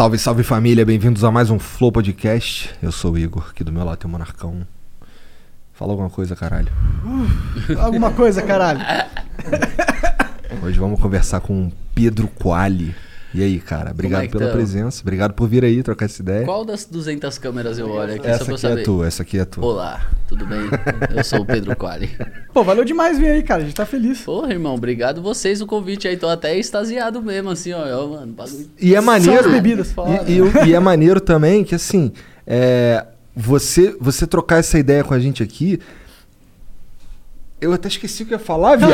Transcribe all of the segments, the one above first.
Salve, salve família, bem-vindos a mais um Flow Podcast. Eu sou o Igor, aqui do meu lado tem o Monarcão. Fala alguma coisa, caralho. Alguma coisa, caralho. Hoje vamos conversar com o Pedro Quali. E aí, cara, obrigado é pela tamo? presença, obrigado por vir aí trocar essa ideia. Qual das 200 câmeras eu olho aqui só Essa aqui é tua, essa aqui é tua. Olá, tudo bem? Eu sou o Pedro Quali. Pô, valeu demais vir aí, cara. A gente tá feliz. Porra, irmão, obrigado vocês o convite aí. Tô até extasiado mesmo, assim, ó. ó, mano, bagulho. E é maneiro. as bebidas, e, e e é maneiro também que assim, é, você você trocar essa ideia com a gente aqui. Eu até esqueci o que eu ia falar, viado.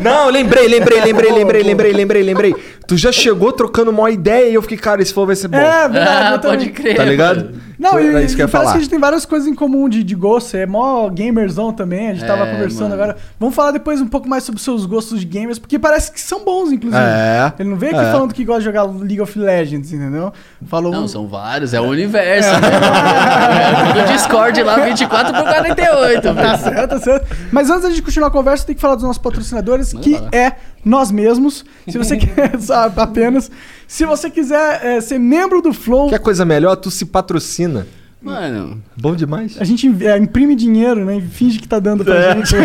Não, lembrei, lembrei, lembrei, lembrei, lembrei, lembrei, lembrei. Tu já chegou trocando uma ideia e eu fiquei, cara, esse flow vai ser bom. É, verdade. Ah, pode crer. Tá ligado? Não, Foi- e, é isso que eu ia parece falar. que a gente tem várias coisas em comum de, de gosto. É mó gamerzão também. A gente tava É, conversando mano. agora. Vamos falar depois um pouco mais sobre os seus gostos de gamers, porque parece que são bons, inclusive. É, Ele não veio aqui é. falando que gosta de jogar League of Legends, entendeu? Falou. Não, são vários, é o universo. né? é tudo Discord lá, 24 por 48. Tá certo, tá certo. Mas antes da gente continuar a conversa, tem que falar dos nossos patrocinadores, Manda que bala. é nós mesmos. Se você quer, apenas. Se você quiser é, ser membro do Flow, Quer coisa melhor? Tu se patrocina. Mano, Bom demais. a gente é, imprime dinheiro, né? E finge que tá dando pra É. gente.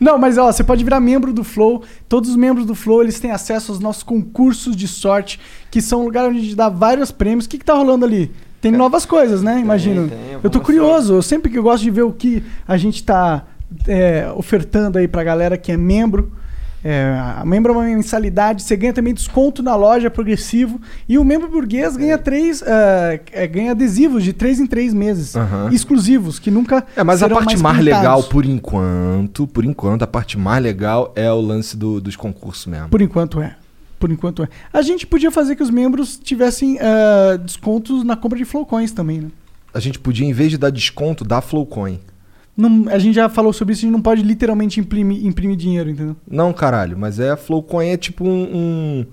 Não, mas ó, você pode virar membro do Flow. Todos os membros do Flow, eles têm acesso aos nossos concursos de sorte, que são um lugar onde a gente dá vários prêmios. O que que tá rolando ali? Tem novas coisas, né? Imagino. tem, eu tô curioso. Eu sempre que eu gosto de ver o que a gente tá é, ofertando aí pra galera que é membro. É, a membro é uma mensalidade, você ganha também desconto na loja progressivo. E o membro burguês ganha três. é, é, ganha adesivos de três em três meses. Aham. Exclusivos, que nunca. É, mas a parte mais, pintados. legal, por enquanto, por enquanto, a parte mais legal é o lance do- dos concursos mesmo. Por enquanto é. Por enquanto é. A gente podia fazer que os membros tivessem ah, descontos na compra de Flowcoins também, né? A gente podia, em vez de dar desconto, dar Flowcoin. Não, a gente já falou sobre isso, a gente não pode literalmente imprimir, imprimir dinheiro, entendeu? Não, caralho, mas é Flowcoin é tipo um, um-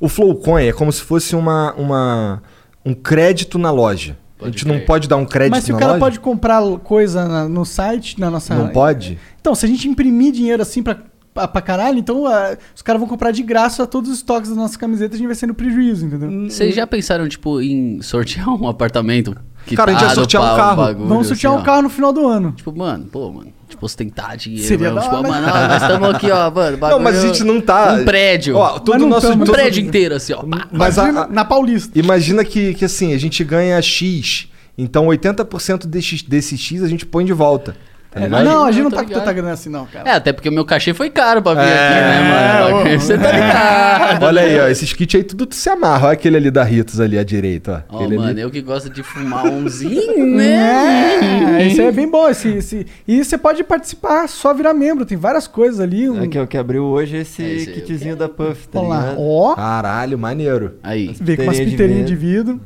O Flowcoin é como se fosse uma, uma um crédito na loja. a Pode gente não pode dar um crédito Mas se na o cara loja? pode comprar coisa na- no site, na nossa. Não pode? Então, se a gente imprimir dinheiro assim pra, pra, pra caralho, então ah, os caras vão comprar de graça todos os estoques das nossas camisetas e a gente vai ser no prejuízo, entendeu? vocês já pensaram, tipo, em sortear um apartamento? Cara, a gente ia quitado, sortear um carro. bagulho, Vamos sortear assim, um carro no final do ano. Tipo, mano, pô, mano, tipo, ostentar dinheiro. Seria mesmo, da tipo, mano, ó, nós estamos aqui, ó, mano, Não, mas a bagulho- gente não tá. Um prédio. Ó, todo nosso. tamo, um todo- prédio inteiro, assim, ó. pá. Mas a- a- na Paulista. Imagina que, que assim, a gente ganha X. Então 80% desse, desse X a gente põe de volta. Tá É, não, a gente não Tô tá com tanta grana assim, não, cara. É, até porque o meu cachê foi caro pra vir É, aqui, né, mano? ô, Você tá ligado? Olha aí, ó, esses kits aí tudo se amarra. Olha aquele ali da Ritos ali à direita, ó. Ó, Aquele mano, ali. eu que gosto de fumar umzinho, né? É, aí é bem bom. Esse, esse- E você pode participar, só virar membro. Tem várias coisas ali. Um... É que é o que abriu hoje esse É, esse kitzinho da Puff, tá Vamos lá. Ó, Caralho, maneiro. Aí, vem com umas piteirinha de piteirinhas de vidro.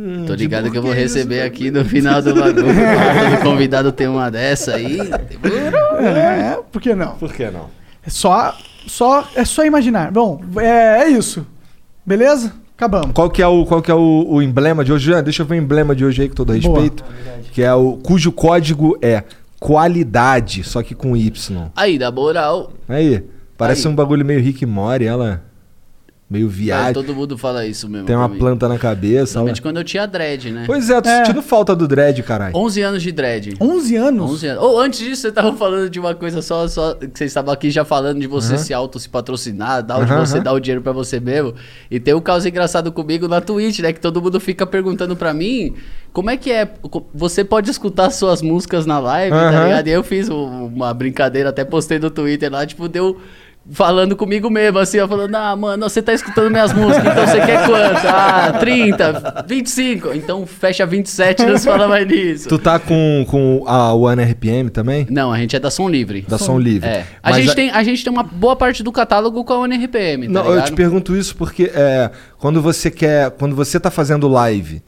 Hum, tô ligado que eu vou burguês, receber aqui no final do bagulho. Todo convidado tem uma dessa aí. É, por que não? Por que não? É só, só, é só imaginar. Bom, é, é isso. Beleza? Acabamos. Qual que é, o, qual que é o, o emblema de hoje? Jean, deixa eu ver o emblema de hoje aí com todo Boa. respeito. Que é o cujo código é qualidade, só que com Y. Aí, da moral. Aí, parece Aí. um bagulho meio Rick e Morty, ela. Meio viagem, todo mundo fala isso mesmo. tem uma mim. planta na cabeça. Principalmente né? quando eu tinha dread, né? Pois é, tô É. sentindo falta do dread, caralho. 11 anos de dread. 11 anos? 11 anos. Ou antes disso, você tava falando de uma coisa só, só que vocês estavam aqui já falando de você se auto se patrocinar, da onde Aham, você dá o dinheiro pra você mesmo. E tem um caso engraçado comigo na Twitch, né? Que todo mundo fica perguntando pra mim como é que é. Você pode escutar suas músicas na live, tá ligado? E eu fiz um- uma brincadeira, até postei no Twitter lá, tipo, deu. Falando comigo mesmo, assim, ó, falando, ah, mano, você tá escutando minhas músicas, então você quer quanto? Ah, 30, 25. Então fecha 27, não se fala mais nisso. Tu tá com, com a One RPM também? Não, a gente é da Som Livre. Da Som Livre. É. A Mas gente, tem, a gente tem uma boa parte do catálogo com a ONRPM, tá Não, eu ligado? te pergunto isso porque é, quando você quer. Quando você tá fazendo live,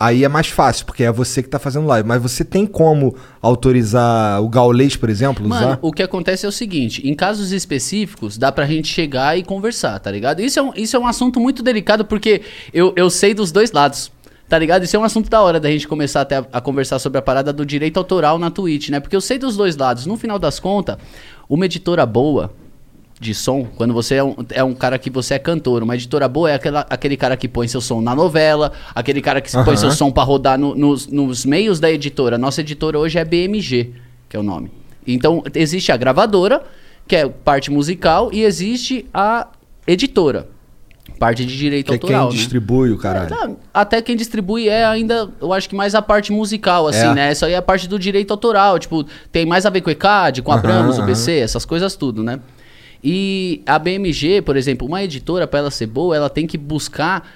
aí é mais fácil, porque é você que tá fazendo live. Mas você tem como autorizar o gaulês, por exemplo, Mano, usar? o que acontece é o seguinte, em casos específicos, dá pra gente chegar e conversar, tá ligado? Isso é um, isso é um assunto muito delicado, porque eu, eu sei dos dois lados. Tá ligado? Isso é um assunto da hora da gente começar até a, a conversar sobre a parada do direito autoral na Twitch, né? Porque eu sei dos dois lados. No final das contas, uma editora boa de som, quando você é um, é um cara que você é cantor, uma editora boa é aquela, aquele cara que põe seu som na novela, aquele cara que põe Aham. seu som pra rodar no- nos, nos meios da editora. Nossa editora hoje é BMG, que é o nome. Então, existe a gravadora, que é parte musical, e existe a editora, parte de direito Que é autoral. quem né? distribui o caralho. Tá, até quem distribui é ainda, eu acho que mais a parte musical, assim, É. né? Isso aí é a parte do direito autoral, tipo, tem mais a ver com o ECAD, com a Abramos, o aham. BC, essas coisas tudo, né? E a BMG, por exemplo, uma editora, pra ela ser boa, ela tem que buscar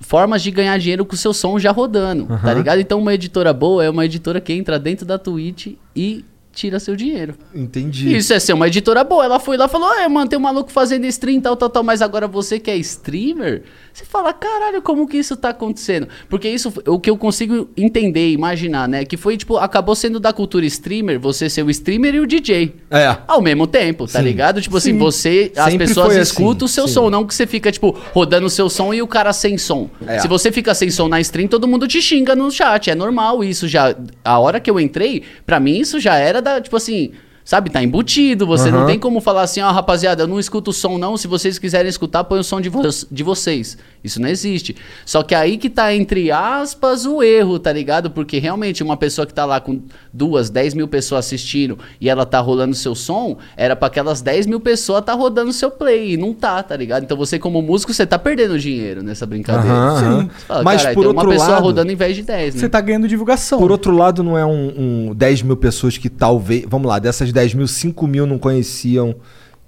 formas de ganhar dinheiro com o seu som já rodando, tá Aham. ligado? Então uma editora boa é uma editora que entra dentro da Twitch e tira seu dinheiro. Entendi. Isso é ser uma editora boa. Ela foi lá e falou: É, mano, tem um maluco fazendo stream, tal, tal, tal. Mas agora você que é streamer, você fala: Caralho, como que isso tá acontecendo? Porque isso, o que eu consigo entender imaginar, né? Que foi, tipo, acabou sendo da cultura streamer, você ser o streamer e o DJ. É. Ao mesmo tempo, tá Sim. ligado? Tipo assim, Sim. você. As Sempre pessoas foi escutam assim, o seu sim. som, não que você fica, tipo, rodando o seu som e o cara sem som. É. Se você fica sem som na stream, todo mundo te xinga no chat. É normal isso já. A hora que eu entrei, pra mim isso já era da, tipo assim. Sabe, tá embutido, você não Aham. tem como falar assim, ó, rapaziada, eu não escuto o som não, se vocês quiserem escutar, põe o som de, vo de vocês. Isso não existe. Só que aí que tá, entre aspas, o erro, tá ligado? Porque realmente uma pessoa que tá lá com duas, dez mil pessoas assistindo e ela tá rolando seu som, era pra aquelas 10 mil pessoas tá rodando seu play, e não tá, tá ligado? Então você como músico, você tá perdendo dinheiro nessa brincadeira. Aham. Você fala, Mas "Caralho, por tem uma outro pessoa lado, rodando em vez de 10, né? Você tá ganhando divulgação. por outro lado, não é um, um 10 mil pessoas que talvez. Vamos lá, dessas 10 mil, 5 mil não conheciam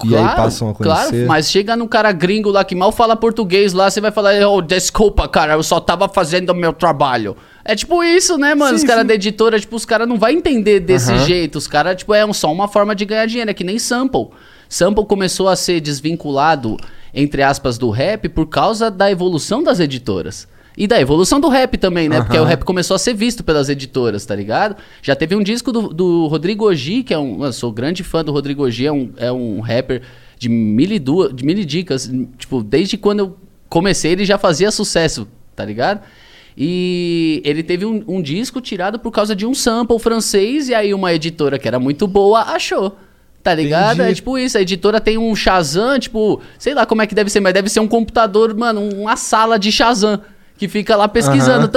e aí passam a conhecer. Claro, mas chega num cara gringo lá que mal fala português lá, você vai falar, oh, desculpa, cara, eu só tava fazendo o meu trabalho. É tipo isso, né, mano? Sim, os caras da editora, tipo, os caras não vão entender desse jeito. Os caras, tipo, é um- só uma forma de ganhar dinheiro, é que nem sample. Sample começou a ser desvinculado, entre aspas, do rap por causa da evolução das editoras. E da evolução do rap também, né? Porque Aham. o rap começou a ser visto pelas editoras, tá ligado? Já teve um disco do, do Rodrigo Oji, que é um. Eu sou grande fã do Rodrigo Oji, é um, é um rapper de mil, e duas, de mil e dicas. Tipo, desde quando eu comecei, ele já fazia sucesso, tá ligado? E ele teve um, um disco tirado por causa de um sample francês, e aí uma editora que era muito boa achou. Tá ligado? Entendi. É tipo isso, a editora tem um Shazam, tipo, sei lá como é que deve ser, mas deve ser um computador, mano, uma sala de Shazam. Que fica lá pesquisando,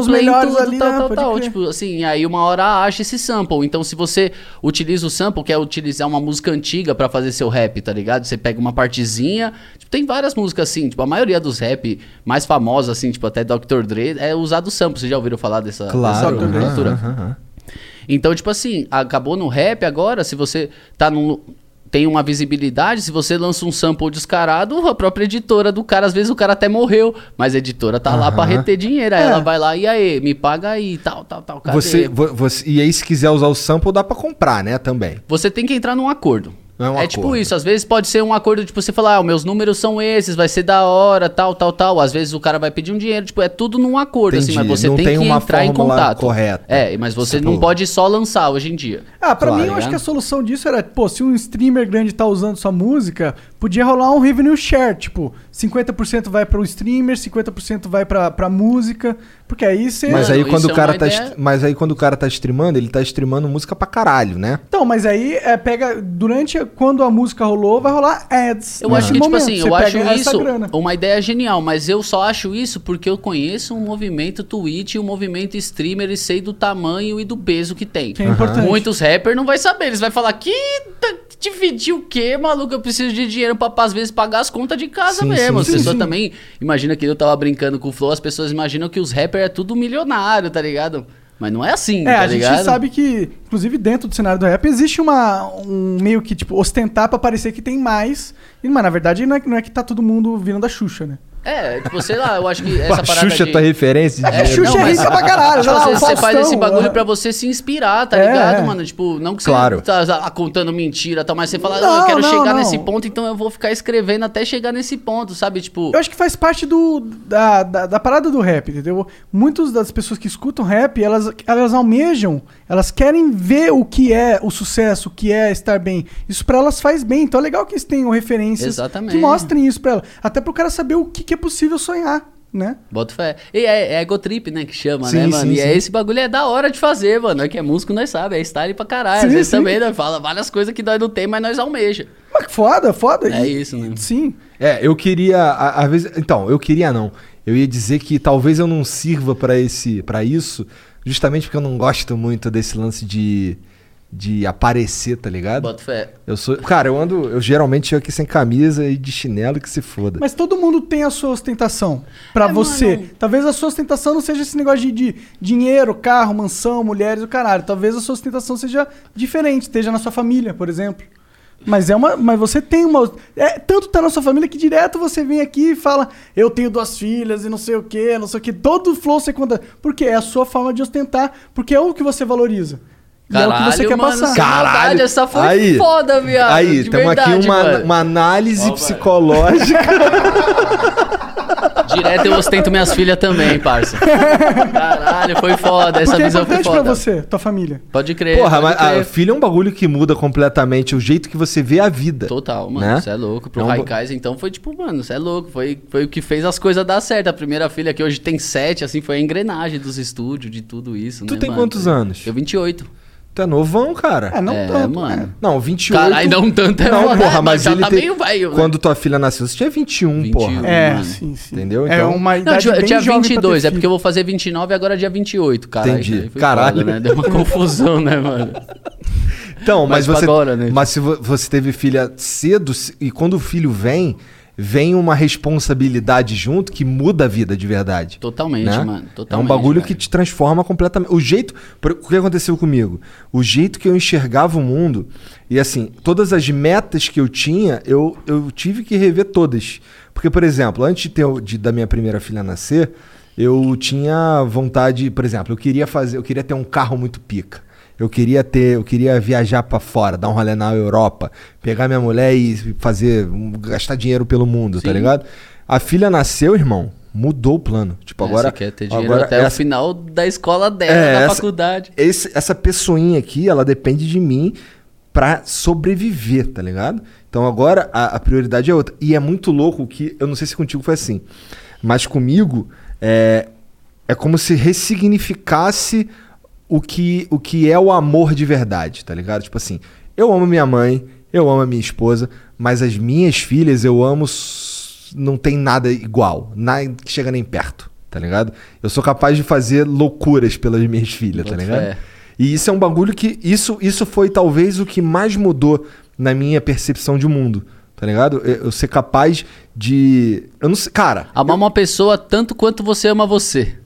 os play em melhores tudo, ali, tal, né? tal, tal. Tipo assim, aí uma hora acha esse sample. Então, se você utiliza o sample, que é utilizar uma música antiga pra fazer seu rap, tá ligado? Você pega uma partezinha. Tipo, tem várias músicas assim, tipo, a maioria dos rap mais famosos, assim, tipo, até Dr. Dre, é usado sample. Vocês já ouviram falar dessa, Claro. dessa aham. Então, tipo assim, acabou no rap agora, se você tá num. Tem uma visibilidade, se você lança um sample descarado, a própria editora do cara, às vezes o cara até morreu, mas a editora tá lá pra reter dinheiro. Aí É. ela vai lá, e aí, me paga aí, tal, tal, tal. Cadê? Você, vo- você, e aí, se quiser usar o sample, dá pra comprar, né? Também. Você tem que entrar num acordo. É um é tipo isso, às vezes pode ser um acordo, tipo, você falar, ah, meus números são esses, vai ser da hora, tal, tal, tal. Às vezes o cara vai pedir um dinheiro, tipo, é tudo num acordo, assim, Entendi, mas você não tem, tem que uma entrar em contato. correta. É, mas você Tipo- não pode só lançar hoje em dia. Ah, pra Claro, mim eu acho né? que a solução disso era, pô, se um streamer grande tá usando sua música, podia rolar um revenue share, tipo, 50% vai pro streamer, 50% vai pra, pra música, porque aí você... Mas Mano, aí quando isso o é cara uma tá ideia- est- mas aí quando o cara tá streamando, ele tá streamando música pra caralho, né? Então, mas aí é, pega, durante, a- quando a música rolou, vai rolar ads. Eu nesse acho que, tipo momento. assim, Você eu acho pega essa isso grana. uma ideia genial, mas eu só acho isso porque eu conheço um movimento Twitch e um movimento streamer e sei do tamanho e do peso que tem. Que é importante. Muitos rappers não vai saber, eles vai falar que dividir o quê, maluco? Eu preciso de dinheiro pra, às vezes, pagar as contas de casa Sim, mesmo. sim, as sim, pessoas também, imagina que eu tava brincando com o Flow, as pessoas imaginam que os rappers é tudo milionário, tá ligado? Mas não é assim, É, tá a gente sabe que, inclusive dentro do cenário do rap, existe uma, um meio que, tipo, ostentar pra parecer que tem mais. E, mas na verdade não é, não é que tá todo mundo virando a Xuxa, né? É, tipo, sei lá, eu acho que essa Pô, parada Xuxa de... tua referência de É. Xuxa não, é mas- rica pra caralho. Tipo, você faz esse bagulho é. pra você se inspirar, tá É, ligado, é. mano? Tipo, não que Claro. você tá lá contando mentira, tá, mas você fala, Não, não, eu quero não, chegar não. nesse ponto, então eu vou ficar escrevendo até chegar nesse ponto, sabe? Tipo, Eu acho que faz parte do, da, da, da parada do rap, entendeu? Muitas das pessoas que escutam rap, elas, elas almejam, elas querem ver o que é o sucesso, o que é estar bem. Isso pra elas faz bem. Então é legal que eles tenham referências Exatamente. que mostrem isso pra ela. Até pro cara saber o que, que é possível sonhar, né? bota fé. E é, é ego trip, né, que chama, Sim, né, mano? sim, e é esse bagulho é da hora de fazer, mano. É que é músico, nós sabe, é style pra caralho. Sim, Às vezes sim. também nós fala várias coisas que nós não tem, mas nós almeja. Mas foda, foda. É E- isso, né? Sim. É, eu queria, a- às vezes, então, eu queria não. Eu ia dizer que talvez eu não sirva pra esse, para isso, justamente porque eu não gosto muito desse lance de de aparecer, tá ligado? Bota fé. Eu sou, cara, eu ando, eu geralmente chego aqui sem camisa e de chinelo que se foda. Mas todo mundo tem a sua ostentação. Pra É, você. mano. Talvez a sua ostentação não seja esse negócio de, de dinheiro, carro, mansão, mulheres, o caralho. Talvez a sua ostentação seja diferente, esteja na sua família, por exemplo. Mas é uma, mas você tem uma, é tanto tá na sua família que direto você vem aqui e fala, eu tenho duas filhas e não sei o que, não sei o que. Todo flow você conta, porque é a sua forma de ostentar, porque é o que você valoriza. E é o que você quer mano, passar. maldade, essa foi Aí. foda, viado. Aí, temos aqui uma, mano. uma análise psicológica. Direto eu ostento minhas filhas também, parça. Caralho, foi foda. Essa Porque é visão foi importante pra foda. você, tua família. Pode crer. Porra, pode mas crer. a filho é um bagulho que muda completamente o jeito que você vê a vida. Total, mano. né? Você é louco. Pro É um Raikais, então, foi tipo, mano, você é louco. Foi, foi o que fez as coisas dar certo. A primeira filha que hoje tem sete, assim, foi a engrenagem dos estúdios, de tudo isso, Tu né, tem mano? quantos anos? Eu 28. Tu é novão, cara. É, não é, tanto, mano. né? Não, 28. Caralho, não tanto é Não, porra, né? mas já ele tá tem- meio velho, né? Quando tua filha nasceu, você tinha 21, 21. porra. É, mano. sim, sim. Entendeu? É Então- uma Não, idade eu bem tinha jovem pra ter 22, é porque eu vou fazer 29 e agora é dia 28, caralho. Entendi. Caralho. foda, né? Deu uma confusão, né, mano? Então, mas, Mas você, agora, né? mas se vo- você teve filha cedo e quando o filho vem, vem uma responsabilidade junto que muda a vida de verdade. Totalmente, né? mano. É Totalmente. um bagulho cara. que te transforma completamente. O jeito. O que aconteceu comigo? O jeito que eu enxergava o mundo. E assim, todas as metas que eu tinha, eu, eu tive que rever todas. Porque, por exemplo, antes de, ter, de- da minha primeira filha nascer, eu tinha vontade, por exemplo, eu queria fazer, eu queria ter um carro muito pica. Eu queria ter, eu queria viajar pra fora, dar um rolê na Europa, pegar minha mulher e fazer, gastar dinheiro pelo mundo, tá Sim. ligado? A filha nasceu, irmão, mudou o plano. Tipo, É, agora Você quer ter dinheiro agora até essa- o final da escola dela, É, da essa- faculdade. esse- essa pessoinha aqui, ela depende de mim pra sobreviver, tá ligado? Então agora a, a prioridade é outra. E é muito louco que, eu não sei se contigo foi assim, mas comigo é, é como se ressignificasse o que, o que é o amor de verdade, tá ligado? Tipo assim, eu amo minha mãe, eu amo a minha esposa, mas as minhas filhas eu amo. Não tem nada igual, nada que chega nem perto, tá ligado? Eu sou capaz de fazer loucuras pelas minhas filhas, tá Boto ligado? fé. E isso é um bagulho que. Isso, isso foi talvez o que mais mudou na minha percepção de mundo. Tá ligado? Eu, eu ser capaz de. Eu não sei. Cara. Amar uma pessoa tanto quanto você ama você.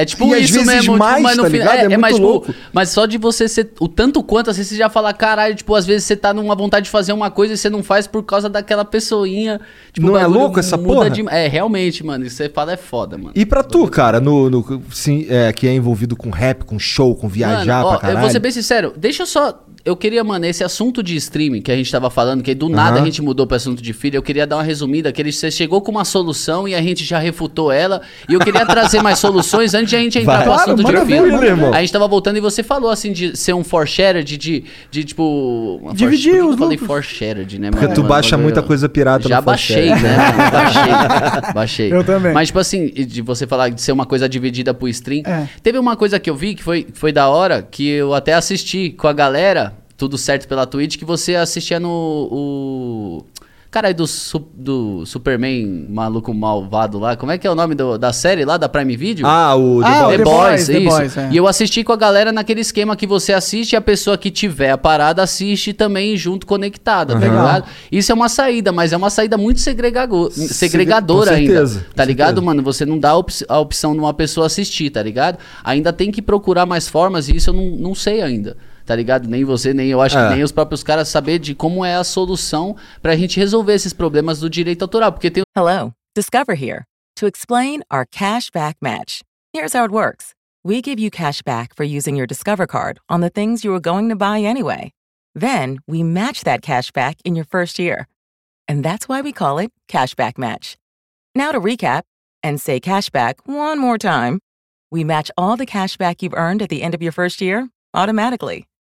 É tipo E isso mesmo, tipo, mais, mas no tá final. É, É é mais, tipo, louco. mas só de você ser. O tanto quanto, assim, você já fala, caralho, tipo, às vezes você tá numa vontade de fazer uma coisa e você não faz por causa daquela pessoinha. Tipo, Não é louco essa porra? de- É, realmente, mano. Isso você fala é foda, mano. E pra tu, cara, no, no- sim, é, que é envolvido com rap, com show, com viajar Mano, ó, pra caralho. Eu vou ser bem sincero, deixa eu só. Eu queria, mano, esse assunto de streaming que a gente tava falando, que do nada Aham. a gente mudou pro assunto de filho, eu queria dar uma resumida, que ele, você chegou com uma solução e a gente já refutou ela, e eu queria trazer mais soluções antes de a gente entrar Vai. pro Claro, assunto de filho. ver, irmão. A gente tava voltando e você falou, assim, de ser um foreshared, de, de, tipo... Dividir for- os eu falei lucros. foreshared, né, Porque mano? tu Mano, baixa bagulho- muita coisa pirata Já no baixei, né? mano? baixei, baixei. Eu também. Mas, tipo assim, de você falar de ser uma coisa dividida pro stream. É. Teve uma coisa que eu vi que foi, que foi da hora, que eu até assisti com a galera, tudo certo pela Twitch, que você assistia no. O... Cara, aí do, su- do Superman maluco malvado lá. Como é que é o nome do- da série lá, da Prime Video? Ah, o The Ah, Boys. The, Boys, The isso. Boys, é. E eu assisti com a galera naquele esquema que você assiste e a pessoa que tiver a parada assiste também junto conectada, tá Aham. ligado? Isso é uma saída, mas é uma saída muito segregago- segregadora com ainda. certeza, Tá com ligado, certeza. mano? Você não dá a, op- a opção de uma pessoa assistir, tá ligado? Ainda tem que procurar mais formas e isso eu não, não sei ainda. Tá ligado? Nem você, nem eu acho É. que nem os próprios caras saber de como é a solução pra gente resolver esses problemas do direito autoral. Porque tem Hello, Discover here to explain our cash back match. Here's how it works we give you cash back for using your Discover card on the things you were going to buy anyway. Then we match that cash back in your first year. And that's why we call it Cashback Match. Now to recap and say cashback one more time. We match all the cash back you've earned at the end of your first year automatically.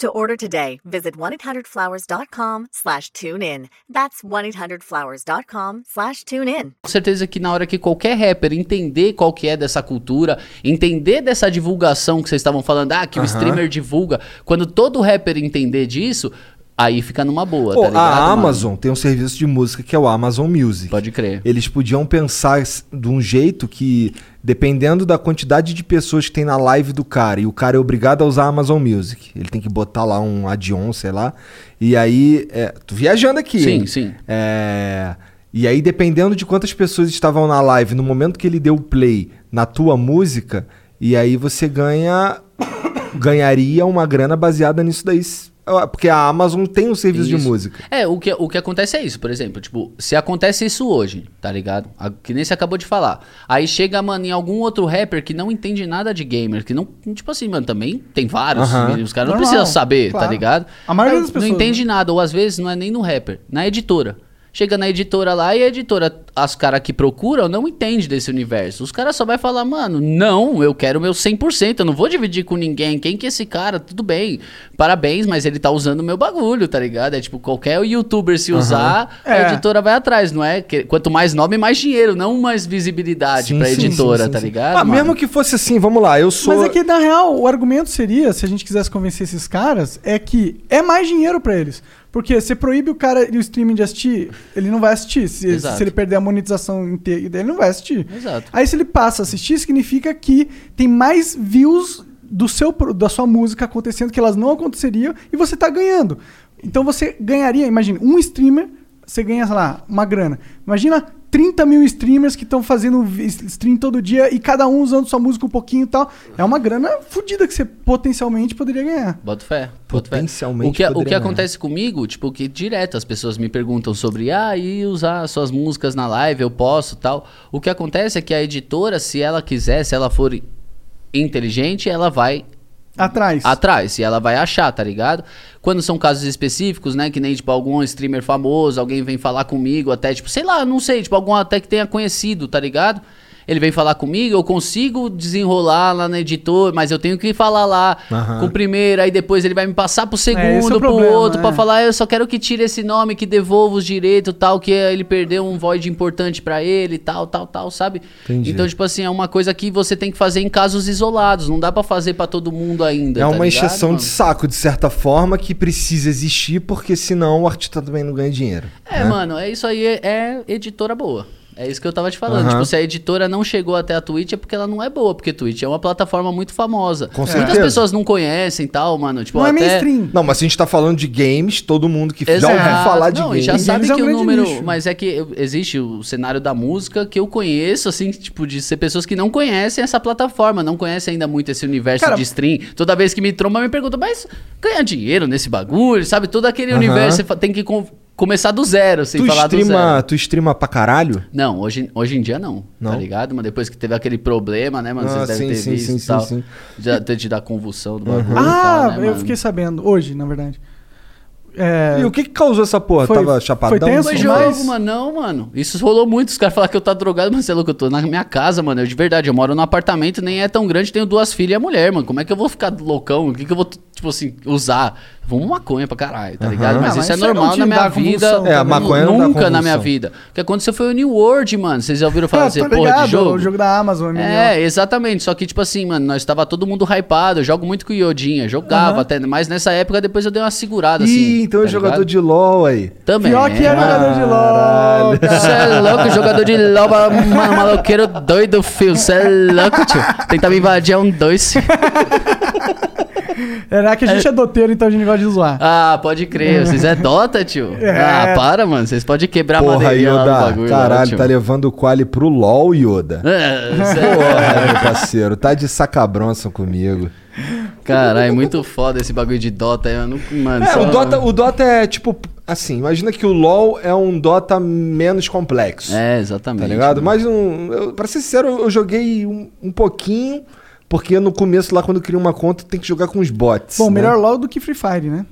To order today, visit 1-800-Flowers.com slash tune in. That's 1-800-Flowers.com slash tune in. Com certeza que na hora que qualquer rapper entender qual que é dessa cultura, entender dessa divulgação que vocês estavam falando, ah, que o Aham. streamer divulga, quando todo rapper entender disso, aí fica numa boa, Pô, tá ligado? a mano? Amazon tem um serviço de música que é o Amazon Music. Pode crer. Eles podiam pensar de um jeito que, dependendo da quantidade de pessoas que tem na live do cara, e o cara é obrigado a usar a Amazon Music, ele tem que botar lá um add-on, sei lá, e aí, é, tô viajando aqui, Sim, hein? sim. É, e aí, dependendo de quantas pessoas estavam na live, no momento que ele deu o play na tua música, e aí você ganha, ganharia uma grana baseada nisso daí, porque a Amazon tem um serviço de Isso. música. É, o que, o que acontece é isso, por exemplo, tipo, se acontece isso hoje, tá ligado? A- que nem você acabou de falar. Aí chega, mano, em algum outro rapper que não entende nada de gamer, que não, tipo assim, mano, também tem vários, Aham. os caras não precisam saber, claro. tá ligado? A maioria das pessoas, Não entende nada, ou às vezes não é nem no rapper, na editora. Chega na editora lá e a editora, as caras que procuram não entende desse universo. Os caras só vai falar, mano, não, eu quero meu 100%, eu não vou dividir com ninguém. Quem que é esse cara? Tudo bem, parabéns, mas ele tá usando o meu bagulho, tá ligado? É tipo, qualquer youtuber se usar, É. a editora vai atrás, não é? Que- Quanto mais nome, mais dinheiro, não mais visibilidade Sim, pra sim, editora, sim, sim, tá sim. ligado? Ah, mano? mesmo que fosse assim, vamos lá, eu sou... Mas é que, na real, o argumento seria, se a gente quisesse convencer esses caras, é que é mais dinheiro pra eles. Porque você proíbe o cara e o streaming de assistir, ele não vai assistir. Se, se ele perder a monetização inteira ele não vai assistir. Exato. Aí se ele passa a assistir, significa que tem mais views do seu, da sua música acontecendo que elas não aconteceriam e você tá ganhando. Então você ganharia, imagina, um streamer, você ganha, sei lá, uma grana. Imagina 30 mil streamers que estão fazendo stream todo dia e cada um usando sua música um pouquinho e tal. É uma grana fodida que você potencialmente poderia ganhar. Boto fé. Potencialmente O que, o que ganhar. acontece comigo, tipo, que direto as pessoas me perguntam sobre, ah, e usar suas músicas na live, eu posso tal. O que acontece é que a editora, se ela quiser, se ela for inteligente, ela vai Atrás. atrás e ela vai achar, tá ligado? Quando são casos específicos, né, que nem tipo algum streamer famoso, alguém vem falar comigo, até tipo, sei lá, não sei, tipo algum até que tenha conhecido, tá ligado? Ele vem falar comigo, eu consigo desenrolar lá na editor, mas eu tenho que falar lá Aham. com o primeiro, aí depois ele vai me passar pro esse é segundo, o pro problema, outro, é. pra falar, "Ah, eu só quero que tire esse nome, que devolva os direitos, tal, que ele perdeu um void importante pra ele, tal, tal, tal, sabe? Entendi. Então, tipo assim, é uma coisa que você tem que fazer em casos isolados, não dá pra fazer pra todo mundo ainda. É tá uma encheção de saco, de certa forma, que precisa existir, porque senão o artista também não ganha dinheiro. É, né? mano, é isso aí, é, é editora boa. É isso que eu tava te falando. Aham. Tipo, se a editora não chegou até a Twitch é porque ela não é boa, porque Twitch é uma plataforma muito famosa. Com Muitas certeza. pessoas não conhecem e tal, mano. Tipo, Não é até... mainstream. Não, mas se a gente tá falando de games, todo mundo que já ouviu Exato. falar de não, games. e já Games sabe é um que o número. nicho. Mas é que existe o cenário da música que eu conheço, assim, tipo, de ser pessoas que não conhecem essa plataforma, não conhecem ainda muito esse universo Cara, de stream. Toda vez que me tromba, me pergunta, mas ganha dinheiro nesse bagulho, sabe? Todo aquele Aham. universo tem que começar do zero, sem Tu falar do streama, zero. tu streama pra caralho? Não, hoje, hoje em dia não, Não? tá ligado? Mas depois que teve aquele problema, né, mano? Ah, Vocês devem sim, ter sim, visto sim, e tal. sim, sim. Ter te dar convulsão do bagulho e Ah, tal, né, eu mano? fiquei sabendo. Hoje, na verdade. É, E o que que causou essa porra? Foi- Tava foi chapadão? tenso? Foi Mas- mano. Não, mano. Isso rolou muito. Os caras falaram que eu tô drogado, mas você é louco, eu tô na minha casa, mano. Eu de verdade, eu moro num apartamento, nem é tão grande, tenho duas filhas e a mulher, mano. Como é que eu vou ficar loucão? O que, que eu vou, tipo assim, usar? Vamos maconha pra caralho, tá Aham. ligado? Mas Ah, isso mas é isso aí não normal na minha vida. convulsão É, a maconha Nunca na minha vida. O que aconteceu foi o New World, mano. Vocês já ouviram falar ah, dessa tô porra ligado, de jogo? o jogo da Amazon. MMO. É, exatamente. Só que, tipo assim, mano, nós tava todo mundo hypado. Eu jogo muito com o Iodinha. Jogava Aham. até. Mas nessa época, depois eu dei uma segurada, Ih, assim. então é tá jogador ligado? de LOL aí. Também. Pior que é jogador de LOL. Você é louco, jogador de loba, mano, maloqueiro doido, fio. Você é louco, tio. Tentar me invadir é um dois. Era que a gente é doteiro, então a gente gosta de zoar. Ah, pode crer. Vocês é Dota, tio? É. Ah, para, mano. Vocês podem quebrar a Porra, madeirinha lá no Yoda. bagulho. lá, Caralho, tio. tá levando o quali pro LOL, Yoda. É, é- Porra, meu parceiro, tá de sacabronça comigo. Caralho, muito foda esse bagulho de Dota. Eu não, mano, É, só- o Dota, o Dota é tipo, assim, imagina que o LoL é um Dota menos complexo. É, exatamente. Tá ligado? mano. Mas, um, eu, pra ser sincero, eu joguei um, um pouquinho, porque no começo lá, quando cria uma conta, tem que jogar com os bots. Bom, né? melhor LOL do que Free Fire, né?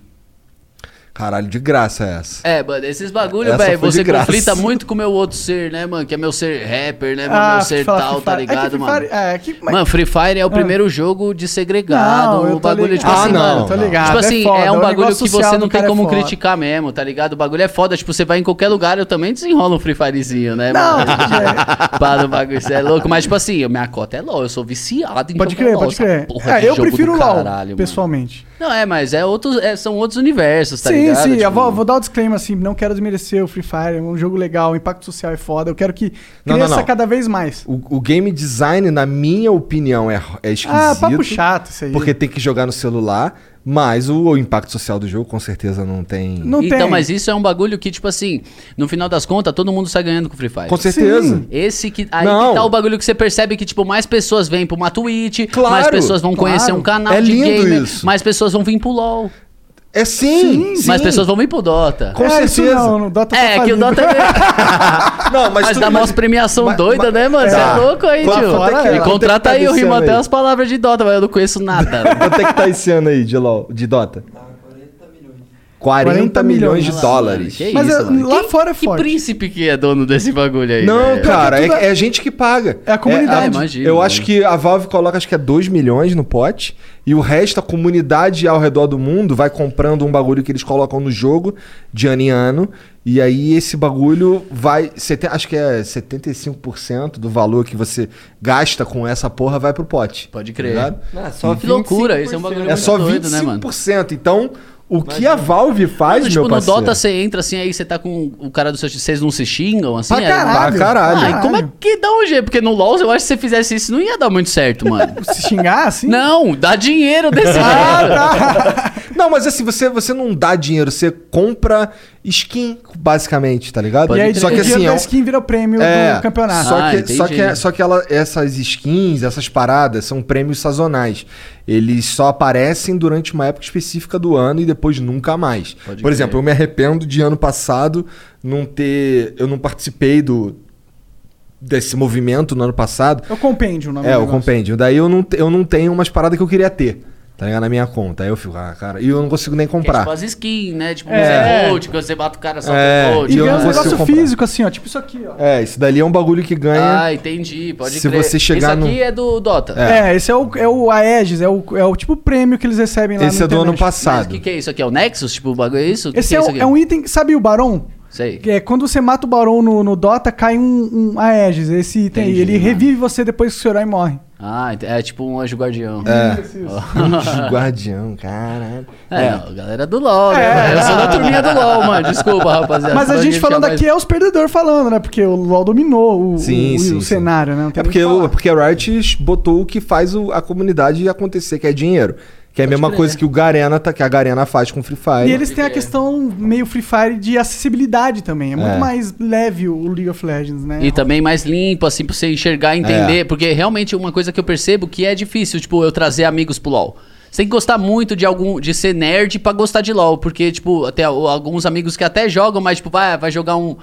Caralho, de graça é essa. É, mano, esses bagulho, velho, você conflita muito com o meu outro ser, né, mano? Que é meu ser rapper, né, mano? meu ser fala tal, tá é que ligado, Free mano? Fire- É, que, mas- Mano, Free Fire é o primeiro jogo de segregado. Não, o bagulho, ligado. tipo Ah, assim, não, mano. tô ligado. Tipo assim, foda, é, um o bagulho que você não tem é como criticar mesmo, tá ligado? O bagulho é foda. Tipo, você vai em qualquer lugar, eu também desenrolo um Free Firezinho, né, Não, mano? é. Pá, do bagulho, você é louco. Mas, tipo assim, minha cota é LOL. Eu sou viciado em Pode crer, pode crer. É, eu prefiro o LOL, pessoalmente. Não, é, mas é outros, é, são outros universos, tá sim, ligado? sim, eu Tipo, vou, vou dar o disclaimer assim, não quero desmerecer o Free Fire, é um jogo legal, o impacto social é foda, eu quero que Não, não, cresça não. cada vez mais. O, o game design, na minha opinião, é, é esquisito. Ah, papo chato isso aí. Porque tem que jogar no celular, mas o, o impacto social do jogo com certeza não tem. Não então, tem. mas isso é um bagulho que, tipo assim, no final das contas, todo mundo sai ganhando com o Free Fire. Com certeza. Sim. Esse que. Aí Não. que tá o bagulho que você percebe que, tipo, mais pessoas vêm pra uma Twitch, Claro, mais pessoas vão claro. conhecer um canal É de lindo gamer, isso. mais pessoas vão vir pro LOL, É sim, sim. mais pessoas vão vir pro Dota. Com é, isso certeza. não, no Dota É, tá que o. Dota é. Não, mas, Mas dá mas- umas premiação mas- doida, mas- né, mano? Você Tá. é louco aí, tio. é que- E é que contrata tá aí, eu rimo até as palavras de Dota, mas eu não conheço nada. Quanto é que tá esse ano aí de LOL, de Dota? 40 40 milhões de dólares. Que Mas isso, é, mano? lá Quem- fora é Que forte. príncipe que é dono desse bagulho aí? Não, cara, é, é a gente que paga. É a comunidade. a- Imagino, eu né? acho que a Valve coloca acho que é 2 milhões no pote e o resto, a comunidade ao redor do mundo, vai comprando um bagulho que eles colocam no jogo de ano em ano. E aí esse bagulho vai. sete- Acho que é 75% do valor que você gasta com essa porra vai pro pote. Pode tá crer. ligado? Ah, só Que loucura, esse é um bagulho É muito só doido, né, mano? 25%. Então, o que a Valve faz, Mano, meu tipo, no parceiro? Dota você entra assim, aí você tá com o cara do seu time, vocês não se xingam, assim? Pra aí- caralho. Pra caralho. Ah, e como é que dá um jeito? Porque no LoL, eu acho que se você fizesse isso, não ia dar muito certo, mano. Se xingar assim? não, dá dinheiro desse Ah, tá. Não, mas assim, você, você não dá dinheiro, você compra skin, basicamente, tá ligado? e aí, só que assim, da é skin vira o prêmio é, do campeonato. Só Ah, que, só entendi. que, só que ela, essas skins, essas paradas, são prêmios sazonais. Eles só aparecem durante uma época específica do ano e depois nunca mais. Pode Por crer. exemplo, eu me arrependo de ano passado não ter. Eu não participei do desse movimento no ano passado. É o compêndio, o nome É, do o compêndio. Daí eu não, eu não tenho umas paradas que eu queria ter, tá ligado? Na minha conta. Aí eu fico, ah, cara, e eu não consigo nem Que é comprar. tipo as skins, né? Tipo, É. você gold, que você bate o cara só É, com gold. E eu ganha não um consigo negócio comprar. físico assim, ó. Tipo isso aqui, ó. É, isso dali é um bagulho que ganha. Ah, entendi, pode Se crer. você chegar Esse aqui no- é do Dota. É, esse é o, é o Aegis, é o, é o tipo prêmio que eles recebem lá Esse no é do ano internet. Mas passado. o que, que é isso aqui? É o Nexus? Tipo, o bagulho é isso? Que Esse que é, isso um- aqui? é um item, sabe o Barão? Sei. Que é quando você mata o Barão no, no Dota, cai um, um Aegis, esse item aí. Entendi, Ele mano. revive você depois que o seu herói morre. Ah, é tipo um anjo guardião. É. Anjo Guardião, caralho. É, não, galera do LOL, né? mano? Eu sou da turminha do LOL, mano. Desculpa, rapaziada. Mas a gente falando ficar mais- aqui é os perdedores falando, né? Porque o LoL dominou o, Sim, o, sim, o sim. cenário, né? Não tem É porque, o porque a Riot botou o que faz o- a comunidade acontecer, que é dinheiro. Que é a mesma crer. coisa que o Garena, tá, que a Garena faz com Free Fire. E eles têm a questão meio Free Fire de acessibilidade também. É muito É. mais leve o League of Legends, né? E também mais limpo, assim, pra você enxergar e entender. Porque realmente uma coisa que eu percebo que é difícil, tipo, eu trazer amigos pro LoL. Você tem que gostar muito de algum. de ser nerd pra gostar de LoL. Porque, tipo, até alguns amigos que até jogam, mas, tipo, vai, vai jogar um.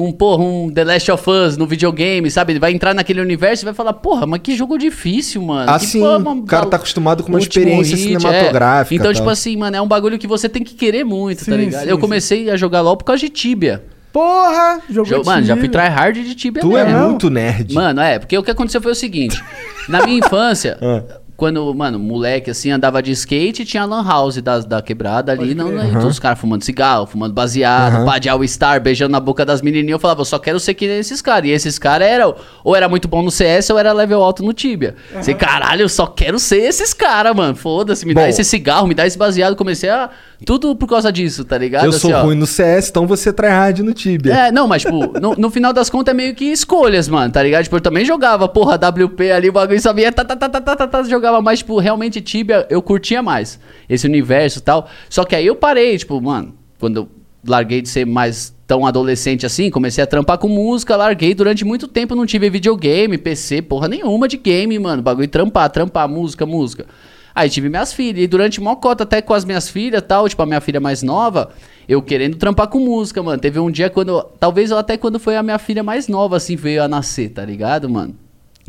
Um, porra, um The Last of Us no videogame, sabe? Ele vai entrar naquele universo e vai falar, porra, mas que jogo difícil, mano. Ah, que sim. porra, O cara tá acostumado com uma experiência hit, é. cinematográfica, Então, tal. tipo assim, mano, é um bagulho que você tem que querer muito, tá Sim, ligado? sim, eu sim. comecei a jogar LoL por causa de Tibia. Porra! Jogou Jo- mano, já fui tryhard de Tibia Tu é mesmo. muito nerd. Mano, é, porque o que aconteceu foi o seguinte. Na minha infância, Ah. Quando, mano, moleque assim, andava de skate, tinha a lan house da, da quebrada ali, não, né, então os caras fumando cigarro, fumando baseado, Aham. pá de All Star, beijando na boca das menininhas, eu falava, eu só quero ser que nem esses caras. E esses caras eram, ou era muito bom no CS, ou era level alto no Tibia. Você, caralho, eu só quero ser esses caras, mano. Foda-se, me Bom. dá esse cigarro, me dá esse baseado. Comecei a. Tudo por causa disso, tá ligado? eu sou Assim, ó. ruim no CS, então você tryhard no Tibia. É, não, mas, tipo, no, no final das contas é meio que escolhas, mano, tá ligado? Tipo, eu também jogava, porra, WP ali, o bagulho sabia, tá, tá, tá, tá, tá, tá, tá, jogava mais, tipo, realmente Tibia eu curtia mais, esse universo e tal. Só que aí eu parei, tipo, mano, quando eu larguei de ser mais tão adolescente assim, comecei a trampar com música, larguei durante muito tempo, não tive videogame, PC, porra nenhuma de game, mano, bagulho trampar, trampar, música, música. Aí tive minhas filhas, e durante mó cota até com as minhas filhas tal, tipo, a minha filha mais nova, eu querendo trampar com música, mano. Teve um dia quando, talvez até quando foi a minha filha mais nova, assim, veio a nascer, tá ligado, mano?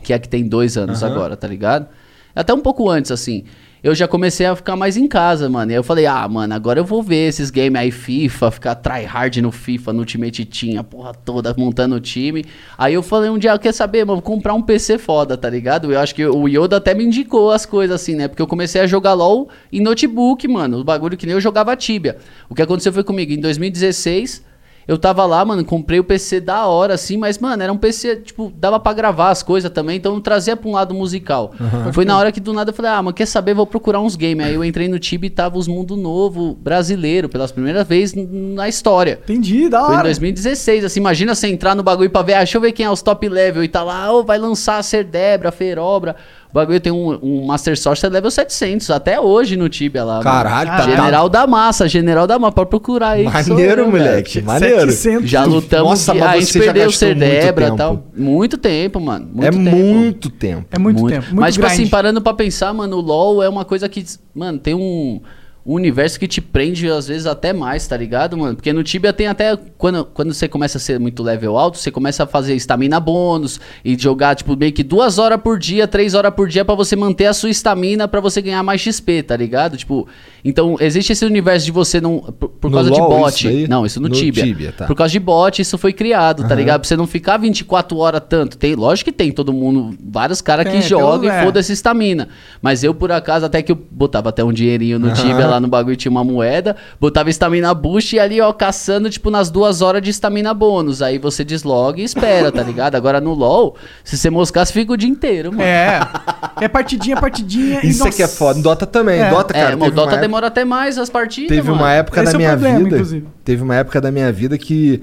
Que é a que tem dois anos agora, tá ligado? Até um pouco antes, assim. Eu já comecei a ficar mais em casa, mano. E aí eu falei, ah, mano, agora eu vou ver esses games aí, FIFA, ficar tryhard no FIFA, no Ultimate Team, a porra toda, montando o time. Aí eu falei um dia, quer saber, mano, vou comprar um PC foda, tá ligado? Eu acho que o Yoda até me indicou as coisas assim, né? Porque eu comecei a jogar LOL em notebook, mano. O bagulho que nem eu jogava Tibia. O que aconteceu foi comigo, em 2016... Eu tava lá, mano, comprei o PC da hora, assim, mas, mano, era um PC, tipo, dava pra gravar as coisas também, então eu trazia pra um lado musical. Foi na hora que do nada eu falei, ah, mas quer saber, vou procurar uns games. Aí eu entrei no Tibia e tava os Mundo Novo brasileiro, pela primeira vez n- na história. Entendi, da Foi em hora. 2016, assim, imagina você entrar no bagulho pra ver, ah, deixa eu ver quem é os top level, e tá lá, ô, vai lançar a Cerdebra, a Ferobra. O bagulho tem um, um Master Source é level 700, até hoje no Tibia lá. Caralho, tá- tá- General da Massa, General da Massa, pode procurar aí. Maneiro, eu, moleque. velho. Maneiro. 700. Já lutamos, Nossa, de- mas a gente perdeu o muito Cerdebra e tempo. tal. Muito tempo, mano. Muito é tempo. muito tempo. É muito, tempo. Muito Mas, tipo grind. assim, parando pra pensar, mano, o LoL é uma coisa que, mano, tem um, um universo que te prende, às vezes, até mais, tá ligado, mano? Porque no Tibia tem até, quando, quando você começa a ser muito level alto, você começa a fazer estamina bônus e jogar, tipo, meio que duas horas por dia, três horas por dia pra você manter a sua estamina pra você ganhar mais XP, tá ligado? Tipo, então, existe esse universo de você não, por, por No causa de LoL, bot. isso aí? Não, isso no, No Tibia. Tibia, tá. Por causa de bot, isso foi criado, tá ligado? Pra você não ficar 24 horas tanto. Tem, lógico que tem todo mundo, vários caras que jogam e é. foda-se estamina. Mas eu, por acaso, até que eu botava até um dinheirinho no Aham. Tibia lá no bagulho, tinha uma moeda, botava estamina boost e ali, ó, caçando, tipo, nas duas horas de estamina bônus. Aí você desloga e espera, tá ligado? Agora no LoL, se você moscar, você fica o dia inteiro, mano. É. É partidinha, partidinha. e Isso é que é foda. Dota também. É. Dota, cara. é, Dota uma época- demora até mais as partidas, Teve mano. uma época Esse da é minha problema, vida. inclusive. Teve uma época da minha vida que.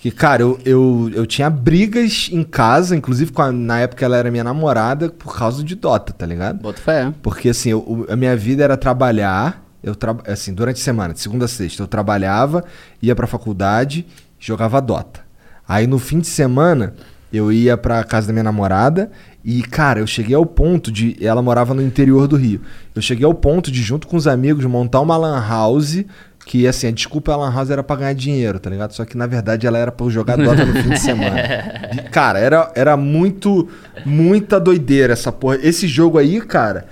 Que, cara, eu, eu, eu tinha brigas em casa, inclusive com a- na época ela era minha namorada, por causa de Dota, tá ligado? Bota fé. Porque assim, eu- a minha vida era trabalhar, eu tra... assim, durante a semana, de segunda a sexta, eu trabalhava, ia pra faculdade, jogava Dota. Aí no fim de semana, eu ia pra casa da minha namorada e, cara, eu cheguei ao ponto de. Ela morava no interior do Rio. Eu cheguei ao ponto de, junto com os amigos, montar uma Lan House. Que assim, a desculpa a Lan House era pra ganhar dinheiro, tá ligado? Só que na verdade ela era pra eu jogar Dota no fim de semana. E, cara, era, era muito, muita doideira essa porra. Esse jogo aí, cara,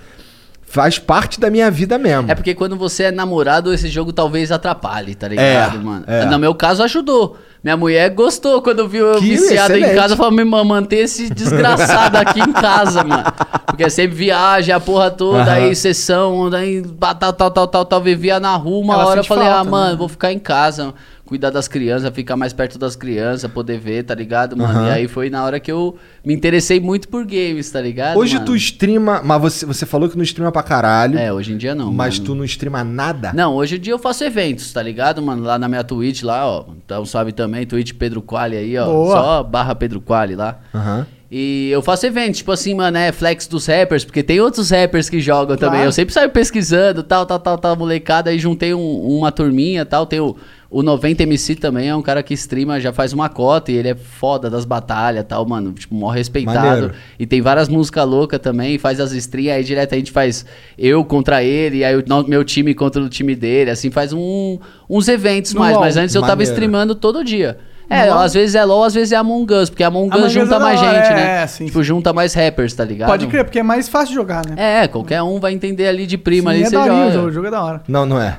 faz parte da minha vida mesmo. É porque quando você é namorado, esse jogo talvez atrapalhe, tá ligado, É, mano? é. No meu caso, ajudou. Minha mulher gostou quando viu eu Que viciado em excelente. casa. Falou, me mano, manter esse desgraçado aqui em casa, mano. Porque sempre viaja a porra toda, Aham. aí sessão, daí pá, tal, tal, tal, tal, tal, vivia na rua. Uma Ela hora eu falei, ah, falta, mano, né? vou ficar em casa. Cuidar das crianças, ficar mais perto das crianças, poder ver, tá ligado, mano? Aham. E aí foi na hora que eu me interessei muito por games, tá ligado? Hoje mano? tu streama, mas você, você falou que não streama pra caralho, É, hoje em dia não. mas mano. tu não streama nada? Não, hoje em dia eu faço eventos, tá ligado, mano? Lá na minha Twitch, lá, ó. Então sabe também, Twitch Pedro Quali aí, ó. Boa. Só barra Pedro Quali lá. Aham. E eu faço eventos, tipo assim, mano, é flex dos rappers, porque tem outros rappers que jogam também. Claro. Eu sempre saio pesquisando, tal, tal, tal, tal, molecada. Aí juntei um- uma turminha tal. Tem o, o 90MC também, é um cara que streama, já faz uma cota e ele é foda das batalhas tal, mano. Tipo, mó respeitado. Maneiro. E tem várias músicas loucas também, faz as streams, aí direto a gente faz eu contra ele, aí o no- meu time contra o time dele, assim, faz um, uns eventos No mais. LoL. Mas antes eu tava streamando todo dia. É, LoL? às vezes é LOL, às vezes é Among Us, porque Among Us Among junta é mais gente, é, né? sim, tipo, junta mais rappers, tá ligado? Pode crer, porque é mais fácil de jogar, né? É, qualquer um vai entender ali de prima Sim, ali, é você joga. o jogo é da hora. Não, não é.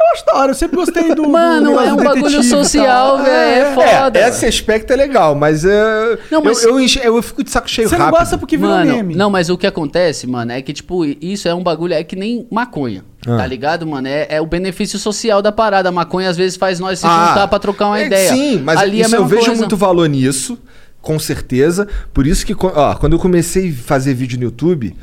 Eu acho da hora, eu sempre gostei do. do Mano, negócio é um do bagulho social, velho, é foda. É, esse aspecto é legal, mas, é, Não, mas- Eu, eu, enche- eu fico de saco cheio Você não rápido. gosta porque virou Mano, meme. não, mas o que acontece, mano, é que, tipo, isso é um bagulho, é que nem maconha. Ah. Tá ligado, mano? É, é o benefício social da parada. A maconha às vezes faz nós se Ah, juntar pra trocar uma é, ideia. Sim, mas Ali é isso eu vejo coisa. muito valor nisso, com certeza. Por isso que, ó, quando eu comecei a fazer vídeo no YouTube,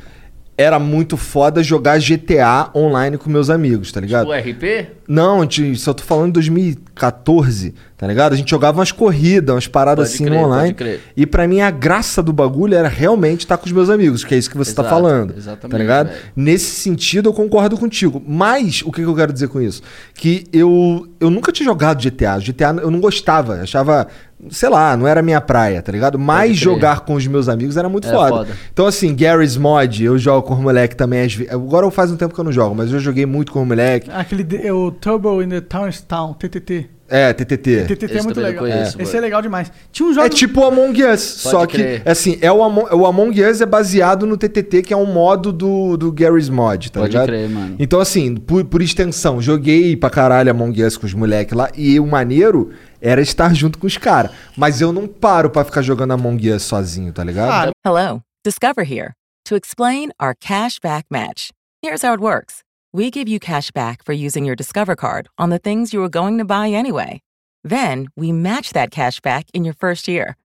era muito foda jogar GTA online com meus amigos, tá ligado? O RP? Não, de- só tô falando de 2014, tá ligado? A gente jogava umas corridas, umas paradas Pode assim crer, no online. E pra mim a graça do bagulho era realmente estar com os meus amigos, que é isso que você tá Exato, falando. exatamente, Tá ligado? velho. Nesse sentido eu concordo contigo. Mas o que, que eu quero dizer com isso? Que eu, eu nunca tinha jogado GTA. GTA eu não gostava, achava, sei lá, não era minha praia, tá ligado? Mas jogar com os meus amigos era muito Era foda. foda. Então assim, Gary's Mod, eu jogo com o moleque também. às Agora faz um tempo que eu não jogo, mas eu joguei muito com o moleque. Aquele. de- o Turbo in the Town, TTT. É, TTT. TTT é Esse muito também legal. conheço, Esse mano. é legal demais. Tinha um jogo. É tipo o Among Us, só que, crer. assim, é o, Among, o Among Us é baseado no TTT, que é um modo do, do Gary's Mod, tá Pode ligado? crer, mano. Então, assim, por, por extensão, joguei pra caralho Among Us com os moleques lá, e o maneiro era estar junto com os caras. Mas eu não paro pra ficar jogando Among Us sozinho, tá ligado? Ah, Hello, Discover here to explain our cash back match. Here's how it works we give you cash back for using your Discover card on the things you were going to buy anyway. Then we match that cash back in your first year.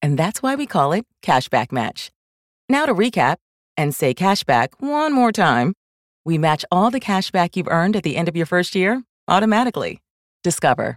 And that's why we call it Cashback Match. Now to recap and say cashback one more time. We match all the cash back you've earned at the end of your first year automatically. Discover.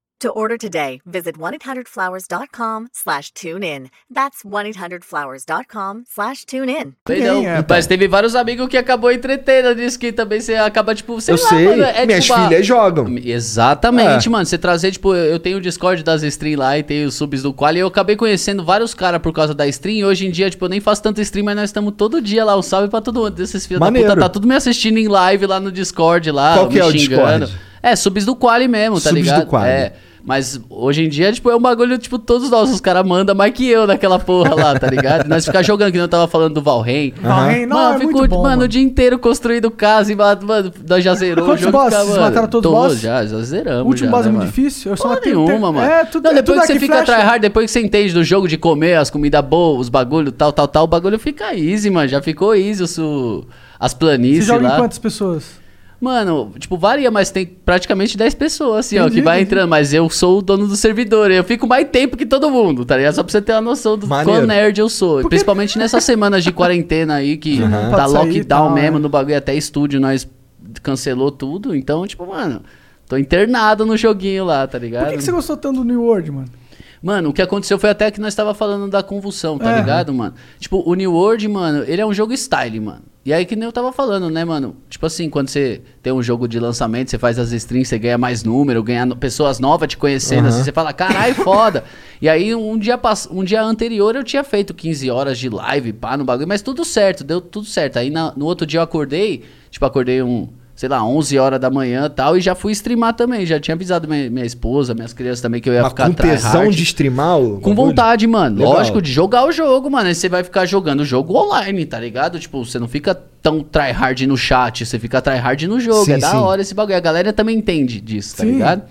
To order today, visit 1-800-Flowers.com slash tune in. That's 1-800-Flowers.com slash tune in. É, Mas teve vários amigos que acabou entretendo disso que também você acaba, tipo, sei eu lá, sei, mano, é minhas tipo filhas jogam. Exatamente, É. mano. Você trazer, tipo, eu tenho o Discord das stream lá e tenho os subs do Qual e eu acabei conhecendo vários caras por causa da stream. E hoje em dia, tipo, eu nem faço tanto stream, mas nós estamos todo dia lá. Um salve pra todo mundo desses filhos da Maneiro. puta. Tá tudo me assistindo em live lá no Discord lá. Qual que me é o xingando. Discord? É, subs do Quali mesmo, tá Subs do ligado? Quali. É. Mas hoje em dia, tipo, é um bagulho, tipo, todos nós, os caras mandam mais que eu naquela porra lá, tá ligado? nós ficar jogando, que não tava falando do Valheim. Valheim, não, mano, é ficou, muito bom, mano, mano. o dia inteiro construindo casa e, mano, nós já zerou Quantos o jogo. bosses? mataram todos os bosses? Já, já zeramos. O último já, boss né, é muito mano? difícil. Eu só matei nenhuma, mano. É, tudo, não, é depois tudo que você fica tryhard, depois que você entende do jogo de comer, as comidas boas, os bagulho, tal, tal, tal, o bagulho fica easy, mano. Já ficou easy o su- as Você planícies joga em lá. quantas pessoas? Mano, tipo, varia, mas tem praticamente 10 pessoas, assim, ó, Entendi, que vai entendi. entrando. Mas eu sou o dono do servidor. Eu fico mais tempo que todo mundo, tá ligado? Só pra você ter uma noção do Maneiro. quão nerd eu sou. Porque- Principalmente nessas semanas de quarentena aí, que Não tá pode sair lockdown tal, mesmo né? no bagulho. Até estúdio nós cancelou tudo. Então, tipo, mano, tô internado no joguinho lá, tá ligado? Por que, que você gostou tanto do New World, mano? Mano, o que aconteceu foi até que nós tava falando da convulsão, tá É. ligado, mano? Tipo, o New World, mano, ele é um jogo style, mano. E aí que nem eu tava falando, né, mano? Tipo assim, quando você tem um jogo de lançamento, você faz as streams, você ganha mais número, ganha no- pessoas novas te conhecendo, assim, você fala, caralho, foda. e aí um dia, pass... um dia anterior eu tinha feito 15 horas de live, pá, no bagulho, mas tudo certo, deu tudo certo. Aí na- no outro dia eu acordei, tipo, acordei um sei lá, 11 horas da manhã e tal, e já fui streamar também. Já tinha avisado minha, minha esposa, minhas crianças também que eu ia Mas ficar com tesão de streamar o Com vontade, mano. Legal. Lógico, de jogar o jogo, mano. Aí você vai ficar jogando o jogo online, tá ligado? Tipo, você não fica tão tryhard no chat, você fica tryhard no jogo. Sim, é da sim. hora esse bagulho. A galera também entende disso, tá Sim. ligado?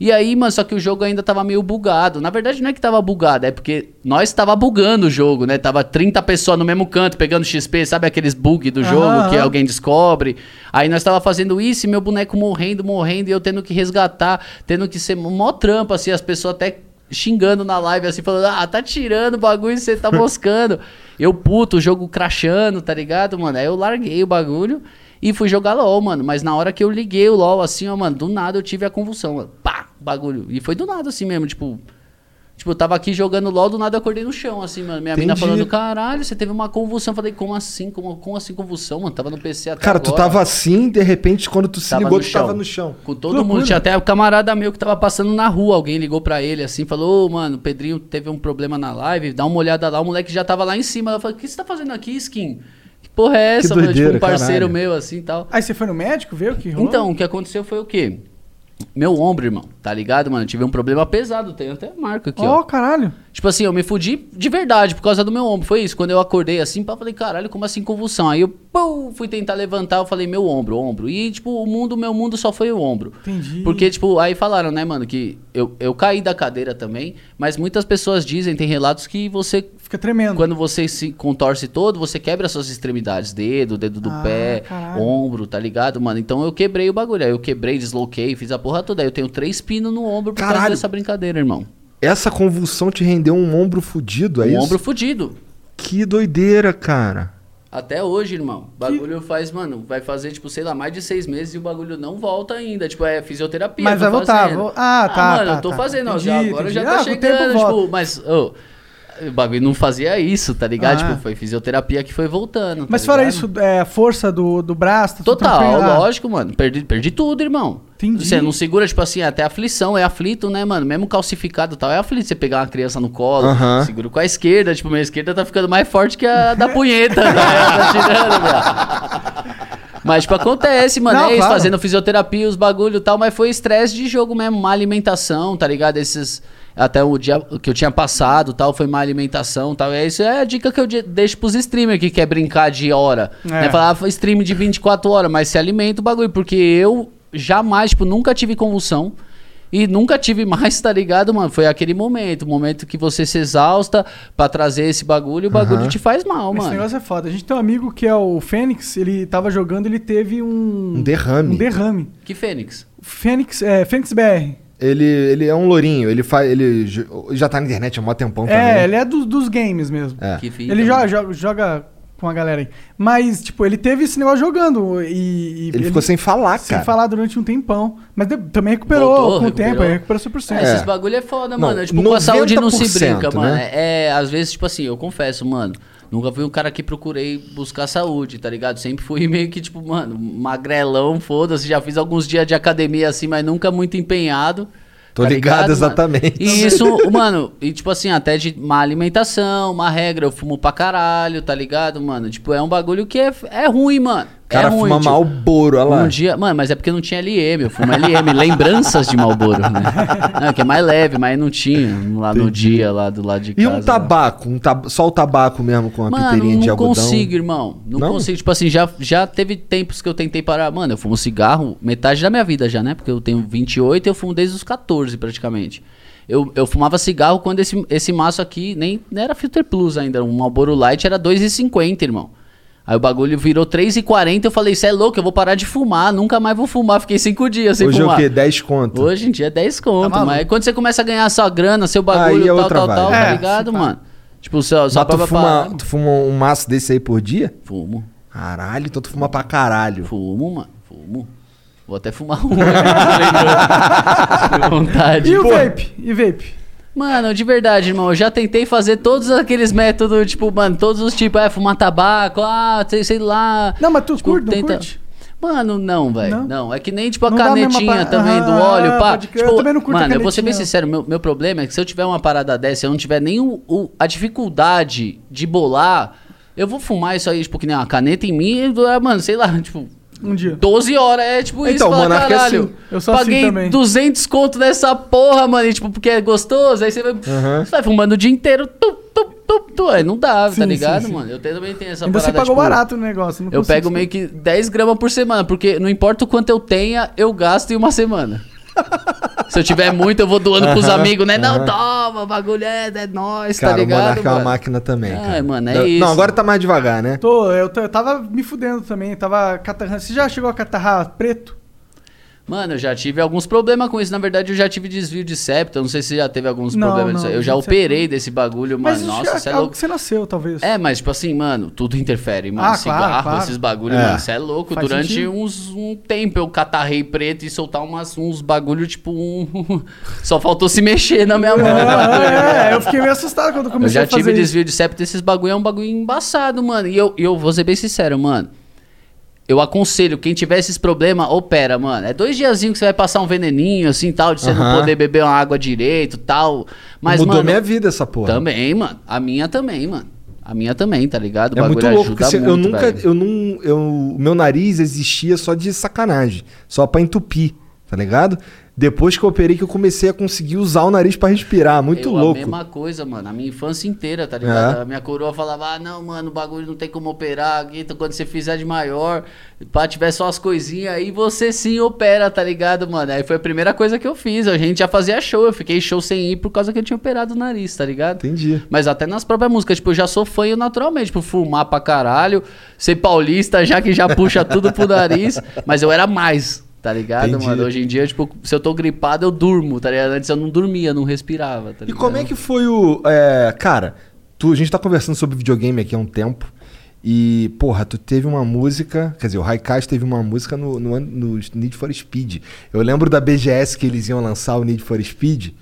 E aí, mano, só que o jogo ainda tava meio bugado. Na verdade, não é que tava bugado, é porque nós tava bugando o jogo, né? Tava 30 pessoas no mesmo canto pegando XP, sabe aqueles bug do jogo que alguém descobre. Aí nós tava fazendo isso e meu boneco morrendo, morrendo, e eu tendo que resgatar, tendo que ser mó trampo, assim, as pessoas até xingando na live, assim, falando, ah, tá tirando o bagulho, você tá moscando. eu puto, o jogo crashando, tá ligado, mano? Aí eu larguei o bagulho e fui jogar LOL, mano. Mas na hora que eu liguei o LOL, assim, ó, mano, do nada eu tive a convulsão, mano. Pá, bagulho. E foi do nada, assim mesmo, tipo. Tipo, eu tava aqui jogando LOL, do nada eu acordei no chão, assim, mano. Minha mina Entendi. falando, caralho, você teve uma convulsão. Eu falei, como assim? Como, como assim convulsão, mano? Tava no PC até Cara, tu agora. tava assim, de repente, quando tu se Tava ligou, no tu chão. tava no chão. Com todo Loucura. mundo. Tinha até o camarada meu que tava passando na rua. Alguém ligou pra ele assim, falou: Ô, mano, o Pedrinho teve um problema na live, dá uma olhada lá. O moleque já tava lá em cima. Eu falei: O que você tá fazendo aqui, skin? Que porra é essa, mano? Tipo, doideira, um parceiro caralho. meu assim e tal. Aí você foi no médico, ver o que rolou? Então, o que aconteceu foi o quê? Meu ombro, irmão, tá ligado, mano? Eu tive um problema pesado, tem até marca aqui, Ó, ó. caralho. Tipo assim, eu me fudi de verdade por causa do meu ombro. Foi isso. Quando eu acordei assim, pá, falei, caralho, como assim convulsão? Aí eu pum, fui tentar levantar, eu falei, meu ombro, ombro. E, tipo, o mundo, meu mundo só foi o ombro. Entendi. Porque, tipo, aí falaram, né, mano, que eu, eu caí da cadeira também, mas muitas pessoas dizem, tem relatos que você Fica tremendo. quando você se contorce todo, você quebra suas extremidades, dedo, dedo do Ah, pé, caralho. ombro, tá ligado, mano? Então eu quebrei o bagulho. Aí eu quebrei, desloquei, fiz a porra toda. Aí eu tenho três pinos no ombro por causa Caralho. dessa brincadeira, irmão. Essa convulsão te rendeu um ombro fudido, é um isso? ombro fudido. Que doideira, cara. Até hoje, irmão. O bagulho faz, mano, vai fazer, tipo, sei lá, mais de seis meses e o bagulho não volta ainda. Tipo, é fisioterapia. Mas vai voltar, fazendo. vo- ah, tá, mano, tá, eu tô tá. fazendo, ó, Entendi, já, agora entendi. já Ah, tá tempo chegando, tipo, volta. mas, ô, o bagulho não fazia isso, tá ligado? Ah. Tipo, foi fisioterapia que foi voltando. tá Mas fora ligado? isso, é, a força do, do braço, tá Total? Ah, lógico, mano. Perdi, perdi tudo, irmão. Entendi. Você não segura, tipo assim, até aflição, é aflito, né, mano? Mesmo calcificado e tal, é aflito você pegar uma criança no colo, segura com a esquerda, tipo, minha esquerda tá ficando mais forte que a da punheta, né? tá tirando, velho. Mas, tipo, acontece, mano. Não, é isso, claro. fazendo fisioterapia, os bagulho e tal, mas foi estresse de jogo mesmo, má alimentação, tá ligado? Esses. Até o dia que eu tinha passado tal, foi má alimentação tal. É isso é a dica que eu de- deixo pros streamers que quer brincar de hora. É. Né? Falar, ah, stream de 24 horas, mas se alimenta o bagulho, porque eu jamais, tipo, nunca tive convulsão. E nunca tive mais, tá ligado, mano? Foi aquele momento, o momento que você se exausta pra trazer esse bagulho e o bagulho Aham. te faz mal, Esse mano. negócio é foda. A gente tem um amigo que é o Fênix, ele tava jogando, ele teve um... Um derrame. Um derrame. Que Fênix. Fênix, é, Fênix BR. Ele, ele é um lourinho, ele faz. Ele já tá na internet há mó tempão também. É, ele é do- dos games mesmo. É. Que fita, Ele mano. joga, joga, joga com a galera aí. Mas, tipo, ele teve esse negócio jogando e... e Ele, ficou sem falar, sem cara. falar durante um tempão. Mas de- também recuperou Voltou, com o tempo, aí recuperou 100%. É, É. esses bagulho é foda, Não, mano. Tipo, com a saúde não se 90%, brinca, mano. né? É, às vezes, tipo assim, eu confesso, mano. Nunca fui um cara que procurei buscar saúde, tá ligado? Sempre fui meio que, tipo, mano, magrelão, foda-se. Já fiz alguns dias de academia assim, mas nunca muito empenhado. Tô tá ligado, mano? exatamente. E isso, mano, e tipo assim, até de má alimentação, má regra, eu fumo pra caralho, tá ligado, mano? Tipo, é um bagulho que é, é ruim, mano. O cara é fuma tipo, Malboro, olha lá. um dia, mano, mas é porque não tinha LM, eu fumo LM, lembranças de Malboro, né? Não, que é mais leve, mas não tinha lá no dia, lá do lado de E casa. um tabaco, um tab... só o tabaco mesmo com a Mano, piteirinha não de algodão. consigo, irmão. Não, Não? consigo. Tipo assim, já, já teve tempos que eu tentei parar. Mano, eu fumo cigarro metade da minha vida já, né? Porque eu tenho 28 e eu fumo desde os 14 praticamente. Eu, eu fumava cigarro quando esse, esse maço aqui nem, nem era Filter Plus ainda. Um Marlboro Light era 2,50, irmão. Aí o bagulho virou 3,40. Eu falei, isso é louco, eu vou parar de fumar. Nunca mais vou fumar. Fiquei 5 dias sem Hoje é o fumar. quê? 10 conto. Hoje em dia é 10 conto, Tá mas quando você começa a ganhar sua grana, seu bagulho, Aí é tal, tal, vibe. tal, É, tá ligado, mano? Tipo, só, só tu pra fuma, parar. tu fuma um maço desse aí por dia? Fumo. Caralho, então tu fuma pra caralho. Fumo, mano. Fumo. Vou até fumar um. Com vontade. E o vape? E vape? Mano, de verdade, irmão, eu já tentei fazer todos aqueles métodos, tipo, mano, todos os tipos, é, fumar tabaco, ah, sei, sei lá. Não, mas tu Tipo, curte, não tenta- curte? Mano, não, velho. Não? Não? é que nem tipo a Não canetinha pa- também do Aham, óleo, pá. crer. Eu Tipo, também não curto mano, eu vou ser bem sincero, meu, meu problema é que se eu tiver uma parada dessa, eu não tiver nem o, o- a dificuldade de bolar, eu vou fumar isso aí, tipo, que nem uma caneta em mim, e, ah, mano, sei lá, tipo, Um dia. 12 horas, é tipo isso, Então, o fala, Monark é caralho. assim. Eu sou assim paguei também. 200 conto nessa porra, mano, e, tipo, porque é gostoso, aí você vai, você vai fumando o dia inteiro, tu, tu, tu, tu, aí não dá, Sim, tá ligado, sim, sim. mano? Eu também tenho essa Ainda você parada, pagou tipo, barato o negócio. não Eu pego meio que 10 gramas por semana, porque não importa o quanto eu tenha, eu gasto em uma semana. Se eu tiver muito, eu vou doando pros amigos, né? Não, toma, bagulho é, é nóis, Cara, tá o ligado? Monark é uma máquina também, Ai, cara. mano, é não, isso. Não, agora tá mais devagar, né? Tô, eu, eu tava me fudendo também, tava catarrando. Você já chegou a catarrar preto? Mano, eu já tive alguns problemas com isso. Na verdade, eu já tive desvio de septo. Eu não sei se você já teve alguns Não, problemas não, disso. Eu já operei desse bagulho, mano. isso Nossa, já você é algo louco. que você nasceu, talvez. É, mas tipo assim, mano, tudo interfere, mano. Ah, Cigarro, claro, claro. esses bagulhos, É. mano, você é louco. Faz Durante sentido. uns, um tempo eu catarrei preto e soltar umas, uns bagulho, tipo um. Só faltou se mexer na minha mão. mano. É, é, eu fiquei meio assustado quando Eu comecei já a fazer tive isso. desvio de septo desses bagulho, é um bagulho embaçado, mano. E eu, e eu vou ser bem sincero, mano. Eu aconselho, quem tiver esses problemas, opera, mano. É dois diazinhos que você vai passar um veneninho, assim, tal, de você não Aham. poder beber uma água direito, tal. Mas, Mudou mano, minha vida essa porra. também, mano. A minha também, mano. A minha também, tá ligado? O É muito louco, porque se- eu muito, nunca, velho. eu não, eu, o meu nariz existia só de sacanagem, só pra entupir, tá ligado? Depois que eu operei que eu comecei a conseguir usar o nariz pra respirar, muito eu, louco. A mesma coisa, mano. A minha infância inteira, tá ligado? É. A minha coroa falava, ah, não, mano, o bagulho não tem como operar. Então, quando você fizer de maior, pá, tiver só as coisinhas aí, você sim opera, tá ligado, mano? Aí foi a primeira coisa que eu fiz. A gente já fazia show. Eu fiquei show sem ir por causa que eu tinha operado o nariz, tá ligado? Entendi. Mas até nas próprias músicas, tipo, eu já sou fã naturalmente, tipo, fumar pra caralho, ser paulista, já que já puxa tudo pro nariz, mas eu era mais, tá ligado, Entendi. mano? Hoje em dia, tipo, se eu tô gripado, eu durmo, tá ligado? Antes eu não dormia, não respirava, tá E ligado? como é que foi o. é, cara, tu, a gente tá conversando sobre videogame aqui há um tempo. E, porra, tu teve uma música. Quer dizer, o Raikais teve uma música no, no, no Need for Speed. Eu lembro da BGS que eles iam lançar o Need for Speed.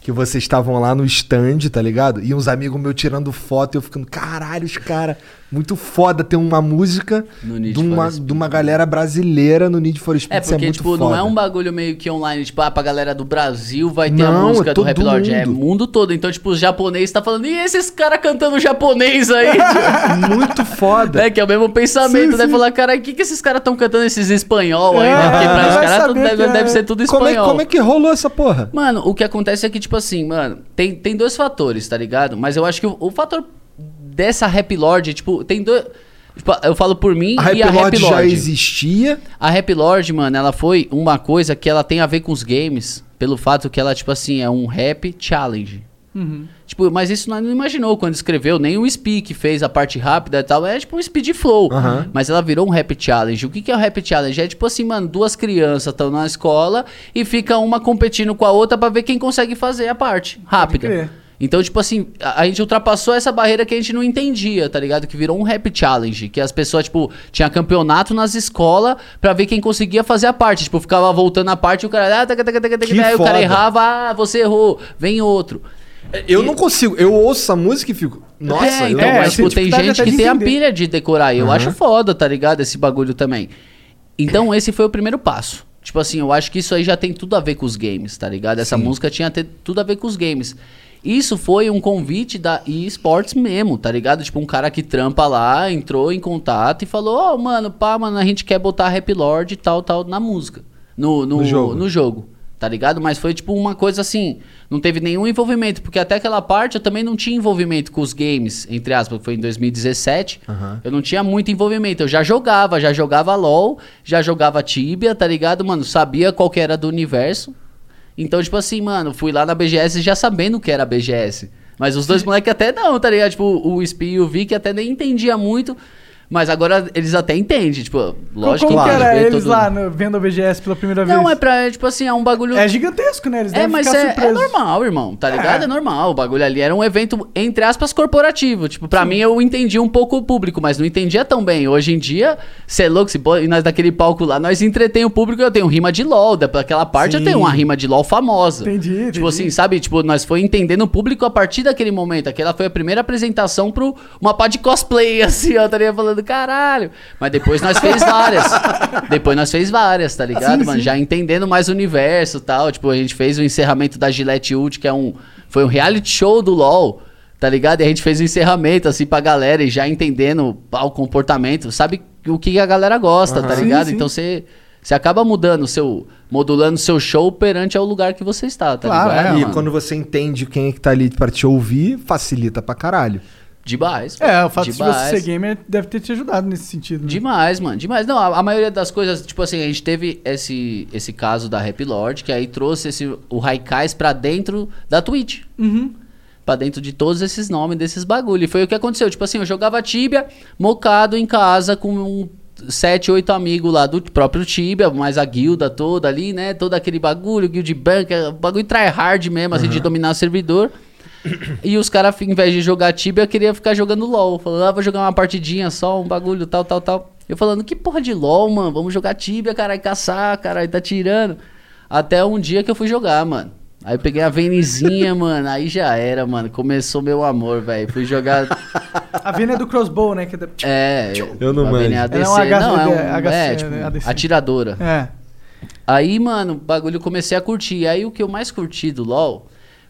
Que vocês estavam lá no stand, tá ligado? E uns amigos meus tirando foto e eu ficando, caralho, os caras, muito foda ter uma música de uma, de uma galera brasileira no Need for Speed. É, isso porque, muito tipo, foda. não é um bagulho meio que online, tipo, ah, pra galera do Brasil vai ter Não, a música é do Rap Lord. É mundo. mundo todo. Então, tipo, os japoneses tá falando, e esses caras cantando japonês aí? Muito foda. É, que é o mesmo pensamento, Sim, né? sim. Falar, cara, o que, que esses caras estão cantando esses espanhol aí? É, né? Porque pra os caras deve, é. deve ser tudo como, é, espanhol. como é que rolou essa porra? Mano, o que acontece é que, tipo assim, mano, tem, tem dois fatores, tá ligado? Mas eu acho que o, o fator dessa Rap Lord, tipo, tem dois. Tipo, eu falo por mim A e a Rap Lord já existia. A Rap Lord, mano, ela foi uma coisa que ela tem a ver com os games, pelo fato que ela, tipo assim, é um rap challenge. Uhum. Tipo, mas isso nós não imaginou quando escreveu, nem o Speak fez a parte rápida e tal. É tipo um speed flow. Aham. Mas ela virou um rap challenge. O que, que é o rap challenge? É tipo assim, mano, duas crianças estão na escola e fica uma competindo com a outra pra ver quem consegue fazer a parte rápida. Então, tipo assim, a, a gente ultrapassou essa barreira que a gente não entendia, tá ligado? Que virou um rap challenge. Que as pessoas, tipo, tinha campeonato nas escolas pra ver quem conseguia fazer a parte. Tipo, ficava voltando a parte e o cara. Ah, taca, taca, taca, taca, aí o cara errava, ah, você errou, vem outro. Eu não consigo. Eu ouço essa música e fico. Nossa, é, eu- então, É, mas tipo, tenho tem dificuldade gente que tem a pilha de decorar. Eu Aham. acho foda, tá ligado? Esse bagulho também. Então, esse foi o primeiro passo. Tipo assim, eu acho que isso aí já tem tudo a ver com os games, tá ligado? Essa música tinha tudo a ver com os games. Isso foi um convite da eSports mesmo, tá ligado? Tipo, um cara que trampa lá, entrou em contato e falou: Ó, mano, pá, mano, a gente quer botar Rap Lord e tal, tal na música. No, no, No jogo. no jogo, tá ligado? Mas foi tipo uma coisa assim, não teve nenhum envolvimento, porque até aquela parte eu também não tinha envolvimento com os games, entre aspas, foi em 2017. Aham. Eu não tinha muito envolvimento, eu já jogava, já jogava LoL, já jogava Tibia, tá ligado, mano? Sabia qual que era do universo. Então, tipo assim, mano, fui lá na BGS já sabendo que era a BGS. Mas os dois moleques até não, tá ligado? Tipo, o Spi e o Vic até nem entendia muito. Mas agora eles até entendem, tipo, lógico Como que claro, era eles todo- lá no- vendo a VGS pela primeira vez? Não, é pra, tipo assim, é um bagulho... É gigantesco, né? Eles É, mas é, é normal, irmão, tá ligado? É. É. normal. O bagulho ali era um evento, entre aspas, corporativo. Tipo, pra mim eu entendi um pouco o público, mas não entendia tão bem. Hoje em dia, cê é louco, se pô- e nós daquele palco lá, nós entretém o público, eu tenho rima de LOL. Daquela parte eu Sim. tenho uma rima de LOL famosa. Entendi, entendi. Tipo assim, sabe? Tipo, nós foi entendendo o público a partir daquele momento. Aquela foi a primeira apresentação pro uma pá de cosplay, assim, ó, estaria falando, caralho. Mas depois nós fez várias. depois nós fez várias, tá ligado, Sim, mano? sim. Já entendendo mais o universo e tal. Tipo, a gente fez o encerramento da Gillette Ult, que é um. Foi um reality show do LOL. Tá ligado? E a gente fez o encerramento, assim, pra galera e já entendendo o comportamento. Sabe o que a galera gosta, tá Sim, ligado? sim. Então você. Você acaba mudando o seu. modulando o seu show perante ao lugar que você está, tá Claro, ligado? é, e mano? quando você entende quem é que tá ali pra te ouvir, facilita pra caralho. Demais. É, o fato de, demais. você ser gamer deve ter te ajudado nesse sentido. né? Demais, mano, demais. Não, a, a maioria das coisas, tipo assim, a gente teve esse, esse caso da Rap Lord, que aí trouxe esse, o Raikais pra dentro da Twitch. Uhum. Pra dentro de todos esses nomes, desses bagulho. E foi o que aconteceu. Tipo assim, eu jogava Tibia, mocado em casa com um sete, oito amigos lá do próprio Tibia, mais a guilda toda ali, né? Todo aquele bagulho, guild bank, bagulho tryhard mesmo, assim, de dominar o servidor. E os caras, em vez de jogar Tibia, queria ficar jogando LOL. Falando, ah, vou jogar uma partidinha só, um bagulho, tal, tal, tal. Eu falando, que porra de LOL, mano? Vamos jogar Tibia, caralho, caçar, caralho, tá tirando. Até um dia que eu fui jogar, mano. Aí eu peguei a Venizinha, mano, aí já era, mano. Começou meu amor, velho. Fui jogar. A Vena é do crossbow, né? Que é da- É, Eu não a manjo. VNADC, É um H- não, é um. HC, é, tipo, né, ADC. atiradora. É. Aí, mano, o bagulho eu comecei a curtir. Aí o que eu mais curti do LoL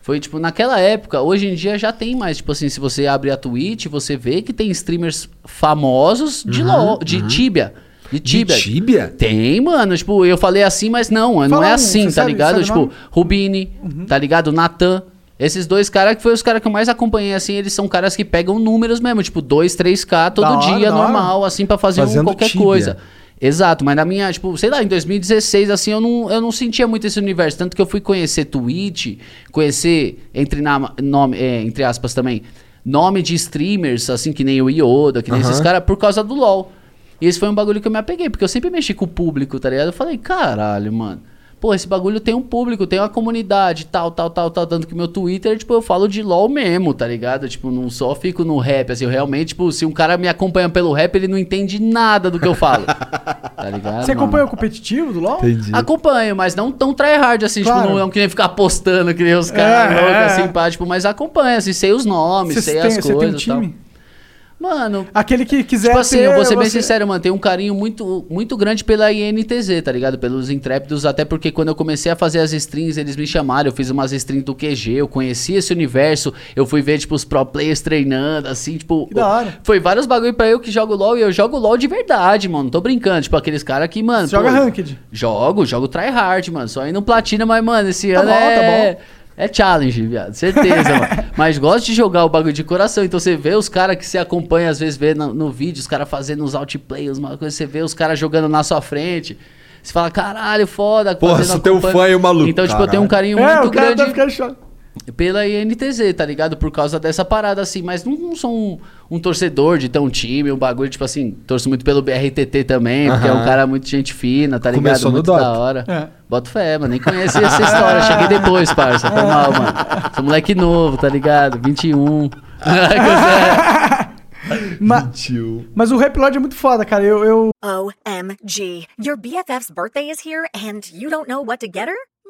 foi, tipo, naquela época, hoje em dia já tem mais, tipo assim, se você abre a Twitch, você vê que tem streamers famosos de LoL, de Tibia. De Tibia. De Tibia? Tem, mano. Tipo, eu falei assim, mas não, não Fala é um, assim, tá sabe- ligado? sabe tipo? Rubini, tá ligado? Natan. Esses dois caras que foi os caras que eu mais acompanhei, assim, eles são caras que pegam números mesmo, tipo, 2, 3K todo Da dia, hora. normal, assim, pra fazer um qualquer Tibia. coisa. Exato, mas na minha, tipo, sei lá, em 2016, assim, eu não, eu não sentia muito esse universo. Tanto que eu fui conhecer Twitch, conhecer, entre, na, nome, é, entre aspas também, nome de streamers, assim, que nem o Yoda, que nem esses caras, por causa do LoL. E esse foi um bagulho que eu me apeguei, porque eu sempre mexi com o público, tá ligado? Eu falei, caralho, mano. Pô, esse bagulho tem um público, tem uma comunidade, tal, tal, tal, tal. Tanto que meu Twitter, tipo, eu falo de LOL mesmo, tá ligado? Tipo, não só fico no rap, assim, eu realmente, tipo, se um cara me acompanha pelo rap, ele não entende nada do que eu falo. tá ligado? Você mano? acompanha o competitivo do LoL? Entendi. Acompanho, mas não tão tryhard assim, Claro. tipo, não, não que nem ficar postando que nem os caras É, loucos, é. assim, pá, tipo, mas acompanho, assim, sei os nomes, Você sei tem, as você tem um coisas e tal. Mano, Aquele que quiser Tipo assim, eu vou ser bem você- sincero, mano, tenho um carinho muito, muito grande pela INTZ, tá ligado? Pelos intrépidos, até porque quando eu comecei a fazer as strings, eles me chamaram, eu fiz umas strings do QG, eu conheci esse universo, eu fui ver, tipo, os pro players treinando, assim, tipo... Que da hora. Foi vários bagulho pra eu que jogo LoL, e eu jogo LoL de verdade, mano, não tô brincando, tipo, aqueles caras que, mano... Você joga pô, ranked. Jogo, jogo tryhard, mano, só indo platina, mas, mano, esse Tá ano bom, tá é... É challenge, viado. Certeza, mano. Mas gosto de jogar o bagulho de coração. Então você vê os caras que você acompanha, às vezes vê no, no vídeo, os caras fazendo os outplays, uma coisa, você vê os caras jogando na sua frente. Você fala, caralho, foda. Porra, sou teu fã e o maluco, Então, tipo, eu tenho um carinho É, muito o cara grande tá ficando. Pela INTZ, tá ligado? Por causa dessa parada, assim. Mas não, não sou um, um torcedor de um time, um bagulho, tipo assim, torço muito pelo BRTT também, porque é um cara muito gente fina, tá ligado? Começou no muito Dota. da hora. É. Boto fé, mano. Nem conhecia essa história. Cheguei depois, parça. Foi mal, mano. Sou moleque novo, tá ligado? 21. Ma- Tio. mas o Rap Lord é muito foda, cara. Eu, eu OMG. Your BFF's birthday is here and you don't know what to get her?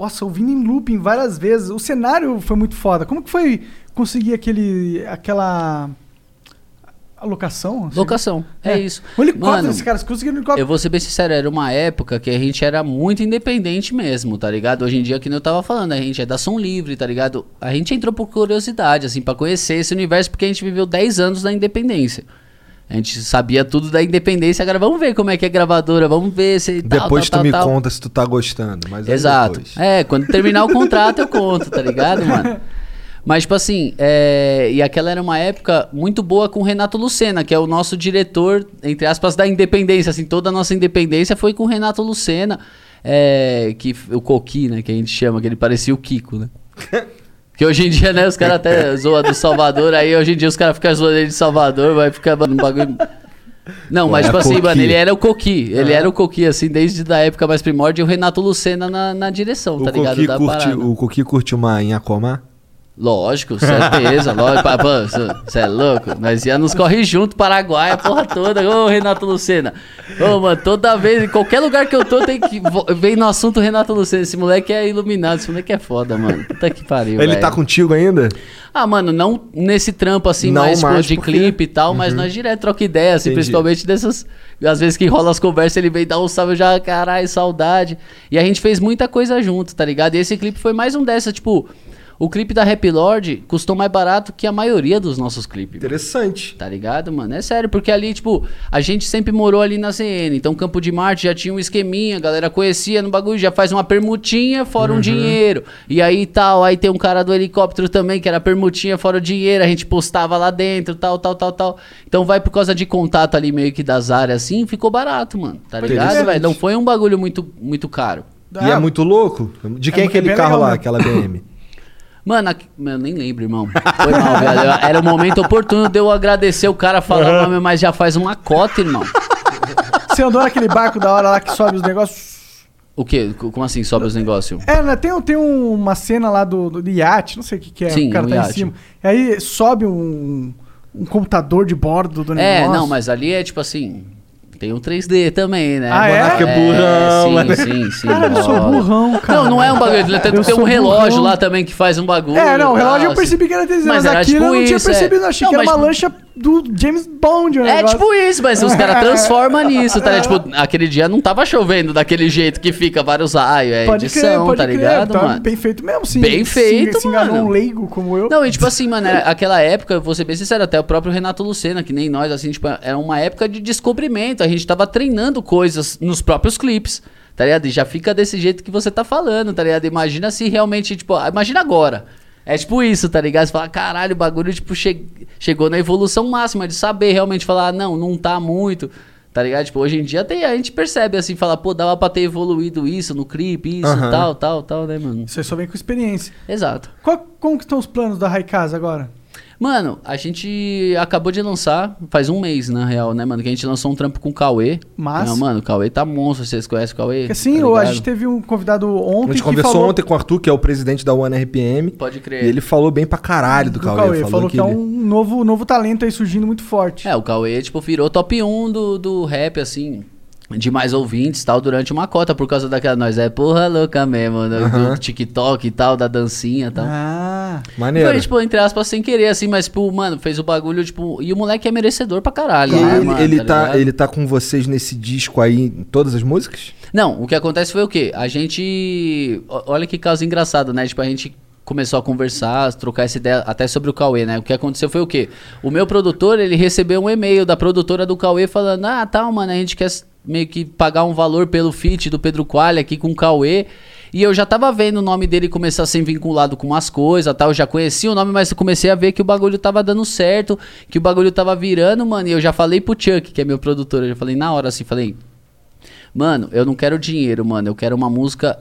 nossa, ouvindo em looping várias vezes. O cenário foi muito foda. Como que foi conseguir aquele, aquela alocação? assim? Locação. É, isso. O helicóptero, Mano, esses caras conseguiram um helicóptero. Eu vou ser bem sincero, era uma época que a gente era muito independente mesmo, tá ligado? Hoje em dia, que eu tava falando, a gente é da som livre, tá ligado? A gente entrou por curiosidade, assim, pra conhecer esse universo, porque a gente viveu 10 anos da independência. A gente sabia tudo da independência, agora vamos ver como é que é gravadora, vamos ver se tal, Depois tal, tu me tal, tal. conta se tu tá gostando. Mas Exato. depois. É, quando terminar o contrato eu conto, tá ligado, mano? Mas, tipo assim, é... e aquela era uma época muito boa com o Renato Lucena, que é o nosso diretor, entre aspas, da independência. Assim, toda a nossa independência foi com o Renato Lucena, é... que o Coqui, né, que a gente chama, que ele parecia o Kiko, né? Que hoje em dia, né, os caras até zoam do Salvador, aí hoje em dia os caras ficam zoando ele de Salvador, vai ficar mano, um bagulho. Não, mas É, tipo assim, mano, ele era o Coqui. Ele era o Coqui, assim, desde da época mais primórdia, e o Renato Lucena na, na direção, O tá ligado? Coqui curte, o Coqui curte uma Inhacomá? Lógico, certeza, lógico. Você é louco? Nós ia nos corre junto, Paraguai, a porra toda. Ô, Renato Lucena. Ô, mano, toda vez, em qualquer lugar que eu tô, tem que. Vem no assunto Renato Lucena. Esse moleque é iluminado, esse moleque é foda, mano. Puta que pariu. Ele velho. tá contigo ainda? Ah, mano, não nesse trampo assim, Não mais, mais de porque- clipe e tal, mas nós direto troca ideia, assim, principalmente dessas. Às vezes que rola as conversas, ele vem dar um salve, eu já, caralho, saudade. E a gente fez muita coisa junto, tá ligado? E esse clipe foi mais um dessa, tipo. O clipe da Rap Lord custou mais barato que a maioria dos nossos clipes. mano. Interessante. Tá ligado, mano? É sério, porque ali, tipo, a gente sempre morou ali na CN. Então, Campo de Marte já tinha um esqueminha, a galera conhecia no bagulho, já faz uma permutinha fora Uhum. um dinheiro. E aí tal, aí tem um cara do helicóptero também, que era permutinha fora o dinheiro, a gente postava lá dentro, tal, tal, tal, tal. Então vai por causa de contato ali meio que das áreas assim, ficou barato, mano. Tá ligado, velho? Não foi um bagulho muito, muito caro. E é muito louco? De quem é, É- é aquele carro legal, lá, né? aquela BM? Mano, aqui- eu nem lembro, irmão. Foi mal, velho. Era o momento oportuno de eu agradecer o cara falar o nome, mas já faz uma cota, irmão. Você andou naquele barco da hora lá que sobe os negócios? O quê? Como assim sobe os negócios? É, né, tem, tem um- uma cena lá do, do iate, não sei o que, que é. Sim, o cara um tá em iate. cima. E aí sobe um, um computador de bordo do É, negócio. não, mas ali é tipo assim. Tem um 3D também, né? Ah, é? Moleque é burrão, sim, mano. sim, sim. Cara, eu sou burrão, cara. Não, não é um bagulho. Tem, Eu tem sou um relógio burrão. lá também que faz um bagulho. É, não, o relógio tal, eu percebi que era desenho, mas, Mas era aquilo eu tipo não tinha isso, é. percebido, achei Não, que era mas, uma tipo, lancha do James Bond. o É negócio. tipo isso, mas os caras transformam nisso, tá ligado? Tipo, aquele dia não tava chovendo daquele jeito que fica vários raios, é Pode edição, crer, tá crer. ligado, tá mano? bem feito mesmo, sim. Bem Se- feito, se, enganou mano. um leigo como eu. Não, e tipo assim, mano, aquela época, vou ser bem sincero, até o próprio Renato Lucena, que nem nós, assim, tipo, era uma época de descobrimento. A gente tava treinando coisas nos próprios clipes, tá ligado? E já fica desse jeito que você tá falando, tá ligado? Imagina se realmente, tipo, imagina agora. É tipo isso, tá ligado? Você fala, caralho, o bagulho, tipo, che- chegou na evolução máxima de saber realmente falar, ah, não, não tá muito. Tá ligado? Tipo, hoje em dia tem, a gente percebe assim, fala, pô, dava pra ter evoluído isso no clipe, isso, Aham. tal, tal, tal, né, mano? Você só vem com experiência. Exato. Qual, como que estão os planos da Raikasa agora? Mano, a gente acabou de lançar, faz um mês, na real, né, mano? Que a gente lançou um trampo com o Cauê. Massa. Não, mano, o Cauê tá monstro, vocês conhecem o Cauê? Porque assim, Tá a gente teve um convidado A ontem gente que conversou falou ontem com o Arthur, que é o presidente da One RPM. Pode crer. E ele falou bem pra caralho do, do Cauê. Falou, que, é ele- um novo, novo talento aí surgindo muito forte. É, o Cauê, tipo, virou top 1 do, do rap, assim, de mais ouvintes e tal, durante uma cota, por causa daquela. Nós é porra louca mesmo, né, do TikTok e tal, da dancinha e tal. Ah, Maneiro. Foi, tipo, entre aspas, sem querer, assim, mas, tipo, mano, fez o bagulho, tipo. E o moleque é merecedor pra caralho, E né, ele, mano, ele, tá, ligado? ele tá com vocês nesse disco aí, em todas as músicas? Não, o que acontece foi o quê? A gente. Olha que caso engraçado, né? Tipo, a gente começou a conversar, trocar essa ideia até sobre o Cauê, né? O que aconteceu foi o quê? O meu produtor, ele recebeu um e-mail da produtora do Cauê falando: Ah, tal, mano, a gente quer meio que pagar um valor pelo feat do Pedro Qualha aqui com o Cauê. E eu já tava vendo o nome dele começar a ser vinculado com umas coisas, tal. Eu já conhecia o nome, mas eu comecei a ver que o bagulho tava dando certo, que o bagulho tava virando, mano. E eu já falei pro Chuck, que é meu produtor, eu já falei na hora assim, falei, Mano, eu não quero dinheiro, mano. Eu quero uma música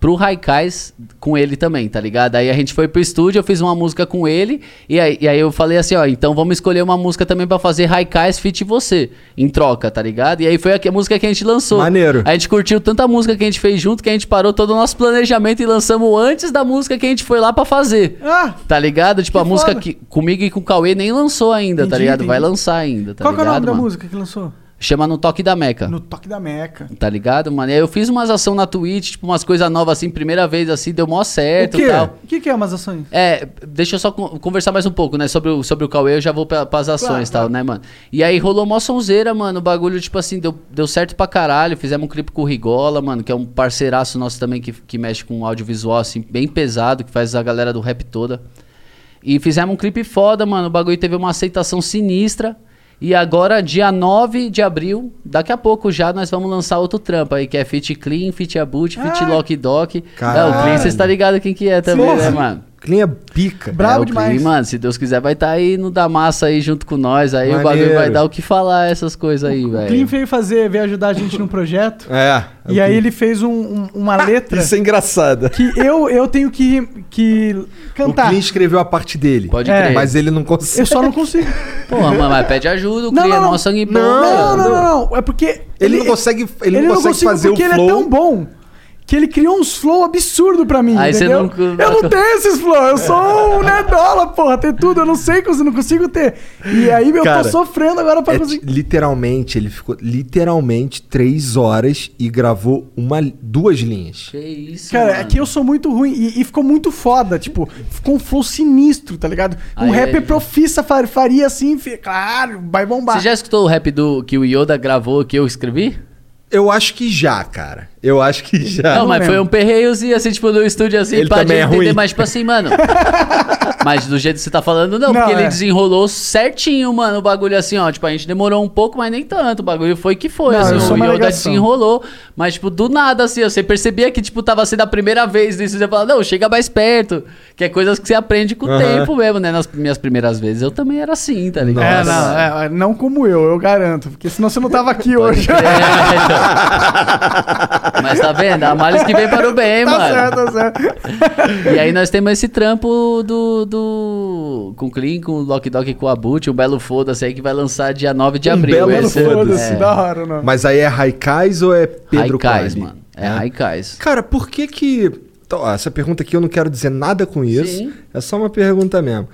pro Raikais com ele também, tá ligado? Aí a gente foi pro estúdio, eu fiz uma música com ele. E aí, e aí eu falei assim, ó, então vamos escolher uma música também pra fazer Raikais feat você, em troca, tá ligado? E aí foi a, música que a gente lançou. Maneiro. A gente curtiu tanta música que a gente fez junto que a gente parou todo o nosso planejamento e lançamos antes da música que a gente foi lá pra fazer. ah Tá ligado? Tipo, a música foda. que comigo e com o Cauê nem lançou ainda, tá Entendi, ligado? entendi. Vai lançar ainda, tá qual que é o ligado? nome da mano? música que lançou? Chama No Toque da Meca. No Toque da Meca. Tá ligado, mano? E aí eu fiz umas ações na Twitch, tipo, umas coisas novas assim, primeira vez assim, deu mó certo o quê? e tal. O que, que é umas ações? É, deixa eu só con- conversar mais um pouco, né? Sobre o, sobre o Cauê, eu já vou pra, pras ações e Claro, tal, né, mano? E aí rolou mó sonzeira, mano. O bagulho, tipo assim, deu, deu certo pra caralho. Fizemos um clipe com o Rigola, mano, que é um parceiraço nosso também que, que mexe com audiovisual, assim, bem pesado, que faz a galera do rap toda. E fizemos um clipe foda, mano. O bagulho teve uma aceitação sinistra. E agora, dia 9 de abril, daqui a pouco já, nós vamos lançar outro trampo aí, que é Fit Clean, Fit Abut, Fit. Lock Doc. É, o Clean, vocês tá ligado quem que é também, Sim. né, mano? Clean é pica. Brabo é, o demais. Clean, mano, se Deus quiser, vai estar aí no da massa aí junto com nós. Aí o bagulho Maneiro. vai dar o que falar essas coisas aí, O Clean velho. veio fazer, veio ajudar a gente num projeto. É. e aí ele fez um- um- uma letra Isso é engraçado. que eu, eu tenho que, que O cantar. Clean escreveu a parte dele. Pode É. crer. Mas ele não consegue. Eu só não consigo. Porra, mano, mas pede ajuda, o Não, Clean é não. sangue bom, Não, Não, velho. não, não, não. É porque. Ele não consegue, ele não consegue fazer o porque flow. ele é tão bom que ele criou uns flow absurdo pra mim, Aí você entendeu? não- Eu não tenho esses flow, eu sou um nerdola, porra, tem tudo, eu não sei, eu não consigo ter. E aí eu Cara, tô sofrendo agora pra É, conseguir. literalmente, ele ficou literalmente três horas e gravou uma, duas linhas. Que isso, Cara, mano. é que eu sou muito ruim e, e ficou muito foda, tipo, ficou um flow sinistro, tá ligado? Um Aí, rapper aí. profissa fa- faria assim, claro, vai bombar. Você já escutou o rap do que o Yoda gravou que eu escrevi? Eu acho que já, cara. Eu acho que já. não, mas foi um perreiozinho, assim, tipo, no estúdio, assim, Ele pra também gente é entender, ruim. mas, tipo assim, mano... mas do jeito que você tá falando, não, Não, porque é. ele desenrolou certinho, mano, o bagulho, assim, ó, tipo, a gente demorou um pouco, mas nem tanto, o bagulho foi que foi, Não, assim, eu sou o uma Yoda negação. desenrolou, mas, tipo, do nada, assim, ó, você percebia que, tipo, tava sendo a primeira vez nisso, você fala, não, chega mais perto, que é coisas que você aprende com o Aham. tempo mesmo, né, nas minhas primeiras vezes, eu também era assim, tá ligado? É, não, é, não como eu, eu garanto, porque senão você não tava aqui hoje. É, então. Mas tá vendo? A males que vem para o bem, tá mano. certo, tá certo. E aí nós temos esse trampo do. do com o Clean, com o Lock Dog e com o Abut, o Belo Foda-se aí que vai lançar dia 9 de Um abril. belo Esse- Foda-se, é, da hora, não. Mas aí é Raikais ou é Pedro Haikais, Quali? mano. É Haikais. Cara, por que que... Então, ó, essa pergunta aqui eu não quero dizer nada com isso. Sim. É só uma pergunta mesmo.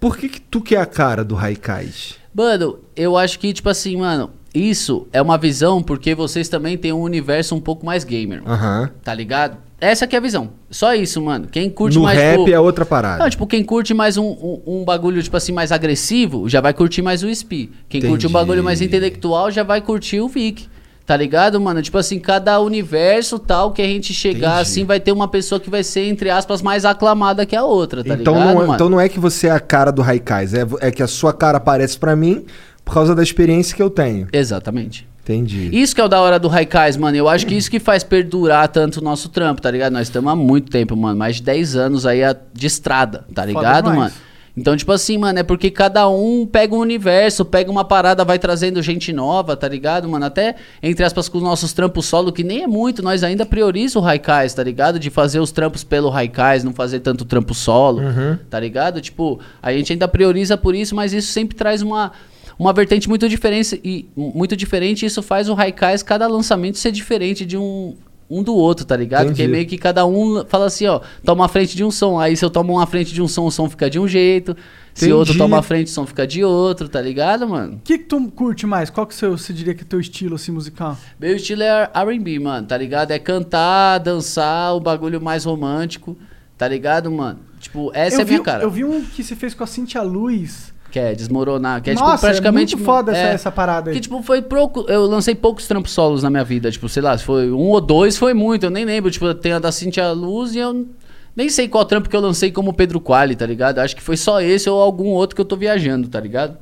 Por que que tu que é a cara do Raikais? Mano, eu acho que, tipo assim, mano, isso é uma visão porque vocês também têm um universo um pouco mais gamer. Aham. Tá ligado? Essa que é a visão. Só isso, mano. Quem curte No mais. rap tipo, é outra parada. Não, tipo, quem curte mais um, um, um bagulho, tipo assim, mais agressivo, já vai curtir mais o SP. Quem curte um Entendi. bagulho mais intelectual, já vai curtir o Vic. Tá ligado, mano? Tipo assim, cada universo tal que a gente chegar, Entendi. assim, vai ter uma pessoa que vai ser, entre aspas, mais aclamada que a outra, tá então, ligado, não é, então não é que você é a cara do Raikais, é, é que a sua cara aparece pra mim por causa da experiência que eu tenho. Exatamente. Entendi. Isso que é o da hora do Raikais, mano. Eu acho que isso que faz perdurar tanto o nosso trampo, tá ligado? Nós estamos há muito tempo, mano. Mais de 10 anos aí de estrada, tá ligado, mano? Então, tipo assim, mano, é porque cada um pega um universo, pega uma parada, vai trazendo gente nova, tá ligado, mano? Até, entre aspas, com os nossos trampos solo, que nem é muito, nós ainda priorizamos o Raikais, tá ligado? De fazer os trampos pelo Raikais, não fazer tanto trampo solo, tá ligado? Tipo, a gente ainda prioriza por isso, mas isso sempre traz uma, uma vertente muito diferente e muito diferente, isso faz o Raikais, cada lançamento ser diferente de um um do outro, tá ligado? Entendi. Porque meio que cada um fala assim, ó, toma a frente de um som. Aí se eu tomo uma frente de um som, o som fica de um jeito. Se Entendi. outro toma a frente, o som fica de outro, tá ligado, mano? O que, que tu curte mais? Qual que seu, você diria que é teu estilo assim, musical? Meu estilo é R&B, mano, tá ligado? É cantar, dançar, o bagulho mais romântico, tá ligado, mano? Tipo, essa eu é a vi, minha cara. Eu vi um que você fez com a Cintia Luz. Que é desmoronar, que é Nossa, tipo praticamente... é muito foda essa, é, essa parada aí. Que, tipo, foi pouco. Eu lancei poucos trampos solos na minha vida. Tipo, sei lá, se foi um ou dois, foi muito. Eu nem lembro. Tipo, tem a da Cintia Luz e eu nem sei qual trampo que eu lancei como Pedro Quali, tá ligado? Acho que foi só esse ou algum outro que eu tô viajando, tá ligado?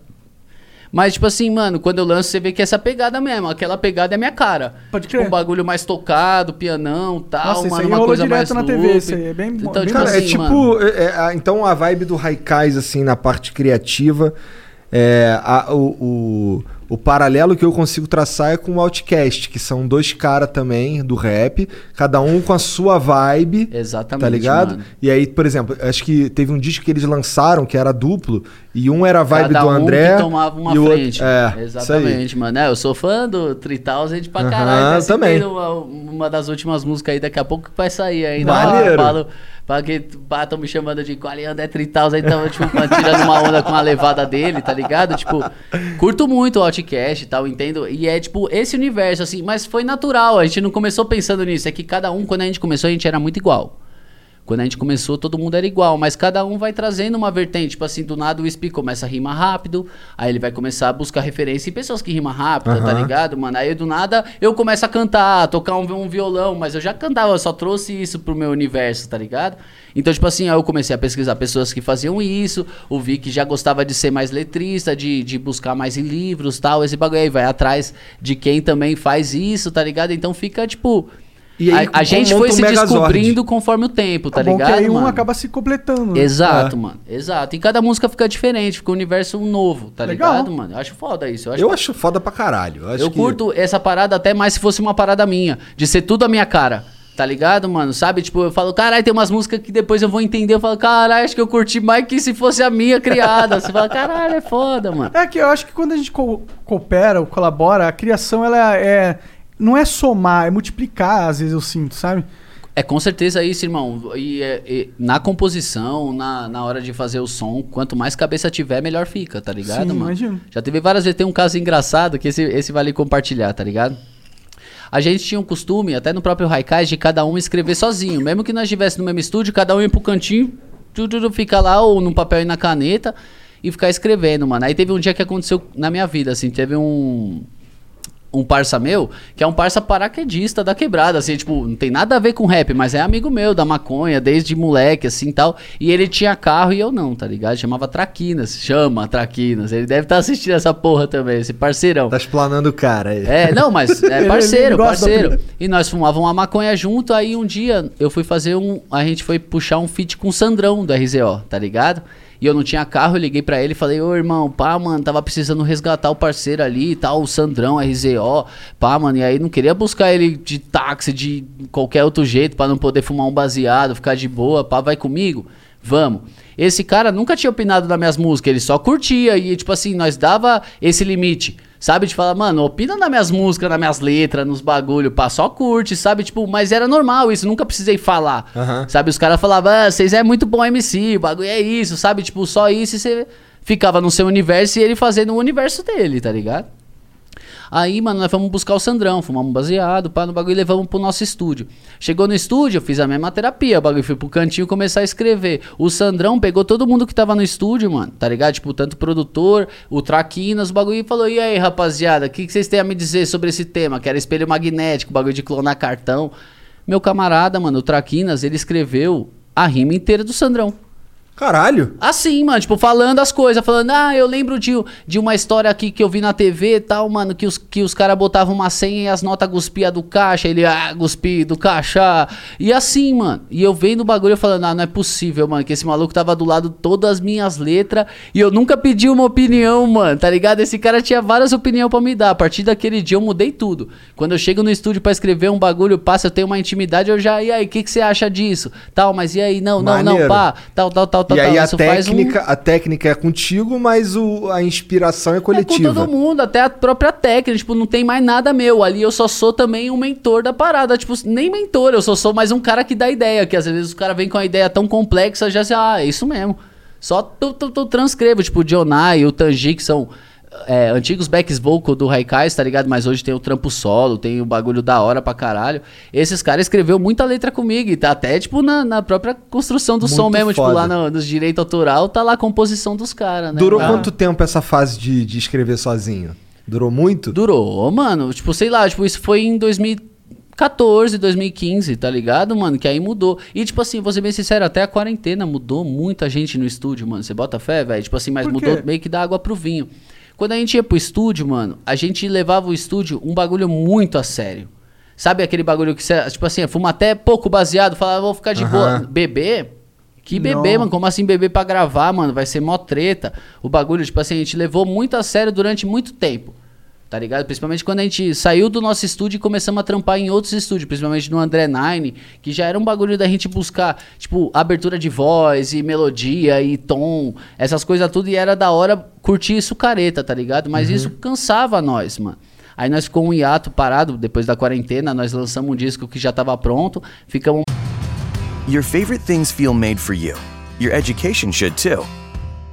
Mas, tipo assim, mano, quando eu lanço, você vê que essa pegada mesmo. Aquela pegada é minha cara. Pode Tipo, crer. um bagulho mais tocado, pianão, tal, Nossa, mano, uma rolou coisa direto mais na TV, loop. isso aí, é bem- Então, bem tipo Cara, assim, é tipo. mano, é- é, a- então a vibe do Raikais, assim, na parte criativa. É, a- o, o, o paralelo que eu consigo traçar é com o Outcast, que são dois caras também do rap, cada um com a sua vibe. Exatamente, Tá ligado? mano. E aí, por exemplo, acho que teve um disco que eles lançaram que era duplo, e um era a vibe Cada do um André. que tomava uma e frente. outro. É. Exatamente, mano. É, eu sou fã do 3000 pra caralho. Até citei também. Uma, uma das últimas músicas aí, daqui a pouco que vai sair ainda. Maneiro. Eu falo, pra que batam me chamando de Qualiando é 3000, então, tipo, tirando uma onda com a levada dele, tá ligado? Tipo, curto muito o Outcast e tal, entendo. E é, tipo, esse universo, assim, mas foi natural. A gente não começou pensando nisso. É que cada um, quando a gente começou, a gente era muito igual. Quando a gente começou, todo mundo era igual, mas cada um vai trazendo uma vertente. Tipo assim, do nada o Spi começa a rimar rápido, aí ele vai começar a buscar referência em pessoas que rimam rápido, tá Aham. ligado, mano? Aí do nada eu começo a cantar, a tocar um, um violão, mas eu já cantava, eu só trouxe isso pro meu universo, tá ligado? Então, tipo assim, aí eu comecei a pesquisar pessoas que faziam isso, o Vic já gostava de ser mais letrista, de, de buscar mais em livros tal, esse bagulho aí vai atrás de quem também faz isso, tá ligado? Então fica, tipo. E aí, a, a gente foi um se Megazord. descobrindo conforme o tempo, tá É bom ligado? que aí um mano? acaba se completando. né? Exato, É. mano. Exato. E cada música fica diferente, fica um universo novo, tá Legal. ligado, mano? Eu acho foda isso. Eu acho, Eu acho foda pra caralho. Eu, acho eu que- curto essa parada até mais se fosse uma parada minha, de ser tudo a minha cara. Tá ligado, mano? Sabe? Tipo, eu falo, caralho, tem umas músicas que depois eu vou entender. Eu falo, caralho, acho que eu curti mais que se fosse a minha criada. Você fala, caralho, é foda, mano. É que eu acho que quando a gente co- coopera ou colabora, a criação ela é. Não é somar, é multiplicar, às vezes eu sinto, sabe? É com certeza isso, irmão. E, é, e na composição, na, na hora de fazer o som, quanto mais cabeça tiver, melhor fica, tá ligado, Sim, mano? imagino. Já teve várias vezes, tem um caso engraçado que esse, esse vale compartilhar, tá ligado? A gente tinha um costume, até no próprio Haikai, de cada um escrever sozinho. Mesmo que nós estivéssemos no mesmo estúdio, cada um ia pro cantinho, tudo, tudo fica lá, ou no papel e na caneta, e ficar escrevendo, mano. Aí teve um dia que aconteceu na minha vida, assim, teve um um parça meu, que é um parça paraquedista da quebrada, assim, tipo, não tem nada a ver com rap, mas é amigo meu da maconha, desde moleque, assim, tal. E ele tinha carro e eu não, tá ligado? Chamava Traquinas, chama Traquinas. Ele deve estar assistindo essa porra também, esse parceirão. Tá explanando o cara aí. É, não, mas é parceiro, parceiro. E nós fumávamos uma maconha junto, aí um dia eu fui fazer um. A gente foi puxar um feat com o Sandrão do RZO, tá ligado? E eu não tinha carro, eu liguei pra ele e falei, ô irmão, pá, mano, tava precisando resgatar o parceiro ali e tal, o Sandrão, RZO, pá, mano, e aí não queria buscar ele de táxi, de qualquer outro jeito, pra não poder fumar um baseado, ficar de boa, pá, vai comigo? Vamos. Esse cara nunca tinha opinado nas minhas músicas, ele só curtia e, tipo assim, nós dava esse limite. Sabe, de falar, mano, opina nas minhas músicas, nas minhas letras, nos bagulho, pá, só curte, sabe? Tipo, mas era normal isso, nunca precisei falar. Aham. Sabe, os caras falavam, ah, vocês é muito bom MC, o bagulho é isso, sabe? Tipo, só isso e você ficava no seu universo e ele fazendo o universo dele, tá ligado? Aí, mano, nós fomos buscar o Sandrão, fumamos um baseado, pá, no bagulho e levamos pro nosso estúdio. Chegou no estúdio, eu fiz a mesma terapia, o bagulho fui pro cantinho começar a escrever. O Sandrão pegou todo mundo que tava no estúdio, mano, tá ligado? Tipo, tanto o produtor, o Traquinas, o bagulho e falou: e aí, rapaziada, o que, que vocês têm a me dizer sobre esse tema? Que era espelho magnético, bagulho de clonar cartão. Meu camarada, mano, o Traquinas, ele escreveu a rima inteira do Sandrão. Caralho. Assim, mano, tipo, falando as coisas, falando, ah, eu lembro de, de uma história aqui que eu vi na TV e tal, mano, que os, que os caras botavam uma senha e as notas guspia do caixa, ele, ah, guspi do caixa, e assim, mano, e eu vendo o bagulho falando, ah, não é possível, mano, que esse maluco tava do lado todas as minhas letras e eu nunca pedi uma opinião, mano, tá ligado? Esse cara tinha várias opiniões pra me dar, a partir daquele dia eu mudei tudo. Quando eu chego no estúdio pra escrever um bagulho, passa, eu tenho uma intimidade, eu já, e aí, o que, que você acha disso? Tal, mas e aí, não, não, não, Maneiro. pá, tal, tal, tal, tal, e aí a Isso faz um- técnica, a técnica é contigo, mas o, a inspiração é É com coletiva. todo mundo, até a própria técnica, tipo, não tem mais nada meu. Ali eu só sou também um mentor da parada, tipo, nem mentor, eu só sou mais um cara que dá ideia, que às vezes o cara vem com uma ideia tão complexa, já sei, ah, é isso mesmo. Só tu, tu, tu transcrevo, tipo, o Dionai e o Tanji, que são é, antigos backs vocal do Haikais, tá ligado? Mas hoje tem o trampo solo, tem o bagulho da hora pra caralho. Esses caras escreveu muita letra comigo, e tá até, tipo, na, na própria construção do som Muito mesmo, tipo, foda. lá no- nos direitos autoral, tá lá a composição dos caras, né? Durou Ah. quanto tempo essa fase de, de escrever sozinho? Durou muito? Durou, mano. Tipo, sei lá, tipo, isso foi em 2014, 2015, tá ligado, mano? Que aí mudou. E, tipo assim, vou ser bem sincero, até a quarentena mudou muita gente no estúdio, mano. Você bota fé, velho? Tipo assim, mas mudou meio que da água pro vinho. Quando a gente ia pro estúdio, mano, a gente levava o estúdio um bagulho muito a sério. Sabe aquele bagulho que você, tipo assim, fuma até pouco baseado, falava, vou ficar de boa. Beber? Que beber, Não. mano? Como assim beber pra gravar, mano? Vai ser mó treta. O bagulho, tipo assim, a gente levou muito a sério durante muito tempo. Tá ligado? Principalmente quando a gente saiu do nosso estúdio e começamos a trampar em outros estúdios, principalmente no André Nine, que já era um bagulho da gente buscar, tipo, abertura de voz e melodia e tom, essas coisas tudo, e era da hora curtir isso careta, tá ligado? Mas isso cansava nós, mano. Aí nós ficou um hiato parado depois da quarentena, nós lançamos um disco que já tava pronto, ficamos Your favorite things feel made for you. Your education should too.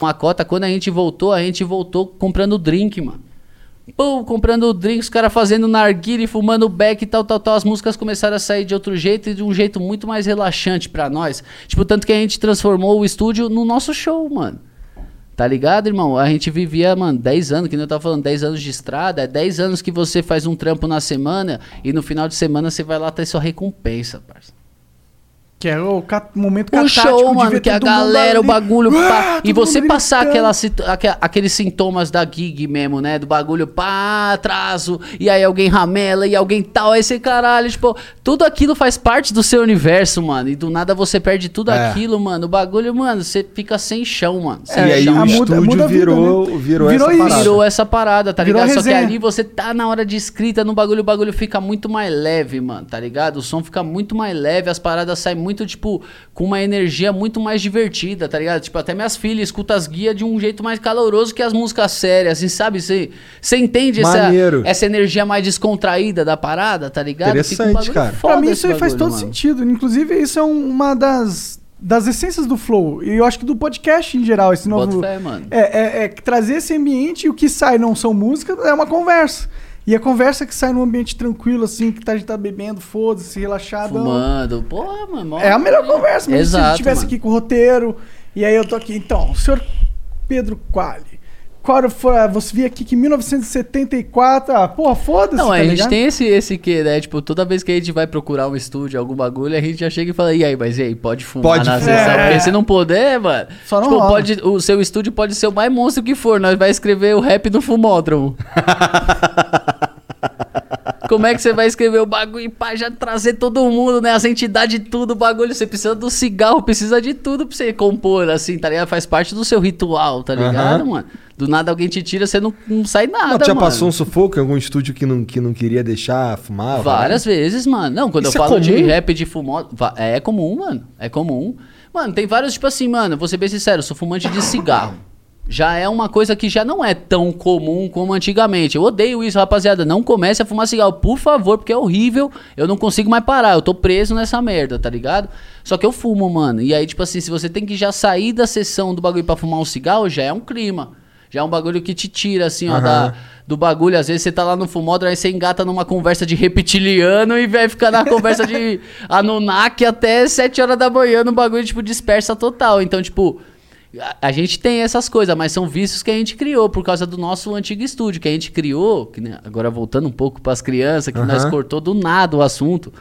Uma cota, quando a gente voltou, a gente voltou comprando drink, mano. Pô, comprando drink, os caras fazendo narguile, fumando beck e tal, tal, tal. As músicas começaram a sair de outro jeito e de um jeito muito mais relaxante pra nós. Tipo, tanto que a gente transformou o estúdio no nosso show, mano. Tá ligado, irmão? A gente vivia, mano, 10 anos, que nem eu tava falando, 10 anos de estrada. É 10 anos que você faz um trampo na semana e no final de semana você vai lá ter sua recompensa, parça. Que é o ca- momento O show, de mano, que a galera, o bagulho, pá, Ah, e todo você passar aquela, aqueles sintomas da gig mesmo, né? Do bagulho, pá, atraso, e aí alguém ramela, e alguém tal, aí você, caralho, tipo, tudo aquilo faz parte do seu universo, mano, e do nada você perde tudo É. aquilo, mano, o bagulho, mano, você fica sem chão, mano. e sem aí chão. o a muda- estúdio muda a vida, virou, né? virou, Virou essa isso. parada. Virou essa parada, tá Virou ligado? Só que ali você tá na hora de escrita no bagulho, o bagulho fica muito mais leve, mano, tá ligado? O som fica muito mais leve, as paradas saem muito, tipo, com uma energia muito mais divertida, tá ligado? Tipo, até minhas filhas escutam as guias de um jeito mais caloroso que as músicas sérias, assim, sabe? Você você entende essa, Maneiro. essa energia mais descontraída da parada, tá ligado? Fica um Interessante, bagulho cara. Pra mim isso aí faz todo mano. sentido. Inclusive, isso é um- uma das, das essências do Flow. E eu acho que do podcast em geral, esse novo. Fé, mano. É, é, é trazer esse ambiente e o que sai não são músicas, é uma conversa. E a conversa que sai num ambiente tranquilo, assim, que tá- a gente tá bebendo, foda-se, relaxado. Fumando, porra, mano. É a melhor conversa, mas se Exato, ele estivesse mano. aqui com o roteiro, e aí eu tô aqui, então, senhor Pedro Quali. Qual foi, a- você via aqui que em 1974, ah, porra, foda-se, Não, tá a gente ligado? tem esse, esse que, né? Tipo, toda vez que a gente vai procurar um estúdio, algum bagulho, a gente já chega e fala, e aí, mas e aí, pode fumar Pode na fumar. sessão? É. Porque se não puder, mano. Só não tipo, rola. pode, o seu estúdio pode ser o mais monstro que for, nós vai escrever o rap do fumódromo. Como é que você vai escrever o bagulho e pá, já trazer todo mundo, né? As entidades, tudo, o bagulho. Você precisa do cigarro, precisa de tudo pra você compor, assim, tá ligado? Faz parte do seu ritual, tá ligado, Aham. mano? Do nada alguém te tira, você não, não sai nada, Mas já mano. passou um sufoco em algum estúdio que não, que não queria deixar fumar? Várias vezes, mano. Não, quando Isso eu é falo de comum? rap de fumó. va- É comum, mano. É comum. Mano, tem vários, tipo assim, mano, vou ser bem sincero, eu sou fumante de cigarro. Já é uma coisa que já não é tão comum como antigamente. Eu odeio isso, rapaziada. Não comece a fumar cigarro, por favor, porque é horrível. Eu não consigo mais parar. Eu tô preso nessa merda, tá ligado? Só que eu fumo, mano. E aí, tipo assim, se você tem que já sair da sessão do bagulho pra fumar um cigarro, já é um clima. Já é um bagulho que te tira, assim, ó, Aham. da, do bagulho. Às vezes você tá lá no fumódromo, aí você engata numa conversa de reptiliano e vai ficar na conversa de Anunnaki até 7 horas da manhã no bagulho, tipo, dispersa total. Então, tipo, a, a gente tem essas coisas, mas são vícios que a gente criou por causa do nosso antigo estúdio, que a gente criou, que, né, agora voltando um pouco pras crianças, que nós Aham. cortou do nada o assunto.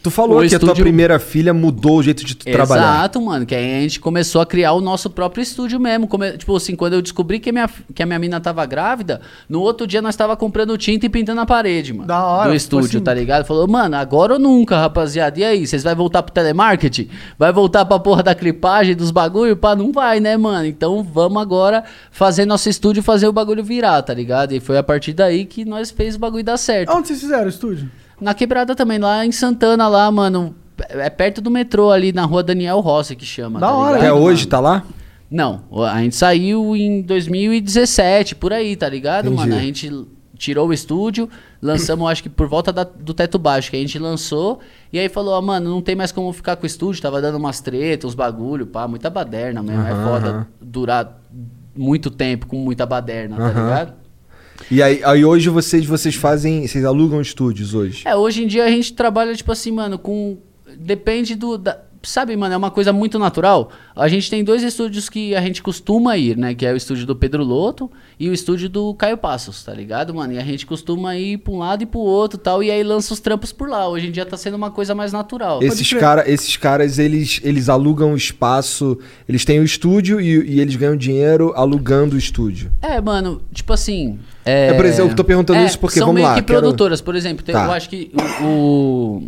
Tu falou O que a tua estúdio- primeira filha mudou o jeito de tu trabalhar. Exato, mano. Que aí a gente começou a criar o nosso próprio estúdio mesmo. Come- tipo assim, quando eu descobri que a, minha, que a minha mina tava grávida, no outro dia nós tava comprando tinta e pintando a parede, mano. Da hora, Do tipo estúdio, assim- tá ligado? Falou, mano, agora ou nunca, rapaziada. E aí, vocês vai voltar pro telemarketing? Vai voltar pra porra da clipagem, dos bagulho? Pá, não vai, né, mano? Então vamos agora fazer nosso estúdio e fazer o bagulho virar, tá ligado? E foi a partir daí que nós fez o bagulho dar certo. Onde vocês fizeram o estúdio? Na quebrada também, lá em Santana, lá, mano. É perto do metrô ali na rua Daniel Rossi que chama. Da tá hora, ligado, Até hoje mano? tá lá? Não, a gente saiu em 2017, por aí, tá ligado, Entendi. mano? A gente tirou o estúdio, lançamos, acho que por volta da- do teto baixo, que a gente lançou, e aí falou, ó, mano, não tem mais como ficar com o estúdio, tava dando umas tretas, uns bagulho, pá, muita baderna mesmo. é Aham, foda durar muito tempo com muita baderna, tá ligado? E aí, aí hoje vocês, vocês fazem. Vocês alugam estúdios hoje? É, hoje em dia a gente trabalha, tipo assim, mano, com. Depende do. da- Sabe, mano, é uma coisa muito natural. A gente tem dois estúdios que a gente costuma ir, né? Que é o estúdio do Pedro Loto e o estúdio do Caio Passos, tá ligado, mano? E a gente costuma ir pra um lado e pro outro tal. E aí lança os trampos por lá. Hoje em dia tá sendo uma coisa mais natural. Esses, cara, esses caras, eles, eles alugam espaço. Eles têm o estúdio e, e eles ganham dinheiro alugando o estúdio. É, mano, tipo assim. É, É, por exemplo, eu tô perguntando isso porque, são vamos meio lá, que quero- produtoras, por exemplo. tem- Tá. Eu acho que o, o,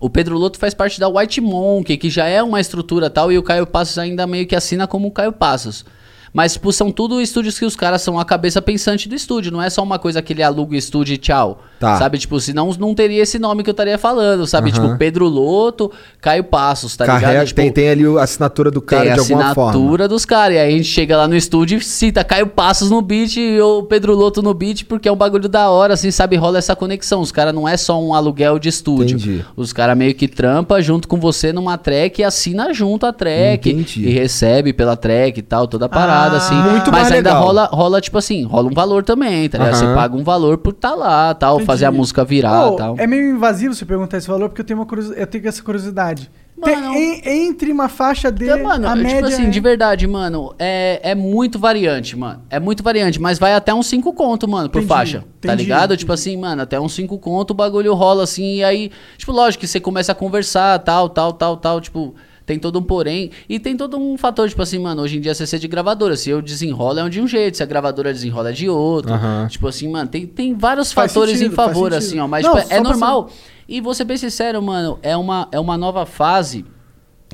o Pedro Loto faz parte da White Monk, que já é uma estrutura tal, e o Caio Passos ainda meio que assina como o Caio Passos. Mas, tipo, são tudo estúdios que os caras são a cabeça pensante do estúdio. Não é só uma coisa que ele aluga o estúdio e tchau. Tá. Sabe? Tipo, senão não teria esse nome que eu estaria falando. Sabe? Aham. Tipo, Pedro Loto, Caio Passos, tá Carrega, ligado? Tipo, tem, tem ali a assinatura do cara a de alguma forma. assinatura dos caras. E aí a gente chega lá no estúdio e cita Caio Passos no beat ou Pedro Loto no beat, porque é um bagulho da hora, assim, sabe? Rola essa conexão. Os caras não é só um aluguel de estúdio. Entendi. Os caras meio que trampa junto com você numa track e assina junto a track. Entendi. E recebe pela track e tal, toda a parada, Ah, assim. muito Mas mais ainda legal. rola, rola, tipo assim, rola um valor também, tá ligado? Aham. Você paga um valor por estar lá, tal, Entendi. Fazer a música virar Ô, tal. É meio invasivo você perguntar esse valor, porque eu tenho, uma curiosi- eu tenho essa curiosidade. Tem- Mano- em- entre uma faixa dele, Então, mano, a eu, média tipo assim, é- de verdade, mano, é, é muito variante, mano. É muito variante, mas vai até uns 5 conto, mano, por Entendi, faixa. Tá entendi, ligado? Tipo assim, mano, até uns 5 conto o bagulho rola assim, e aí, tipo, lógico que você começa a conversar, tal, tal, tal, tal, tipo, tem todo um porém. E tem todo um fator, tipo assim, mano, hoje em dia você ser de gravadora. Se eu desenrolo é de um jeito, se a gravadora desenrola é de outro. Aham. Tipo assim, mano, tem, tem vários Faz fatores sentido, em favor, assim, ó. Mas Não, tipo, é normal. E vou ser bem sincero, mano, é uma, é uma nova fase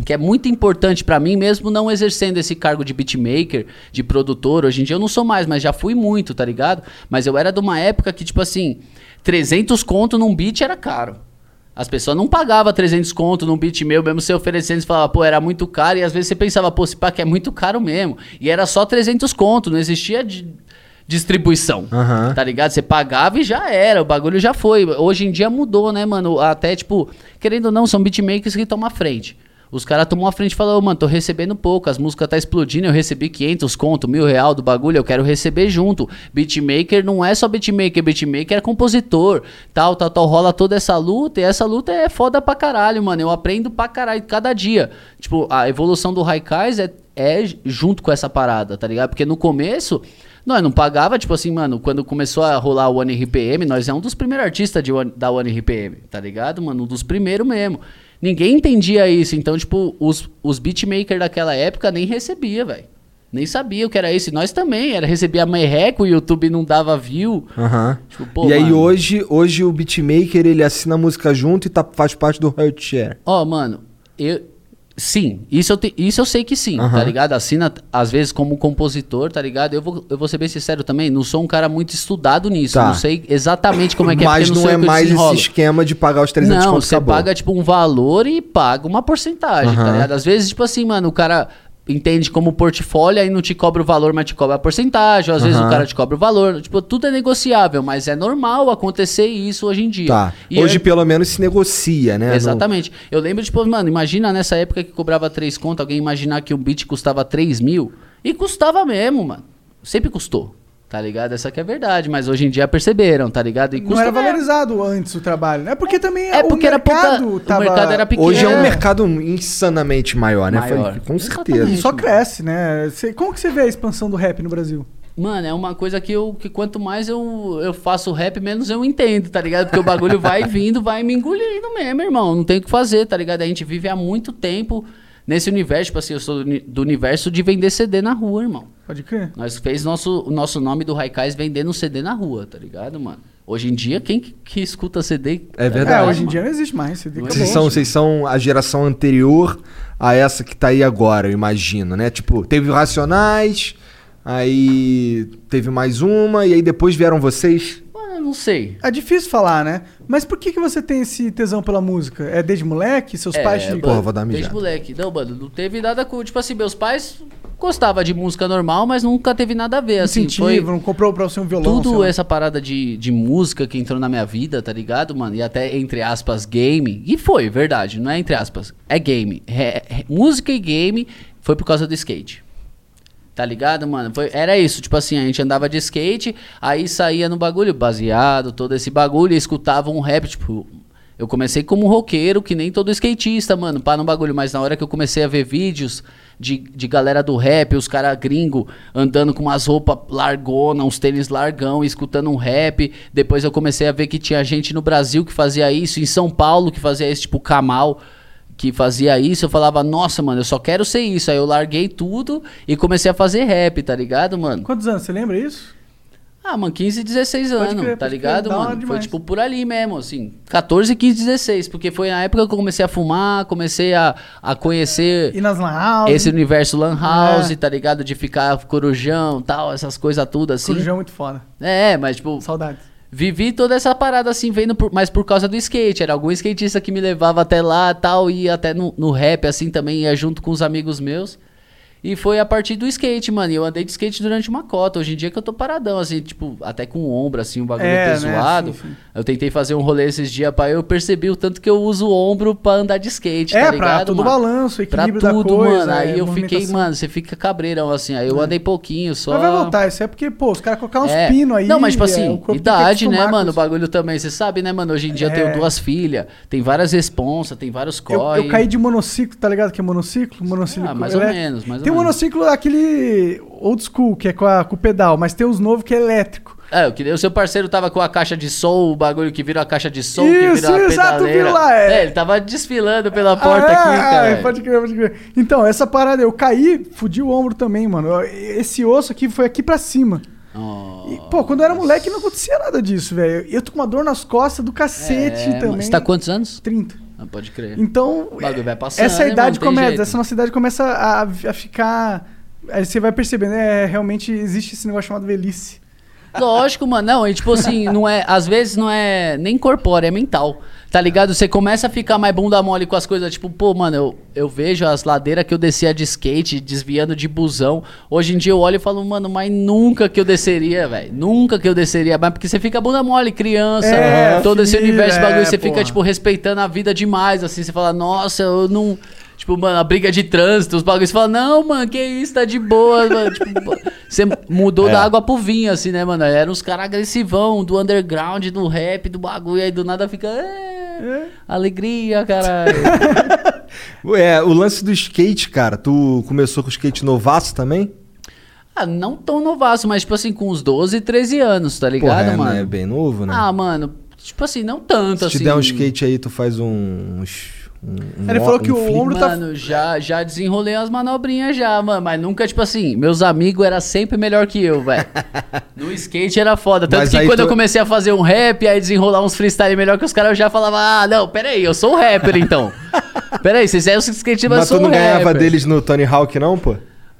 que é muito importante pra mim, mesmo não exercendo esse cargo de beatmaker, de produtor. Hoje em dia eu não sou mais, mas já fui muito, tá ligado? Mas eu era de uma época que, tipo assim, 300 conto num beat era caro. As pessoas não pagavam 300 conto num beat meu, mesmo você oferecendo, você falava, pô, era muito caro. E às vezes você pensava, pô, esse pack é muito caro mesmo. E era só 300 conto, não existia de distribuição. Aham. Tá ligado? Você pagava e já era, o bagulho já foi. Hoje em dia mudou, né, mano? Até, tipo, querendo ou não, são beatmakers que tomam a frente. Os caras tomam a frente e falam, ô, mano, tô recebendo pouco, as músicas tá explodindo, eu recebi 500 conto, mil real do bagulho, eu quero receber junto. Beatmaker não é só beatmaker, beatmaker é compositor, tal, tal, tal, rola toda essa luta, e essa luta é foda pra caralho, mano, eu aprendo pra caralho cada dia. Tipo, a evolução do Raikais é, é junto com essa parada, tá ligado? Porque no começo... Nós não pagava, tipo assim, mano, quando começou a rolar o One RPM, nós é um dos primeiros artistas de One- da One RPM, tá ligado, mano? Um dos primeiros mesmo. Ninguém entendia isso, então, tipo, os, os beatmakers daquela época nem recebia, velho. Nem sabia o que era isso. E nós também, era receber a merreca, o YouTube não dava view. Aham. Tipo, pô, e aí mano. hoje, hoje o beatmaker ele assina a música junto e tá, faz parte do Heart Share. Ó, mano, eu. Sim, isso eu, te- isso eu sei que sim, Aham. tá ligado? Assina, às vezes, como compositor, tá ligado? Eu vou, eu vou ser bem sincero também, não sou um cara muito estudado nisso. Tá. Não sei exatamente como é que Mas é, porque não sei é mais esse esquema de pagar os 300 Não, você paga, tipo, um valor e paga uma porcentagem, tá Aham. ligado? Às vezes, tipo assim, mano, o cara entende como portfólio, aí não te cobra o valor, mas te cobra a porcentagem. Às vezes Aham. o cara te cobra o valor. Tipo, tudo é negociável, mas é normal acontecer isso hoje em dia. Tá. E hoje eu- pelo menos se negocia, né? Exatamente. Eu lembro, tipo, mano, imagina nessa época que cobrava 3 conto, alguém imaginar que um beat custava 3 mil. E custava mesmo, mano. Sempre custou. Tá ligado? Essa que é a verdade. Mas hoje em dia perceberam, tá ligado? E Não custa era mesmo. valorizado antes o trabalho, né? Porque também É porque o era pouca- mercado o tava... mercado era pequeno. Hoje é um É. mercado insanamente maior, né? Maior. Foi- com Exatamente. certeza. E só cresce, né? Como que você vê a expansão do rap no Brasil? Mano, é uma coisa que eu que quanto mais eu, eu faço rap, menos eu entendo, tá ligado? Porque o bagulho vai vindo, vai me engolindo mesmo, irmão. Não tem o que fazer, tá ligado? A gente vive há muito tempo nesse universo, tipo assim, eu sou do uni- do universo de vender CD na rua, irmão. Pode crer. Nós fez nosso, o nosso nome do Raikais vendendo CD na rua, tá ligado, mano? Hoje em dia, quem que, que escuta CD? É tá verdade. É, hoje em dia não existe mais. Não Vocês são, vocês são a geração anterior a essa que tá aí agora, eu imagino, né? Tipo, teve Racionais, aí teve mais uma, e aí depois vieram vocês. Não sei. É difícil falar, né? Mas por que, que você tem esse tesão pela música? É desde moleque? Seus pais te... mano, Porra, vou dar Desde moleque. Não, mano, não teve nada com. Tipo assim, meus pais gostavam de música normal, mas nunca teve nada a ver. Assim, incentivo, foi não comprou pra você um violão? tudo essa parada de, de música que entrou na minha vida, tá ligado, mano? E até, entre aspas, game. E foi, verdade, não é entre aspas. É game. É- é- música e game foi por causa do skate. Tá ligado, mano? Foi- era isso, tipo assim, a gente andava de skate, aí saía no bagulho baseado, todo esse bagulho, e escutava um rap, tipo. Eu comecei como roqueiro, que nem todo skatista, mano, pá no bagulho. Mas na hora que eu comecei a ver vídeos de, de galera do rap, os caras gringo andando com umas roupas largona, uns tênis largão, escutando um rap. Depois eu comecei a ver que tinha gente no Brasil que fazia isso, em São Paulo que fazia isso, tipo Kamal que fazia isso, eu falava, nossa, mano, eu só quero ser isso. Aí eu larguei tudo e comecei a fazer rap, tá ligado, mano? Quantos anos? Você lembra isso? Ah, mano, 15, 16 Pode anos, crer, tá ligado, crer, mano? Foi tipo por ali mesmo, assim. 14, 15, 16. Porque foi na época que eu comecei a fumar, comecei a, a conhecer E nas lan house. esse universo lan house, É. tá ligado? De ficar corujão tal, essas coisas tudo assim. Corujão é muito foda. É, mas tipo, Saudades. Vivi toda essa parada assim, vendo por, mas por causa do skate. Era algum skatista que me levava até lá tal, ia até no, no rap assim também, ia junto com os amigos meus. E foi a partir do skate, mano. E eu andei de skate durante uma cota. Hoje em dia que eu tô paradão, assim, tipo, até com o ombro, assim, o bagulho É, né? zoado. Sim, sim. Eu tentei fazer um rolê esses dias, pai. Eu percebi o tanto que eu uso o ombro pra andar de skate, É, tá pra ligado, todo mano? balanço, Pra equilíbrio da tudo, coisa. mano. Aí é, eu fiquei, mano, você fica cabreirão, assim. Aí eu andei pouquinho só. Mas vai voltar, isso é porque, pô, os caras colocaram uns É. pinos aí. Não, mas tipo é, assim, idade, né, mano? O bagulho também. Você sabe, né, mano? Hoje em dia eu tenho É. duas filhas, tem várias responsas, tem vários Eu, corre. eu caí de monociclo, tá ligado? Que é monociclo? Monociclo Ah, mais ou menos, mais ou menos. Monociclo aquele old school, que é com, a- com o pedal, mas tem os novos que é elétrico. É, eu queria- o seu parceiro tava com a caixa de som, o bagulho que virou a caixa de som, que Isso, virou a exato, pedaleira. lá, é. ele tava desfilando pela porta Ah, aqui, ah, cara. Pode crer, pode crer. Então, essa parada, eu caí, fudi o ombro também, mano. Esse osso aqui foi aqui pra cima. Oh. E, pô, quando eu era moleque não acontecia nada disso, velho. Eu tô com uma dor nas costas do cacete É, também. Você tá quantos anos? 30. Ah, pode crer. Então, essa né, idade mano? Começa, essa nossa idade começa a, a ficar. Aí você vai percebendo, é, realmente existe esse negócio chamado velhice. Lógico, mano. Não, e tipo assim, não é. Às vezes não é nem corpóreo, é mental. Tá ligado? Você começa a ficar mais bunda mole com as coisas, tipo, pô, mano, eu, eu vejo as ladeiras que eu descia de skate, desviando de busão. Hoje em dia eu olho e falo, mano, mas nunca que eu desceria, velho. Nunca que eu desceria. Mas porque você fica bunda mole, criança, É, todo esse filho, universo, é, bagulho, você porra. fica, tipo, respeitando a vida demais, assim. Você fala, nossa, eu não. Tipo, mano, a briga de trânsito, os bagulhos. Você fala, não, mano, que isso, tá de boa, mano. Tipo, você mudou da água pro vinho, assim, né, mano? Eram uns caras agressivão, do underground, do rap, do bagulho. Aí do nada fica. É, alegria, caralho. É, o lance do skate, cara, tu começou com skate novaço também? ah, não tão novaço, mas, tipo assim, com uns 12, 13 anos, tá ligado, Porra, é, mano? né? É bem novo, né? Ah, mano, tipo assim, não tanto, Se assim. te der um skate aí, tu faz um... uns- um- um Ele falou que um o flip. ombro tá- Mano, já, já desenrolei umas manobrinhas já, mano. Mas nunca, tipo assim, meus amigos eram sempre melhor que eu, velho. No skate era foda. Tanto Mas que quando tu- eu comecei a fazer um rap, aí desenrolar uns freestyle melhor que os caras, eu já falava, ah, não, peraí, eu sou um rapper então. peraí, vocês eram skate, mas, Mas eu tu sou não um ganhava rapper. deles no Tony Hawk, não, pô?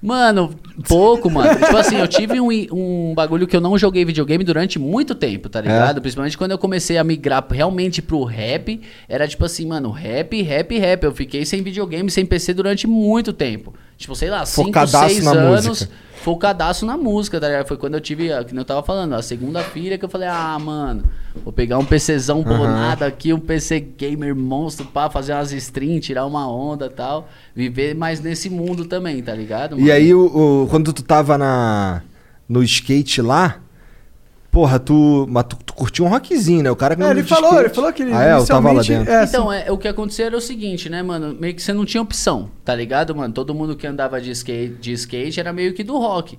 Mano, pouco, mano. tipo assim, eu tive um, um bagulho que eu não joguei videogame durante muito tempo, tá ligado? Principalmente quando eu comecei a migrar realmente pro rap. Era tipo assim, mano, rap, rap, rap. Eu fiquei sem videogame, sem PC durante muito tempo. Tipo, sei lá, 5, Focadaço 6 na anos. música. Focadaço na música, tá ligado? Foi quando eu tive, que eu tava falando, a segunda filha que eu falei, ah, mano, vou pegar um PCzão bonado aqui, um PC gamer monstro, pá, fazer umas streams, tirar uma onda e tal. Viver mais nesse mundo também, tá ligado? E mano? aí, o, o- quando tu tava na, no skate lá, porra, tu, mas tu, tu curtiu um rockzinho, né? O cara que É, não ele de falou, skate. ele falou que ele Ah, é? Eu tava lá inicialmente- dentro. é, assim, Então, é, o que acontecia era o seguinte, né, mano? Meio que você não tinha opção, tá ligado, mano? Todo mundo que andava de skate, de skate era meio que do rock.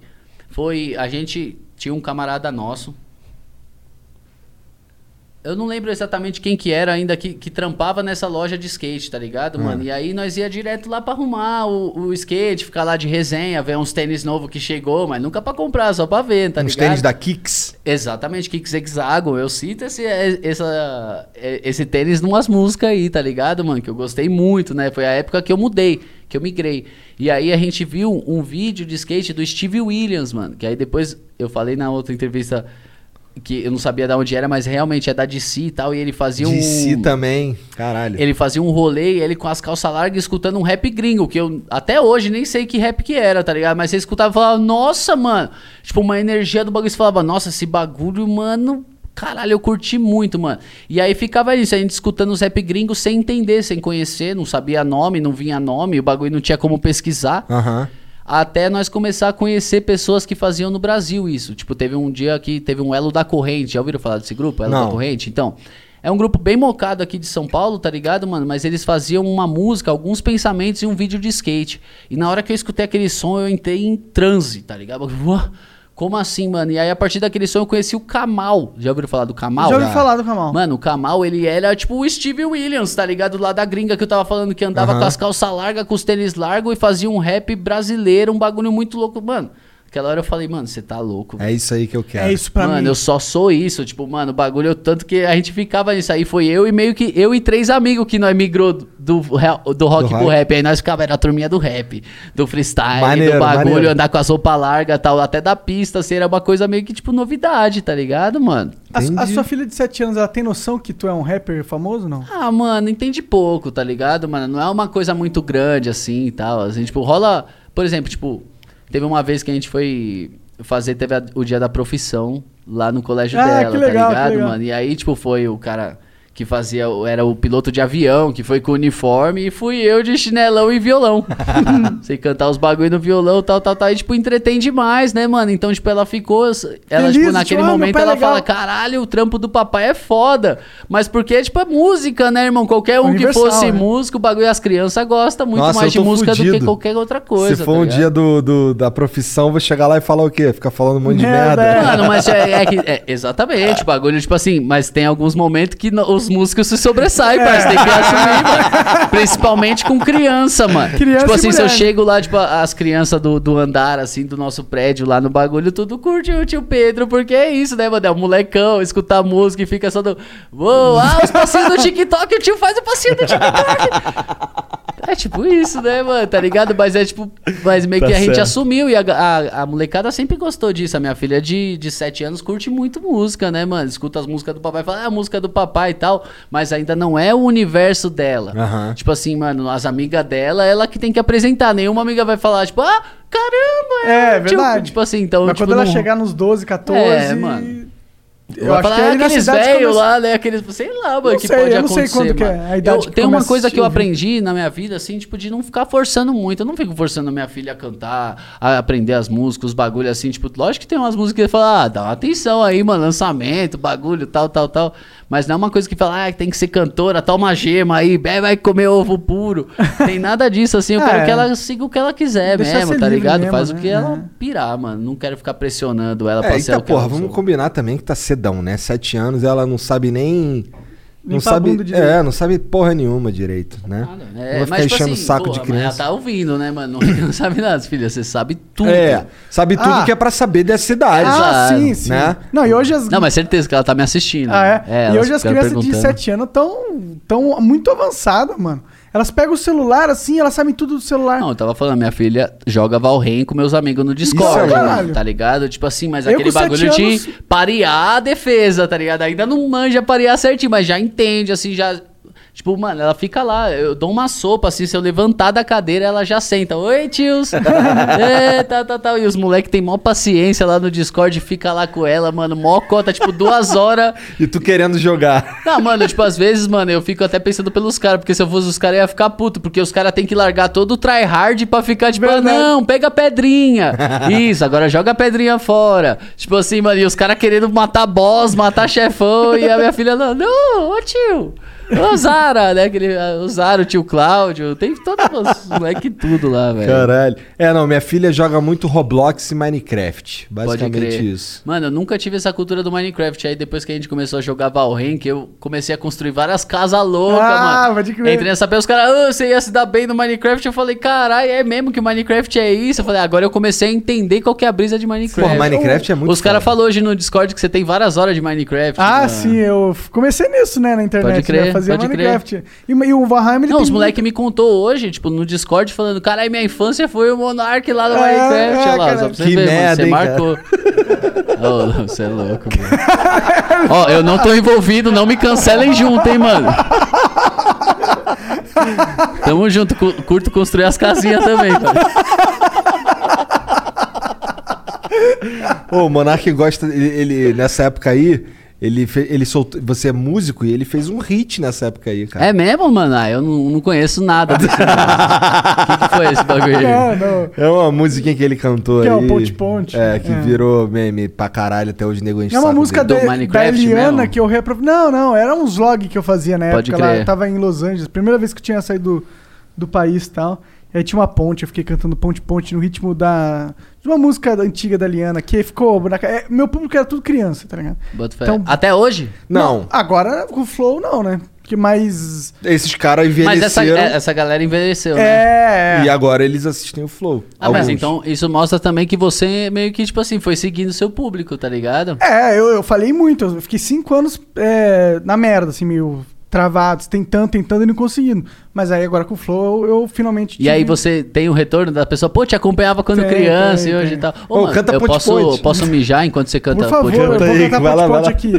Foi. A gente tinha um camarada nosso. Eu não lembro exatamente quem que era ainda que, que trampava nessa loja de skate, tá ligado, mano? E aí nós ia direto lá pra arrumar o, o skate, ficar lá de resenha, ver uns tênis novos que chegou, mas nunca pra comprar, só pra ver, tá Uns ligado? tênis da Kicks. Exatamente, Kicks Hexagon. Eu cito esse, essa, esse tênis numas músicas aí, tá ligado, mano? Que eu gostei muito, né? Foi a época que eu mudei, que eu migrei. E aí a gente viu um vídeo de skate do Steve Williams, mano. Que aí depois eu falei na outra entrevista que eu não sabia de onde era, mas realmente é da DC e tal. E ele fazia um. DC também. Caralho. Ele fazia um rolê, ele com as calças largas, escutando um rap gringo, que eu até hoje nem sei que rap que era, tá ligado? Mas você escutava e falava, nossa, mano. Tipo, uma energia do bagulho. Você falava, nossa, esse bagulho, mano. Caralho, eu curti muito, mano. E aí ficava isso, a gente escutando os rap gringos sem entender, sem conhecer, não sabia nome, não vinha nome, o bagulho não tinha como pesquisar. Aham. Até nós começar a conhecer pessoas que faziam no Brasil isso. Tipo, teve um dia que teve um Elo da Corrente. Já ouviram falar desse grupo? Elo Não. da Corrente? Então, é um grupo bem mocado aqui de São Paulo, tá ligado, mano? Mas eles faziam uma música, alguns pensamentos e um vídeo de skate. E na hora que eu escutei aquele som, eu entrei em transe, tá ligado? Como assim, mano? E aí, a partir daquele som, eu conheci o Kamal. Já ouviram falar do Kamal? Já ouvi falar do Kamal. Mano, o Kamal, ele era tipo o Steve Williams, tá ligado? Lá da gringa que eu tava falando, que andava Aham. com as calças largas, com os tênis largos e fazia um rap brasileiro, um bagulho muito louco. Mano, Aquela hora eu falei, mano, você tá louco. É isso aí que eu quero. É isso pra mano, mim. eu só sou isso. Tipo, mano, o bagulho, tanto que a gente ficava nisso aí. Foi eu e meio que eu e três amigos que nós migrou do, do, rock Do pro rock. rap. Aí nós ficava, era a turminha do rap, do freestyle, Maneiro, do bagulho, maneiro. andar com as roupas largas tal, até da pista, assim, era uma coisa meio que, tipo, novidade, tá ligado, mano? A, a sua filha de 7 anos, ela tem noção que tu é um rapper famoso, não? Ah, mano, entende pouco, tá ligado, mano? Não é uma coisa muito grande assim e tal. Assim, tipo, rola. Por exemplo, tipo, teve uma vez que a gente foi fazer, teve a- o dia da profissão lá no colégio Ah, dela, que legal, tá ligado, legal. mano? E aí, tipo, foi o cara que fazia, era o piloto de avião, que foi com uniforme, e fui eu de chinelão e violão. Sei cantar os bagulho no violão, tal, tal, tal. E, tipo, entretém demais, né, mano? Então, tipo, ela ficou. Ela, Feliz, tipo, tipo, naquele ah, momento, é ela legal. fala, caralho, o trampo do papai é foda. Mas porque, tipo, é música, né, irmão? Qualquer um Universal, que fosse né? músico, o bagulho as crianças gostam muito Nossa, mais de música do que fudido. qualquer outra coisa. Se for tá um ligado? dia do, do- da profissão, vou chegar lá e falar o quê? Ficar falando um monte de Merda, merda. é. Mano, mas é, é que. é, exatamente, o bagulho, tipo assim, mas tem alguns momentos que no- os músicos se sobressaem, parceiro. Tem que assumir, mano. Principalmente com criança, mano. Criança tipo assim, se eu chego lá, tipo, as crianças do, do andar, assim, do nosso prédio lá no bagulho, tudo curte o tio Pedro, porque é isso, né, mano? É um molecão, escutar música e fica só do. Uou, ah, os passinhos do TikTok, o tio faz o passinho do TikTok. É tipo isso, né, mano? Tá ligado? Mas é tipo. Mas meio Tá que a gente certo. assumiu e a, a, a molecada sempre gostou disso. A minha filha de, de 7 anos curte muito música, né, mano? Escuta as músicas do papai, fala, é a música do papai e tal. Mas ainda não é o universo dela. Aham. Tipo assim, mano, as amigas dela, ela que tem que apresentar. Nenhuma amiga vai falar, tipo, ah, caramba, É, tio. verdade. Tipo assim, então. Mas tipo, quando ela não- chegar nos 12, 14. É, mano. Eu vai acho falar, que ah, aí na aqueles velhos começa- lá, né? Aqueles, sei lá, mano, que sei, pode eu não sei acontecer, quando que é a idade Eu- que tem uma a coisa que eu aprendi na minha vida, assim, tipo, de não ficar forçando muito. Eu não fico forçando minha filha a cantar, a aprender as músicas, os bagulho assim, tipo, lógico que tem umas músicas que fala, ah, dá uma atenção aí, mano, lançamento, bagulho, tal, tal, tal. Mas não é uma coisa que fala, ah, tem que ser cantora, toma gema aí, bebe, vai comer ovo puro. tem nada disso, assim, eu quero É. que ela siga o que ela quiser Deixar mesmo, tá ligado? mesmo, Faz o né? que ela É. pirar, mano. Não quero ficar pressionando ela É, pra ser eita o que ela porra, vamos sou. combinar também que tá cedão, né? Sete anos, ela não sabe nem. Não sabe, é, não sabe porra nenhuma direito, né? Nada, Não é, vai ficar mas, tipo enchendo o assim, saco porra, de mas Ela criança. tá ouvindo, né, mano? Não, não sabe nada, filha. Você sabe tudo. É, sabe tudo Ah. que é pra saber dessa idade. Ah, Exato, sim, sim. né? Não, e hoje as. Não, mas certeza que ela tá me assistindo. Ah, é? e elas hoje as crianças de perguntando. 7 anos estão tão muito avançadas, mano. Elas pegam o celular assim, elas sabem tudo do celular. Não, eu tava falando, minha filha joga Valheim com meus amigos no Discord, Isso é mano, tá ligado? Tipo assim, mas Eu aquele bagulho de anos- parear a defesa, tá ligado? Ainda não manja parear certinho, mas já entende, assim, já... Tipo, mano, ela fica lá, eu dou uma sopa, assim, se eu levantar da cadeira, ela já senta. Oi, tios! é, tal, tal, tal. E os moleques tem mó paciência lá no Discord, fica lá com ela, mano, mó cota, tipo, duas horas... E tu querendo jogar. Não, mano, tipo, às vezes, mano, eu fico até pensando pelos caras, porque se eu fosse os caras, eu ia ficar puto, porque os caras têm que largar todo o tryhard pra ficar, tipo, ah, não, pega a pedrinha. Isso, agora joga a pedrinha fora. Tipo assim, mano, e os caras querendo matar boss, matar chefão, e a minha filha, não, não, ô tio. Ô Zara, né? Aquele, o Zara, o tio Cláudio, tem todos os moleque tudo lá, velho. Caralho. É, não, minha filha joga muito Roblox e Minecraft. Basicamente isso. Mano, eu nunca tive essa cultura do Minecraft. Aí depois que a gente começou a jogar Valheim, que eu comecei a construir várias casas loucas, Ah, mano. pode crer. Entrei nessa pé, os caras, ah, você ia se dar bem no Minecraft. Eu falei, caralho, é mesmo que o Minecraft é isso? Eu falei, agora eu comecei a entender qual que é a brisa de Minecraft. Porra, Minecraft é muito Os caras falaram hoje no Discord que você tem várias horas de Minecraft. Ah, mano. sim, eu comecei nisso, né, na internet. Pode crer, né, fazia pode Minecraft. E, e o Valheim, ele Não, tem os moleques muito- me contou hoje, tipo, no Discord, falando, caralho, minha infância foi o Monark lá no É, Minecraft. é, lá, cara. só pra você Que ver, merda, mano, você hein, marcou. Ô, você é louco, mano. Ó, eu não tô envolvido, não me cancelem junto, hein, mano. Tamo junto, cu- curto construir as casinhas também, cara. Ô, o Monark gosta. Ele, ele- nessa época aí, ele, fe- ele soltou. Você é músico e ele fez um hit nessa época aí, cara. É mesmo, mano? Ah, eu não, não conheço nada disso. O que, que foi esse bagulho aí? É, não. É uma musiquinha que ele cantou Que é aí. o Ponte Ponte. É, que É. virou meme pra caralho até hoje, nego É uma música dele. da, Do da Minecraft Eliana mesmo? que eu repro... Não, não, era uns vlog que eu fazia na Pode época. Ela crer. tava em Los Angeles, primeira vez que eu tinha saído do, do país e tal. Aí tinha uma ponte, eu fiquei cantando Ponte Ponte no ritmo da. de uma música antiga da Liana, que ficou. na é, meu público era tudo criança, tá ligado? Então- Até hoje? Não. Agora, com o Flow, não, né? que mais. Esses caras Mas essa, envelheceram é- essa galera envelheceu, né? É. e agora eles assistem o Flow. Ah, mas Alguns. então isso mostra também que você meio que, tipo assim, foi seguindo o seu público, tá ligado? É, eu, eu falei muito. Eu fiquei cinco anos é, na merda, assim, meio travados, tentando, tentando e não conseguindo. Mas aí agora com o Flow eu, eu finalmente. E aí você tem o retorno da pessoa, pô, te acompanhava quando Tem, criança tem, e hoje tem. e tal. Ô, Ô, mano, canta eu Ponte posso, Ponte. posso mijar enquanto você canta Por favor, Ponte eu Ponte? vou aí, cantar vai lá, vai ponte aqui.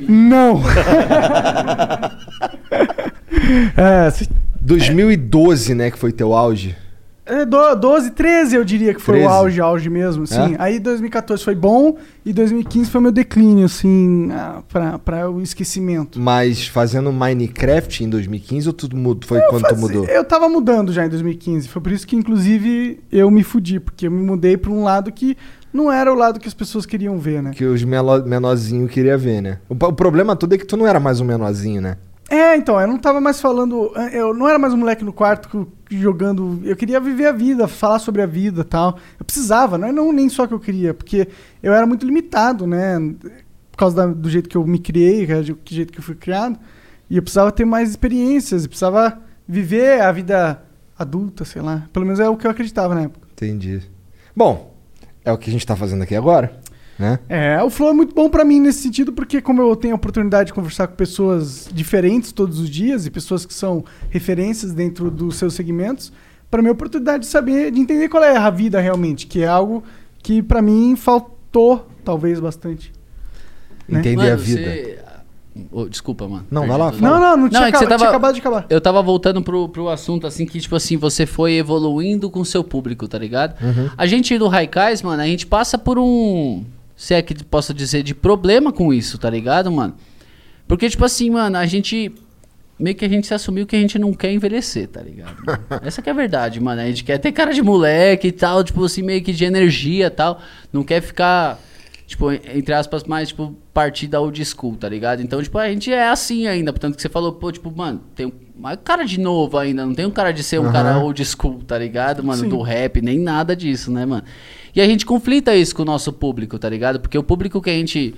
Não! é, se- 2012, né, que foi teu auge. É, do- 12, 13 eu diria que foi 13? o auge, auge mesmo, sim. É? Aí 2014 foi bom e 2015 foi meu declínio, assim, ah, pra, pra o esquecimento. Mas fazendo Minecraft em 2015 ou tudo mudou? Foi quando tu Fazia- mudou? Eu tava mudando já em 2015. Foi por isso que, inclusive, eu me fudi, porque eu me mudei pra um lado que não era o lado que as pessoas queriam ver, né? Que os menorzinhos queriam ver, né? O, o problema todo é que tu não era mais um menorzinho, né? É, então, eu não tava mais falando. Eu não era mais um moleque no quarto jogando. Eu queria viver a vida, falar sobre a vida tal. Eu precisava, não é não, nem só que eu queria, porque eu era muito limitado, né? Por causa da- do jeito que eu me criei, do jeito que eu fui criado. E eu precisava ter mais experiências, eu precisava viver a vida adulta, sei lá. Pelo menos é o que eu acreditava na época. Entendi. Bom, é o que a gente tá fazendo aqui agora, né? É, o Flow é muito bom pra mim nesse sentido, porque como eu tenho a oportunidade de conversar com pessoas diferentes todos os dias e pessoas que são referências dentro dos seus segmentos, pra mim é a oportunidade de saber, de entender qual é a vida realmente, que é algo que pra mim faltou talvez bastante. Né? Entender Mano, a vida. você- Ô, desculpa, mano. Não, vai lá, fala. Não, não, não tinha, é que você acaba- tava- tinha acabado de acabar. Eu tava voltando pro, pro assunto, assim, que, tipo assim, você foi evoluindo com o seu público, tá ligado? A gente do Raikais, mano, a gente passa por um. Se é que posso dizer, de problema com isso, tá ligado, mano? Porque, tipo assim, mano, a gente. Meio que a gente se assumiu que a gente não quer envelhecer, tá ligado? Essa que é a verdade, mano. A gente quer ter cara de moleque e tal, tipo assim, meio que de energia e tal. Não quer ficar, tipo, entre aspas, mais, tipo, partir da old school, tá ligado? Então, tipo, a gente é assim ainda. Portanto, que você falou, pô, tipo, mano, tem um mas cara de novo ainda, não tem um cara de ser um cara old school, tá ligado, mano? Sim. Do rap, nem nada disso, né, mano? E a gente conflita isso com o nosso público, tá ligado? Porque o público que a gente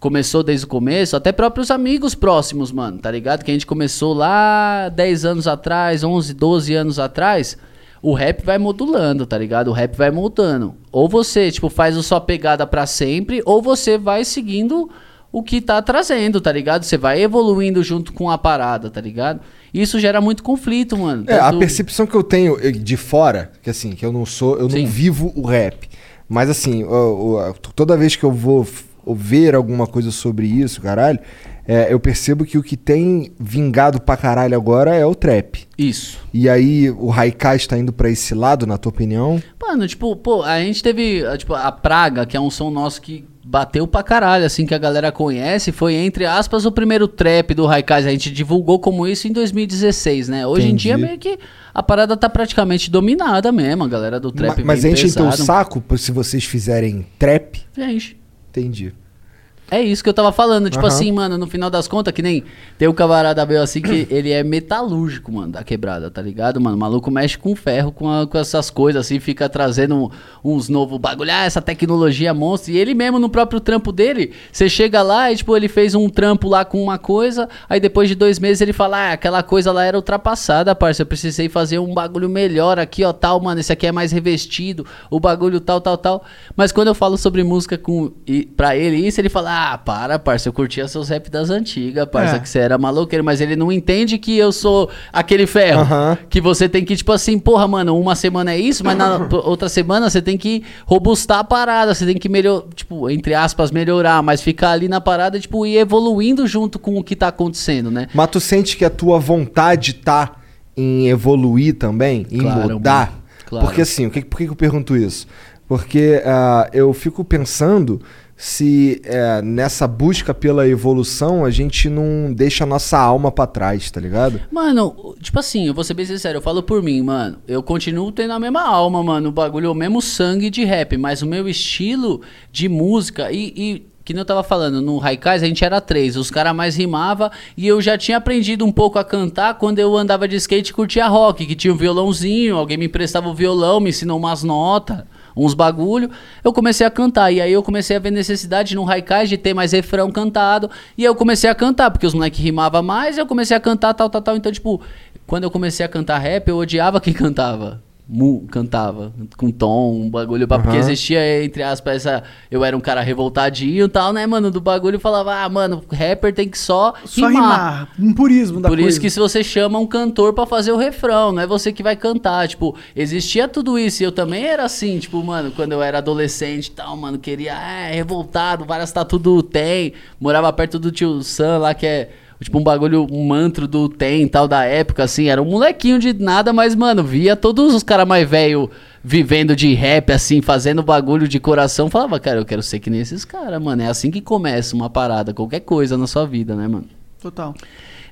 começou desde o começo, até próprios amigos próximos, mano, tá ligado? Que a gente começou lá 10 anos atrás, 11, 12 anos atrás, o rap vai modulando, tá ligado? O rap vai mudando. Ou você, tipo, faz a sua pegada pra sempre, ou você vai seguindo o que tá trazendo, tá ligado? Você vai evoluindo junto com a parada, tá ligado? Isso gera muito conflito, mano. É, a percepção que eu tenho eh, de fora, que assim, que eu não sou, eu Sim. não vivo o rap. Mas assim, o- o- toda vez que eu vou ver alguma coisa sobre isso, caralho, é, eu percebo que o que tem vingado pra caralho agora é o trap. Isso. E aí o Haikai está indo pra esse lado, na tua opinião? Mano, tipo, pô, a gente teve, ah, tipo, a Praga, que é um som nosso que bateu pra caralho, assim, que a galera conhece, foi, entre aspas, o primeiro trap do Raikais. A gente divulgou como isso em 2016, né? Hoje em Entendi. dia, meio que a parada tá praticamente dominada mesmo, a galera do trap Ma- mas enche então o pesado. saco se vocês fizerem trap? Gente, Entendi. É isso que eu tava falando. Tipo Aham. assim, mano, no final das contas, que nem tem o camarada meu assim que ele é metalúrgico, mano, da quebrada, tá ligado, mano? O maluco mexe com ferro, com, a- com essas coisas assim, fica trazendo uns novos bagulho, ah, essa tecnologia monstro. E ele mesmo no próprio trampo dele, você chega lá e, tipo, ele fez um trampo lá com uma coisa, aí depois de dois meses ele fala, ah, aquela coisa lá era ultrapassada, parça, eu precisei fazer um bagulho melhor aqui, ó, tal, mano, esse aqui é mais revestido, o bagulho tal, tal, tal. Mas quando eu falo sobre música com, e, pra ele isso, ele fala, ah, para, parça, eu curtia seus rap das antigas, parça, É. que você era maloqueiro, mas ele não entende que eu sou aquele ferro, que você tem que, tipo assim, porra, mano, uma semana é isso, mas na outra semana você tem que robustar a parada, você tem que melhor, tipo, entre aspas, melhorar, mas ficar ali na parada, tipo, ir evoluindo junto com o que tá acontecendo, né? Mas tu sente que a tua vontade tá em evoluir também? Em Claro, mudar? mano. Claro. Porque assim, o que, por que eu pergunto isso? Porque ah, eu fico pensando se eh, nessa busca pela evolução a gente não deixa a nossa alma pra trás, tá ligado? Mano, tipo assim, eu vou ser bem sincero, eu falo por mim, mano. Eu continuo tendo a mesma alma, mano. O bagulho é o mesmo sangue de rap, mas o meu estilo de música e. e que nem eu tava falando, no Raikais a gente era três, os caras mais rimava e eu já tinha aprendido um pouco a cantar quando eu andava de skate e curtia rock, que tinha um violãozinho, alguém me emprestava o violão, me ensinou umas notas, uns bagulho, eu comecei a cantar. E aí eu comecei a ver necessidade no Haikai de ter mais refrão cantado. E aí eu comecei a cantar, porque os moleques rimavam mais, eu comecei a cantar, tal, tal, tal. Então, tipo, quando eu comecei a cantar rap, eu odiava quem cantava. Mu, cantava com tom, um bagulho, pá, porque existia, entre aspas, essa. Eu era um cara revoltadinho e tal, né, mano? Do bagulho falava, ah, mano, rapper tem que só, Só rimar. Um purismo da por coisa. isso que se você chama um cantor pra fazer o refrão, não é você que vai cantar. Tipo, existia tudo isso. E eu também era assim, tipo, mano, quando eu era adolescente e tal, mano, queria, é, revoltado, várias tatu do Tem. Morava perto do tio Sam lá, que é. Tipo, um bagulho, um mantro do Tem tal da época, assim. Era um molequinho de nada, mas, mano, via todos os caras mais velhos vivendo de rap, assim, fazendo bagulho de coração. Falava, cara, eu quero ser que nem esses caras, mano. É assim que começa uma parada, qualquer coisa na sua vida, né, mano? Total.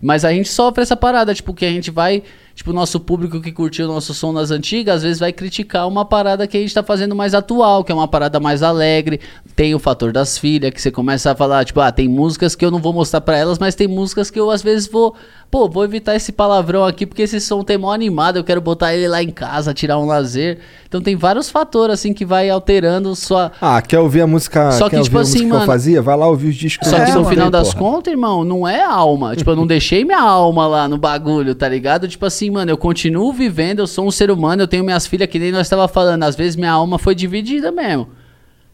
Mas a gente sofre essa parada, tipo, que a gente vai. Tipo, o nosso público que curtiu o nosso som nas antigas, às vezes vai criticar uma parada que a gente tá fazendo mais atual, que é uma parada mais alegre. Tem o fator das filhas, que você começa a falar, tipo, ah, tem músicas que eu não vou mostrar pra elas, mas tem músicas que eu às vezes vou. Pô, vou evitar esse palavrão aqui, porque esse som tem mó animado, eu quero botar ele lá em casa, tirar um lazer. Então tem vários fatores, assim, que vai alterando sua. Ah, quer ouvir a música, Só que, tipo assim, mano- fazia? Vai lá ouvir os discos. Só que eu no final das porra. contas, irmão, não é alma. tipo, eu não deixei minha alma lá no bagulho, tá ligado? Tipo assim, mano, eu continuo vivendo, eu sou um ser humano, eu tenho minhas filhas, que nem nós tava falando. Às vezes minha alma foi dividida mesmo.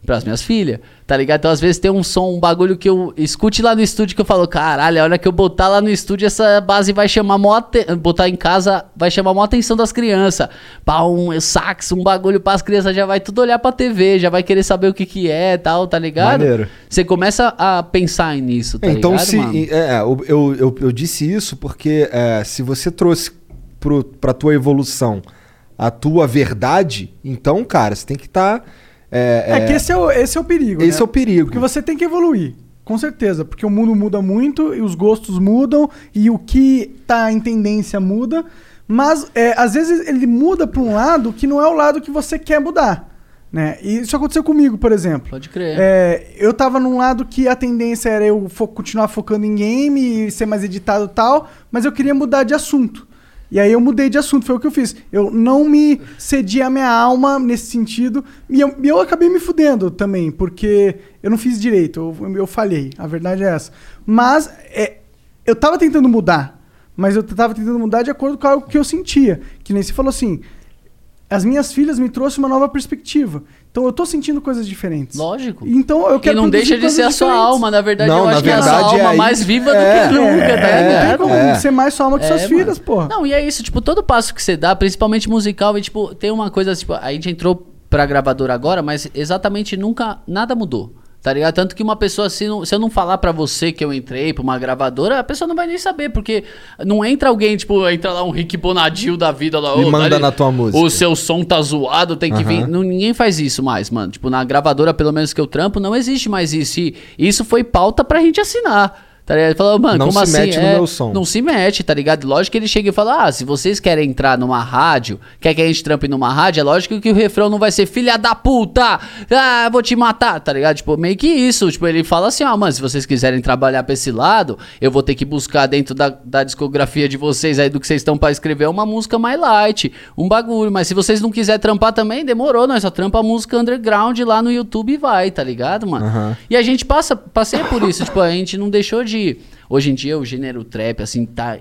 Pras minhas filhas, tá ligado? Então, às vezes tem um som, um bagulho que eu escute lá no estúdio que eu falo, caralho, a hora que eu botar lá no estúdio, essa base vai chamar mó botar em casa, vai chamar mó atenção das crianças. Pá, um sax, um bagulho pras crianças, já vai tudo olhar pra TV, já vai querer saber o que que é tal, tá ligado? Maneiro. Você começa a pensar nisso, tá então, ligado, se, mano? é, eu, eu, eu, eu disse isso porque é, se você trouxe pro, pra tua evolução a tua verdade, então, cara, você tem que estar. É, que esse é o, esse é o perigo. esse né? é o perigo. Porque você tem que evoluir. Com certeza. Porque o mundo muda muito e os gostos mudam e o que tá em tendência muda. Mas é, às vezes ele muda pra um lado que não é o lado que você quer mudar. Né? E isso aconteceu comigo, por exemplo. Pode crer. É, eu tava num lado que a tendência era eu fo- continuar focando em game e ser mais editado e tal, mas eu queria mudar de assunto. E aí eu mudei de assunto, foi o que eu fiz. Eu não me cedi a minha alma nesse sentido. E eu, eu acabei me fudendo também, porque eu não fiz direito, eu, eu falhei. A verdade é essa. Mas é, eu tava tentando mudar. Mas eu tava tentando mudar de acordo com algo que eu sentia. Que nem você falou assim. As minhas filhas me trouxeram uma nova perspectiva. Então eu tô sentindo coisas diferentes. Lógico. Então eu E quero não produzir deixa de ser a sua diferentes. alma, na verdade, Não, eu na acho que é a sua alma é mais viva é, do que nunca, É, tá não tem ligado? como É. ser mais sua alma que suas É, filhas, porra. Não, e é isso, tipo, todo passo que você dá, principalmente musical, e tipo, tem uma coisa, tipo, a gente entrou pra gravadora agora, mas exatamente nunca, nada mudou. Tá ligado? Tanto que uma pessoa assim, não- se eu não falar pra você que eu entrei pra uma gravadora, a pessoa não vai nem saber, porque não entra alguém, tipo, entra lá um Rick Bonadil da vida lá. E "Ô, manda dá-lhe- na tua música." O seu som tá zoado, tem que vir. Aham. Não, ninguém faz isso mais, mano. Tipo, na gravadora, pelo menos que eu trampo, não existe mais isso. E isso foi pauta pra gente assinar. Tá ligado? Ele Falou, mano, Não como se assim? mete no É, meu som. Não se mete, tá ligado? Lógico que ele chega e fala: Ah, se vocês querem entrar numa rádio, quer que a gente trampe numa rádio, é lógico que o refrão não vai ser filha da puta, ah, vou te matar, tá ligado? Tipo, meio que isso. Tipo, ele fala assim: Ó, mano, se vocês quiserem trabalhar pra esse lado, eu vou ter que buscar dentro da, da discografia de vocês aí do que vocês estão pra escrever uma música mais light, um bagulho. Mas se vocês não quiserem trampar também, demorou, nós só trampa a música underground lá no YouTube e vai, tá ligado, mano? Aham. E a gente passa, passei por isso, tipo, a gente não deixou de. Hoje em dia o gênero trap, assim, tá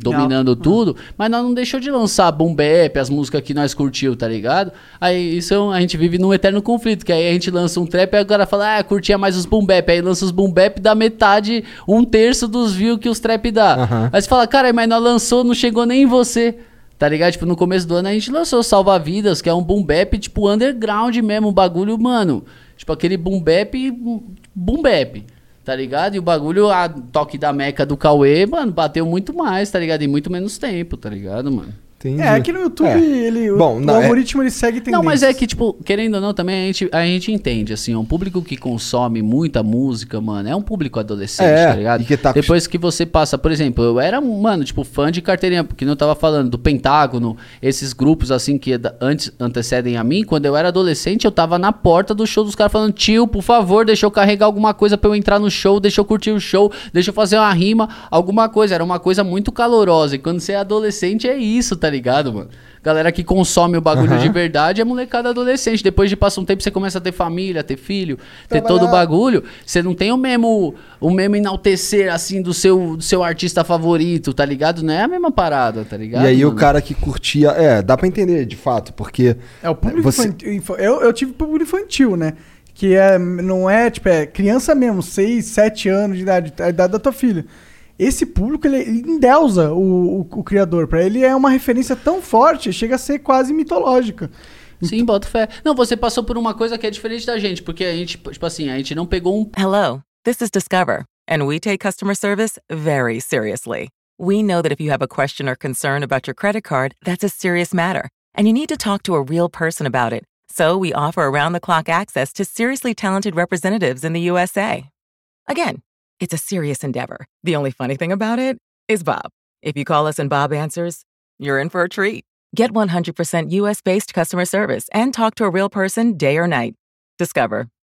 dominando tudo, mas nós não deixou de lançar boom bap, as músicas que nós curtiu, tá ligado? Aí isso é um- a gente vive num eterno conflito, que aí a gente lança um trap e agora fala, ah, curtia mais os boom bap, aí lança os boom bap dá metade, um terço dos views que os trap dá. Aham. Aí você fala, cara, mas nós lançou, não chegou nem em você. Tá ligado? Tipo, no começo do ano a gente lançou Salva Vidas, que é um boom bap, tipo, underground mesmo, um bagulho, mano. Tipo, aquele boom bap, boom bap, tá ligado? E o bagulho, a toque da meca do Cauê, mano, bateu muito mais, tá ligado? Em muito menos tempo, tá ligado, mano? Entendi. É, aqui no YouTube, É. ele, o, Bom, o não, é- algoritmo ele segue tendências. Não, mas é que, tipo, querendo ou não, também a gente, a gente entende, assim, um público que consome muita música, mano, é um público adolescente, É, tá ligado? e que tá- Depois que você passa, por exemplo, eu era, mano, tipo, fã de carteirinha, porque não tava falando do Pentágono, esses grupos, assim, que antes antecedem a mim, quando eu era adolescente, eu tava na porta do show dos caras falando, tio, por favor, deixa eu carregar alguma coisa pra eu entrar no show, deixa eu curtir o show, deixa eu fazer uma rima, alguma coisa, era uma coisa muito calorosa, e quando você é adolescente é isso, tá tá ligado, mano? Galera que consome o bagulho Aham. de verdade é molecada adolescente. Depois de passar um tempo, você começa a ter família, ter filho, ter Trabalhar. todo o bagulho. Você não tem o mesmo, o mesmo enaltecer, assim, do seu, do seu artista favorito, tá ligado? Não é a mesma parada, tá ligado? E aí o mano? cara que curtia. É, dá pra entender, de fato, porque. É o público Você- infantil. infa- Eu, eu tive público infantil, né? Que é, não é, tipo, é criança mesmo, 6, 7 anos de idade, a idade da tua filha. Esse público, ele, ele endeusa o, o, o criador. Pra ele é uma referência tão forte, chega a ser quase mitológica. Sim, bota fé. Não, você passou por uma coisa que é diferente da gente, porque a gente, tipo assim, a gente não pegou um Hello, this is Discover, and we take customer service very seriously. We know that if you have a question or concern about your credit card, that's a serious matter, and you need to talk to a real person about it. So we offer around the clock access to seriously talented representatives in the USA. Again, it's a serious endeavor. The only funny thing about it is Bob. If you call us and Bob answers, you're in for a treat. Get 100% US based customer service and talk to a real person day or night. Discover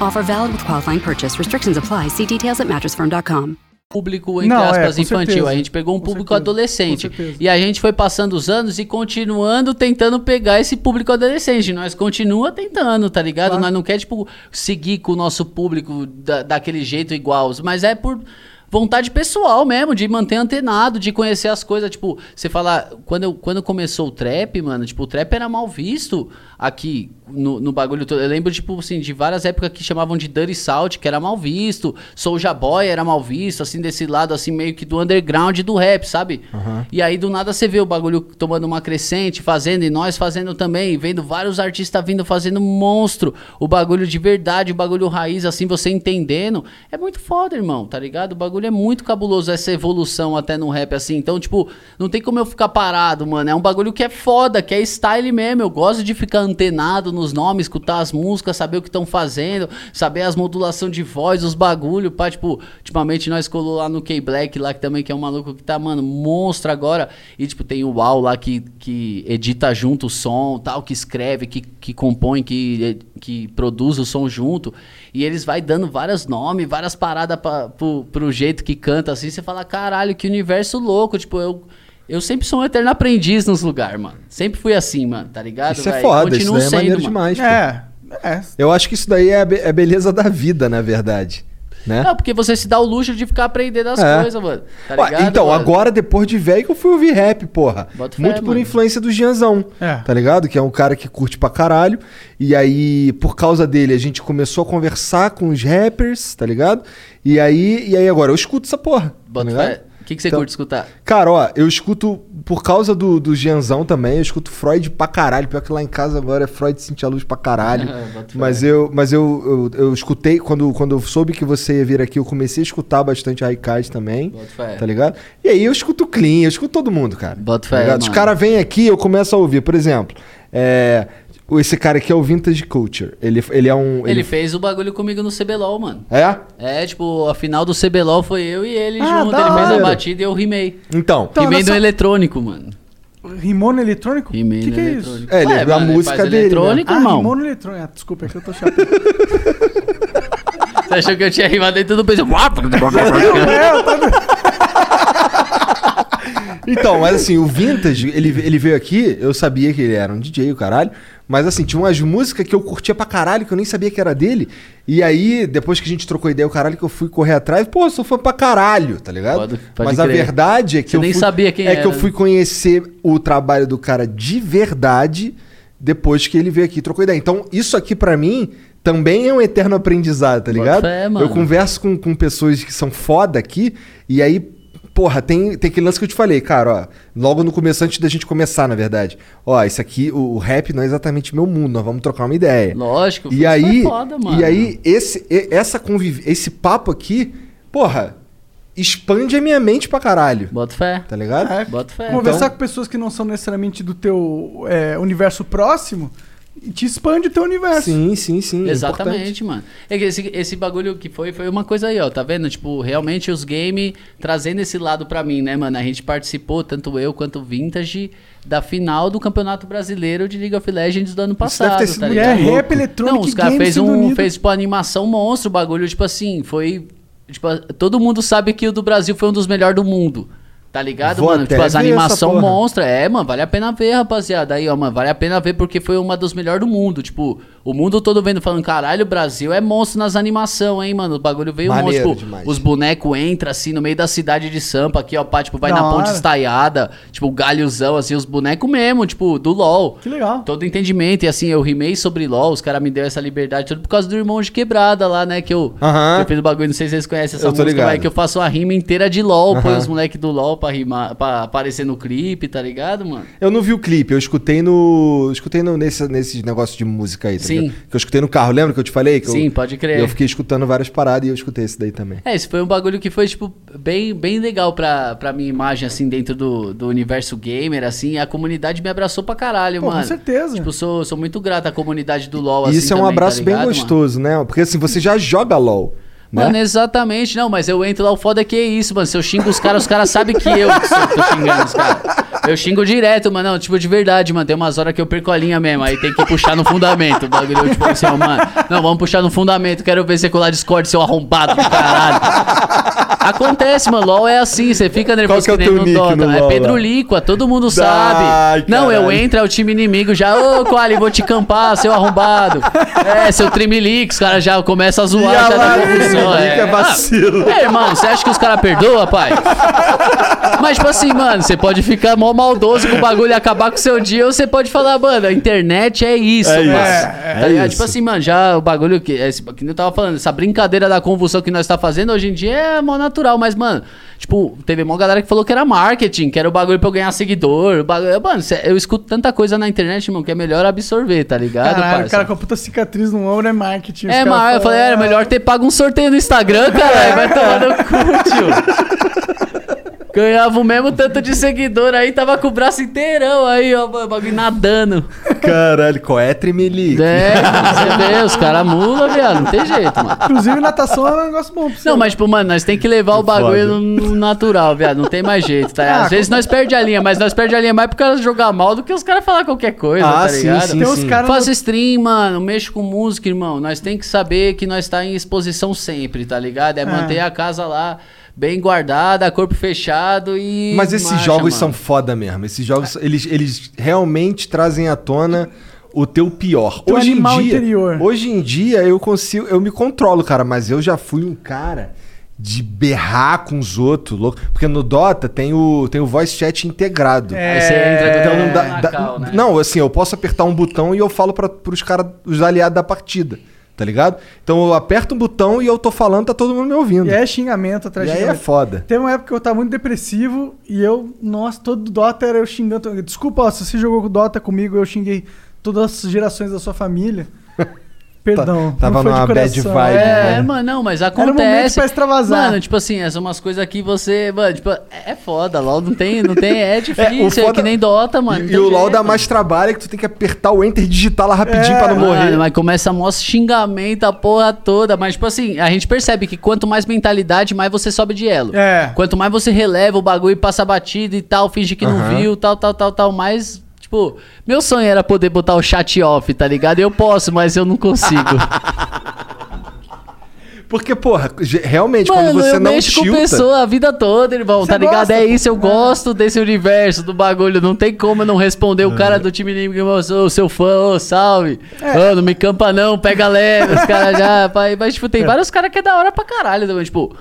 Offer valid with qualifying purchase. Restrictions apply. See details at mattressfirm.com. público, entre Não, é, aspas, com infantil. certeza. A gente pegou um Com público certeza, adolescente. E a gente foi passando os anos e continuando tentando pegar esse público adolescente. Nós continua tentando, tá ligado? Claro. Nós não quer, tipo, seguir com o nosso público da- daquele jeito igual. Mas é por vontade pessoal mesmo, de manter antenado, de conhecer as coisas. Tipo, você fala, quando, eu, quando começou o trap, mano, tipo, o trap era mal visto aqui no, no bagulho todo. Eu lembro, tipo, assim, de várias épocas que chamavam de Dirty Salt, que era mal visto. Soulja Boy era mal visto, assim, desse lado, assim, meio que do underground do rap, sabe? E aí, do nada, você vê o bagulho tomando uma crescente, fazendo, e nós fazendo também, vendo vários artistas vindo fazendo monstro. O bagulho de verdade, o bagulho raiz, assim, você entendendo. É muito foda, irmão, tá ligado? O bagulho é muito cabuloso, essa evolução até no rap, assim. Então, tipo, não tem como eu ficar parado, mano. É um bagulho que é foda, que é style mesmo. Eu gosto de ficar antenado nos nomes, escutar as músicas, saber o que estão fazendo, saber as modulações de voz, os bagulho, pá, tipo, ultimamente nós colou lá no K-Black, lá que também que é um maluco que tá, mano, monstro agora. E, tipo, tem o Uau lá que, que edita junto o som, tal, que escreve, que, que compõe, que, que produz o som junto. E eles vai dando vários nomes, várias paradas pra, pro, pro jeito que canta, assim. Você fala, caralho, que universo louco. Tipo, eu... Eu sempre sou um eterno aprendiz nos lugares, mano. Sempre fui assim, mano, tá ligado? Isso é véi? foda, isso Continuo daí é maneiro mano. demais. pô. É, é. Eu acho que isso daí é a, be- é a beleza da vida, na verdade. Né? Não, porque você se dá o luxo de ficar aprendendo as É. coisas, mano. Tá Ué, ligado? então, mano? agora, depois de velho, que eu fui ouvir rap, porra. Bota fé, Muito por mano. influência do Gianzão. É. Tá ligado? Que é um cara que curte pra caralho. E aí, por causa dele, a gente começou a conversar com os rappers, tá ligado? E aí, e aí agora, eu escuto essa porra. Bota tá ligado? fé. O que, que você Então- curte escutar? Cara, ó, eu escuto, por causa do, do Gianzão também, eu escuto Freud pra caralho. Pior que lá em casa agora é Freud Cintia Luz pra caralho. Fé. mas eu, mas eu, eu, eu escutei, quando, quando eu soube que você ia vir aqui, eu comecei a escutar bastante Raikais também. Bota fé. Tá ligado? E aí eu escuto Clean, eu escuto todo mundo, cara. Bota Tá fé? Os caras vêm aqui, eu começo a ouvir. Por exemplo, é, esse cara aqui é o Vintage Culture. Ele, ele é um. Ele fez o bagulho comigo no CBLOL, mano. É? É, tipo, a final do CBLOL foi eu e ele Ah, junto. Ele fez a batida e eu rimei. Então. Então, rimei nessa- no eletrônico, mano. Rimono eletrônico? Rimei que no que é isso? eletrônico. É, ele é da mano, música faz dele, eletrônico, Ah, irmão. rimono eletrônico. Ah, desculpa, é que eu tô chato. Você achou que eu tinha rimado dentro do peso? Então, mas assim, o Vintage, ele, ele veio aqui, eu sabia que ele era um DJ, o caralho. Mas assim, tinha umas músicas que eu curtia pra caralho, que eu nem sabia que era dele. E aí, depois que a gente trocou ideia, o caralho, que eu fui correr atrás, pô, eu sou fã pra caralho, tá ligado? Pode- pode mas a crer. verdade é que Você eu nem fui, sabia quem é que eu era. fui conhecer o trabalho do cara de verdade depois que ele veio aqui e trocou ideia. Então, isso aqui pra mim também é um eterno aprendizado, tá ligado? fé, mano. Eu converso com, com pessoas que são foda aqui, e aí, porra, tem, tem aquele lance que eu te falei, cara, ó, logo no começo, antes da gente começar, na verdade. Ó, isso aqui, o, o rap não é exatamente meu mundo, nós vamos trocar uma ideia. Lógico, E foi aí, foda, mano. e aí esse, essa conviv... esse papo aqui, porra, expande a minha mente pra caralho. Bota fé. Tá ligado? É, Bota fé. Conversar Então- com pessoas que não são necessariamente do teu é, universo próximo te expande o teu universo. Sim, sim, sim. é. Exatamente, mano. É que esse, esse bagulho que foi, foi uma coisa aí, ó, tá vendo? Tipo, realmente os games trazendo esse lado pra mim, né, mano? A gente participou, tanto eu quanto o Vintage, da final do Campeonato Brasileiro de League of Legends do ano passado, deve ter sido tá muito É, ligado? rap, eletrônico Não, os caras fez um, unido. fez tipo animação monstro, o bagulho, tipo assim, foi tipo, todo mundo sabe que o do Brasil foi um dos melhores do mundo. Tá ligado, Vou mano? Tipo, as animação monstra. É, mano, vale a pena ver, rapaziada. Aí, ó, mano, vale a pena ver porque foi uma dos melhores do mundo. Tipo, o mundo todo vendo, falando, caralho, o Brasil é monstro nas animação, hein, mano? O bagulho veio Maneiro monstro. Demais. os bonecos entram, assim, no meio da cidade de Sampa, aqui, ó, pá, tipo, vai Da na ponte hora. estaiada, tipo, o galhozão, assim, os bonecos mesmo, tipo, do LOL. Que legal. Todo entendimento. E assim, eu rimei sobre LOL, os caras me deu essa liberdade tudo por causa do irmão de quebrada lá, né? Que eu, Aham. que eu fiz o bagulho, não sei se vocês conhecem essa Eu música, ligado. mas é que eu faço uma rima inteira de LOL, põe Aham. os moleques do LOL pra rimar, pra aparecer no clipe, tá ligado, mano? Eu não vi o clipe, eu escutei no. Escutei no, nesse, nesse negócio de música aí, tá Sim. Que eu escutei no carro, lembra que eu te falei? Que eu- Sim, pode crer. Eu fiquei escutando várias paradas e eu escutei esse daí também. É, esse foi um bagulho que foi, tipo, bem, bem legal pra, pra minha imagem, assim, dentro do, do universo gamer, assim. A comunidade me abraçou pra caralho, Pô, mano. com certeza. Tipo, sou, sou muito grato à comunidade do LoL, E assim, isso é um também, tá abraço bem ligado, mano? gostoso, né? Porque assim, você já joga LOL. Né? Mano, exatamente. Não, mas eu entro lá, o foda é que é isso, mano. Se eu xingo os caras, os caras sabem que eu que tô xingando os caras. Eu xingo direto, mano. Não, tipo, de verdade, mano. Tem umas horas que eu perco a linha mesmo. Aí tem que puxar no fundamento. O bagulho, eu, tipo assim, ó, mano. Não, vamos puxar no fundamento. Quero ver você colar Discord, seu arrombado do caralho. Acontece, mano. LOL é assim. Você fica nervoso Qual que é que o nem no Dota. no é Pedro lá? Liqua, todo mundo sabe. Ai, Não, eu entro, é o time inimigo já. Ô, Quali, vou te campar, seu arrombado. É, seu Trimilix, os caras já começam a zoar, já dá confusão. É vacilo. É, irmão, você acha que os caras perdoam, pai? Mas, tipo assim, mano, você pode ficar mó maldoso com o bagulho e acabar com o seu dia, ou você pode falar, mano, a internet é isso, É mano. isso, Tá é. Tipo assim, mano, já o bagulho que, que eu tava falando, essa brincadeira da convulsão que nós tá fazendo hoje em dia é mó natural, mas, mano, tipo, teve uma galera que falou que era marketing, que era o bagulho pra eu ganhar seguidor. O bagulho, mano, eu escuto tanta coisa na internet, irmão, que é melhor absorver, tá ligado, Caralho, o cara com a puta cicatriz no ombro é marketing. É, mas eu falei, era "Ah, melhor ter pago um sorteio no Instagram, caralho. Vai tomar no cu, tio. Ganhava o mesmo tanto de seguidor aí, tava com o braço inteirão aí, ó, o bagulho nadando. Caralho, qual é Tremelique? É, você vê, os caras mula, viado, não tem jeito, mano. Inclusive, natação é um negócio bom pra você. Não, mas tipo, mano, nós tem que levar o bagulho no, no natural, viado, não tem mais jeito, tá? Ah, Às vezes nós perde a linha, mas nós perde a linha mais por causa de jogar mal do que os caras falar qualquer coisa, Ah, tá sim, ligado? sim, Tem sim. caras. Faço stream, mano, mexo com música, irmão. Nós tem que saber que nós tá em exposição sempre, tá ligado? É, manter a casa lá bem guardada, corpo fechado e. Mas esses marcha, jogos mano. são foda mesmo. Esses jogos, eles, eles realmente trazem à tona o teu pior. Teu hoje em dia, interior. hoje em dia eu consigo, eu me controlo, cara, mas eu já fui um cara de berrar com os outros, louco, porque no Dota tem o tem o voice chat integrado. Aí você entra Então não dá, na dá- cal, né? não, assim, eu posso apertar um botão e eu falo para os caras, os aliados da partida, tá ligado? Então eu aperto um botão e eu tô falando, tá todo mundo me ouvindo. E é xingamento atrás E de aí é foda. Teve uma época que eu tava muito depressivo e eu, nossa, todo Dota era eu xingando. Desculpa, ó, se você jogou Dota comigo, eu xinguei todas as gerações da sua família. Perdão. Tava foi de numa bad vibe, É, É, mano, não, mas um momento acontece. pra extravasar. Mano, tipo assim, essas são umas coisas que você. Mano, tipo, é foda, LOL não tem, não tem. É É, difícil, é, foda- que nem Dota, mano. E, e o LoL dá mais trabalho é que tu tem que apertar o Enter e digitar lá rapidinho É, pra não morrer. Mano, mas começa a mostrar xingamento a porra toda. Mas, tipo assim, a gente percebe que quanto mais mentalidade, mais você sobe de elo. É. Quanto mais você releva o bagulho e passa batido e tal, finge que não viu, tal, tal, tal, tal, mais. Tipo, meu sonho era poder botar o chat off, tá ligado? Eu posso, mas eu não consigo. Porque, porra, realmente, Mano, quando você eu não mexo com tilta... pessoa a vida toda, irmão, Você tá ligado? gosta, é isso, eu gosto desse universo, do bagulho. Não tem como eu não responder o É. cara do time inimigo, eu sou seu fã, ô, salve. É. Não me campa não, pega leve, os caras já... pai, Mas, tipo, É. tem vários caras que é da hora pra caralho, também, tipo...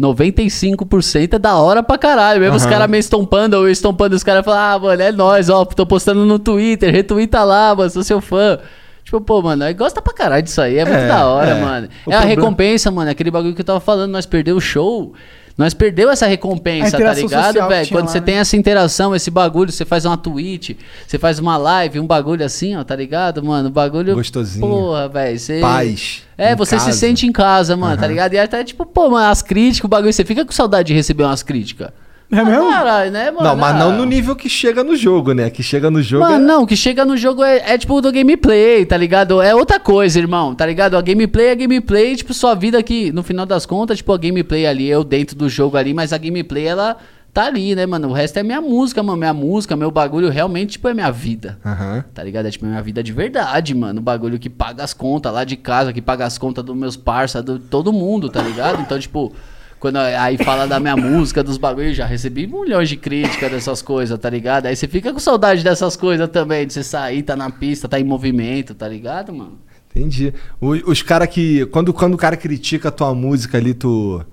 95% é da hora pra caralho. Mesmo os Aham. caras me estompando ou eu estompando, os caras falam, ah, mano, é nóis, ó, tô postando no Twitter, retuita lá, mano, sou seu fã. Tipo, pô, mano, aí gosta pra caralho disso aí, é muito É, da hora, é. mano. O é a problema- recompensa, mano, aquele bagulho que eu tava falando, nós perdemos o show. Nós perdeu essa recompensa, tá ligado, velho? Quando lá, você né? tem essa interação, esse bagulho, você faz uma tweet, você faz uma live, um bagulho assim, ó, tá ligado, mano? O bagulho. Gostosinho. Porra, velho. Você... Paz. É, você casa. se sente em casa, mano, tá Aham. ligado? E até tipo, pô, mano, as críticas, o bagulho, você fica com saudade de receber umas críticas. É mesmo? Caralho, né, mano? Não, mas Ah. não no nível que chega no jogo, né? Que chega no jogo. Mano, é- não, o que chega no jogo é, é tipo do gameplay, tá ligado? É outra coisa, irmão, tá ligado? A gameplay é gameplay, tipo, sua vida que, no final das contas, tipo, a gameplay ali, eu dentro do jogo ali, mas a gameplay, ela tá ali, né, mano? O resto é minha música, mano. Minha música, meu bagulho realmente, tipo, é minha vida. Aham. Tá ligado? É tipo minha vida de verdade, mano. O bagulho que paga as contas lá de casa, que paga as contas dos meus parça, do todo mundo, tá ligado? Então, tipo, quando aí fala da minha música, dos bagulhos, já recebi milhões de críticas dessas coisas, tá ligado? Aí você fica com saudade dessas coisas também, de você sair, tá na pista, tá em movimento, tá ligado, mano? Entendi. O- os caras que. Quando, quando o cara critica a tua música ali, tu.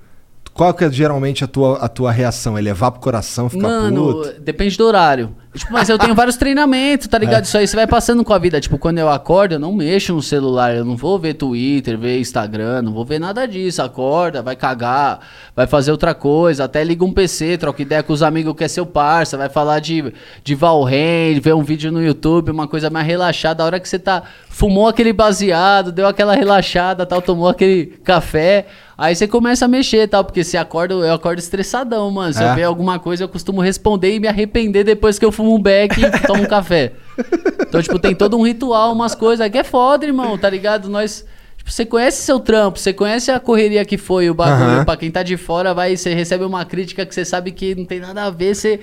Qual que é geralmente a tua, a tua reação? É levar pro coração, ficar Mano, puto? depende do horário. Tipo, mas eu tenho vários treinamentos, tá ligado? Isso aí você vai passando com a vida. Tipo, quando eu acordo, eu não mexo no celular. Eu não vou ver Twitter, ver Instagram, não vou ver nada disso. Acorda, vai cagar, vai fazer outra coisa. Até liga um PC, troca ideia com os amigos que é seu parça. Vai falar de, de Valheim, ver um vídeo no YouTube, uma coisa mais relaxada. A hora que você tá. Fumou aquele baseado, deu aquela relaxada, tal, tomou aquele café. Aí você começa a mexer, tal, porque se acorda, eu acordo estressadão, mano. Se É? eu ver alguma coisa, eu costumo responder e me arrepender depois que eu fumo um beck e tomo um café. Então, tipo, tem todo um ritual, umas coisas que é foda, irmão, tá ligado? Nós. Tipo, você conhece seu trampo, você conhece a correria que foi o bagulho. Aham. Pra quem tá de fora, vai, você recebe uma crítica que você sabe que não tem nada a ver, você.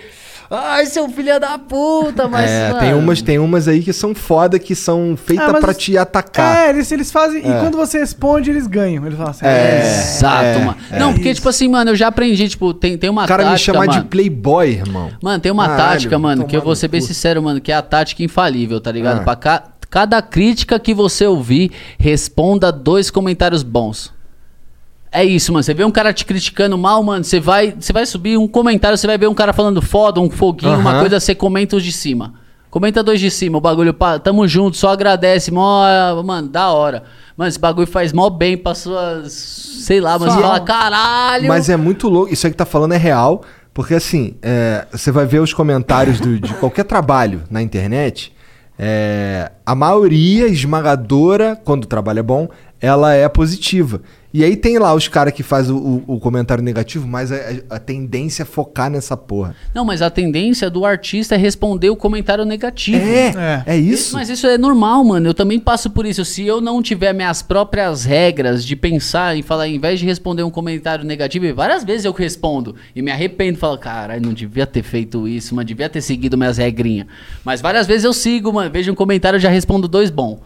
Ai, seu filho da puta, mas. é, mano, tem umas, tem umas aí que são foda, que são feitas Ah, pra os- te atacar. É, eles, eles fazem. E quando você responde, eles ganham. Eles falam assim. É. Exato, é, mano. é. não, porque, Isso. tipo assim, mano, eu já aprendi, tipo, tem, tem uma o cara me tática, chama mano. de playboy, irmão. Mano, tem uma Caralho, tática, mano, que eu vou ser bem sincero, mano, que é a tática infalível, tá ligado? Ah. Pra ca- cada crítica que você ouvir, responda dois comentários bons. É isso, mano. Você vê um cara te criticando mal, mano, você vai, você vai subir um comentário, você vai ver um cara falando foda, um foguinho, uma Aham. coisa, você comenta os de cima. Comenta dois de cima, o bagulho, pá, tamo junto, só agradece, mó, mano, da hora. Mano, esse bagulho faz mó bem pra suas, sei lá, mas fala, caralho. Mas é muito louco. Isso aí que tá falando é real. Porque assim, é, você vai ver os comentários do- de qualquer trabalho na internet. é, a maioria esmagadora, quando o trabalho é bom, ela é positiva. E aí tem lá os caras que fazem o, o- o comentário negativo, mas a, a tendência é focar nessa porra. Não, mas a tendência do artista é responder o comentário negativo. É, é, isso. Mas isso é normal, mano. Eu também passo por isso. Se eu não tiver minhas próprias regras de pensar e falar, em vez de responder um comentário negativo, e várias vezes eu respondo e me arrependo, falo, caralho, não devia ter feito isso, mas devia ter seguido minhas regrinhas. Mas várias vezes eu sigo, mano. Vejo um comentário, eu já respondo dois bom.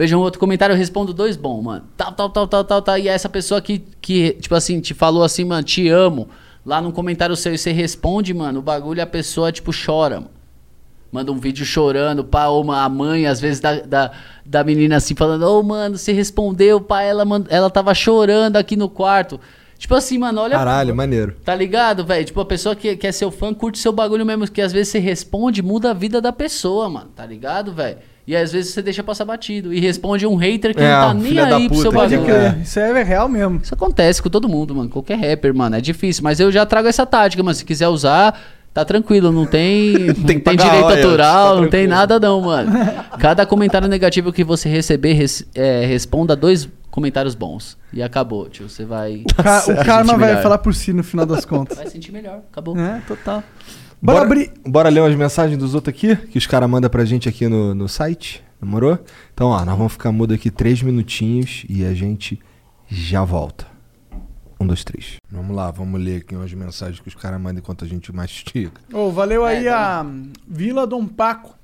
Vejo um outro comentário, eu respondo dois bom, mano. Tal, tal, tal, tal, tal, tal. E é essa pessoa que, que, tipo assim, te falou assim, mano, te amo. Lá num comentário seu e você responde, mano, o bagulho a pessoa, tipo, chora, mano. Manda um vídeo chorando, pá, ou uma- a mãe, às vezes, da, da, da menina assim, falando, ô, mano, você respondeu, pá, ela, ela tava chorando aqui no quarto. Tipo assim, mano, olha. Caralho, maneiro. Tá ligado, velho? Tipo, a pessoa que, que é seu fã curte seu bagulho mesmo, que às vezes você responde, muda a vida da pessoa, mano, tá ligado, velho? E às vezes você deixa passar batido e responde um hater que É, não tá nem aí pro seu bagulho. É. Isso é real mesmo. Isso acontece com todo mundo, mano. Qualquer rapper, mano. É difícil. Mas eu já trago essa tática, mano. Se quiser usar, tá tranquilo. Não tem, não Tem tem, que pagar direito royalties, autoral, tá não tem nada não, mano. Cada comentário negativo que você receber, res- é, responda dois comentários bons. E acabou, tio. Você vai, Ca- o karma vai falar por si no final das contas. vai sentir melhor. Acabou. é, total. Bora, Bora, abrir. bora ler umas mensagens dos outros aqui, que os caras mandam pra gente aqui no, no site. Demorou? Então, ó, nós vamos ficar mudo aqui três minutinhos e a gente já volta. Um, dois, três. Vamos lá, vamos ler aqui umas mensagens que os caras mandam enquanto a gente mastiga. Ô, valeu aí É, a Vila Dom Paco.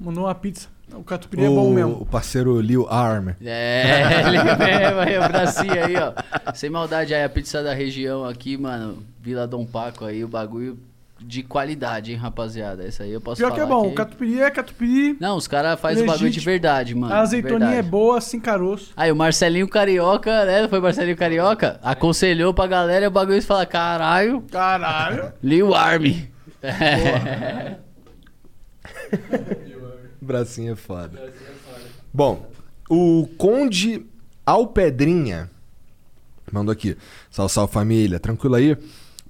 Mandou uma pizza. O catupiry é bom o, mesmo. o parceiro Lil Arm. É, ele mesmo aí, o bracinho aí, ó. Sem maldade aí, a pizza da região aqui, mano. Vila Dom Paco aí, o bagulho de qualidade, hein, rapaziada. Isso aí eu posso Pior falar. que é bom. O catupiry é catupiry. Não, os caras fazem o bagulho de verdade, mano. a azeitoninha verdade. é boa, sem caroço. Aí o Marcelinho Carioca, né? Foi Marcelinho Carioca? Aconselhou pra galera e o bagulho e fala: caralho, Caralho. Lil Army. Bracinho é foda. Bom, o Conde Alpedrinha mandou aqui. Salve, salve família. Tranquilo aí?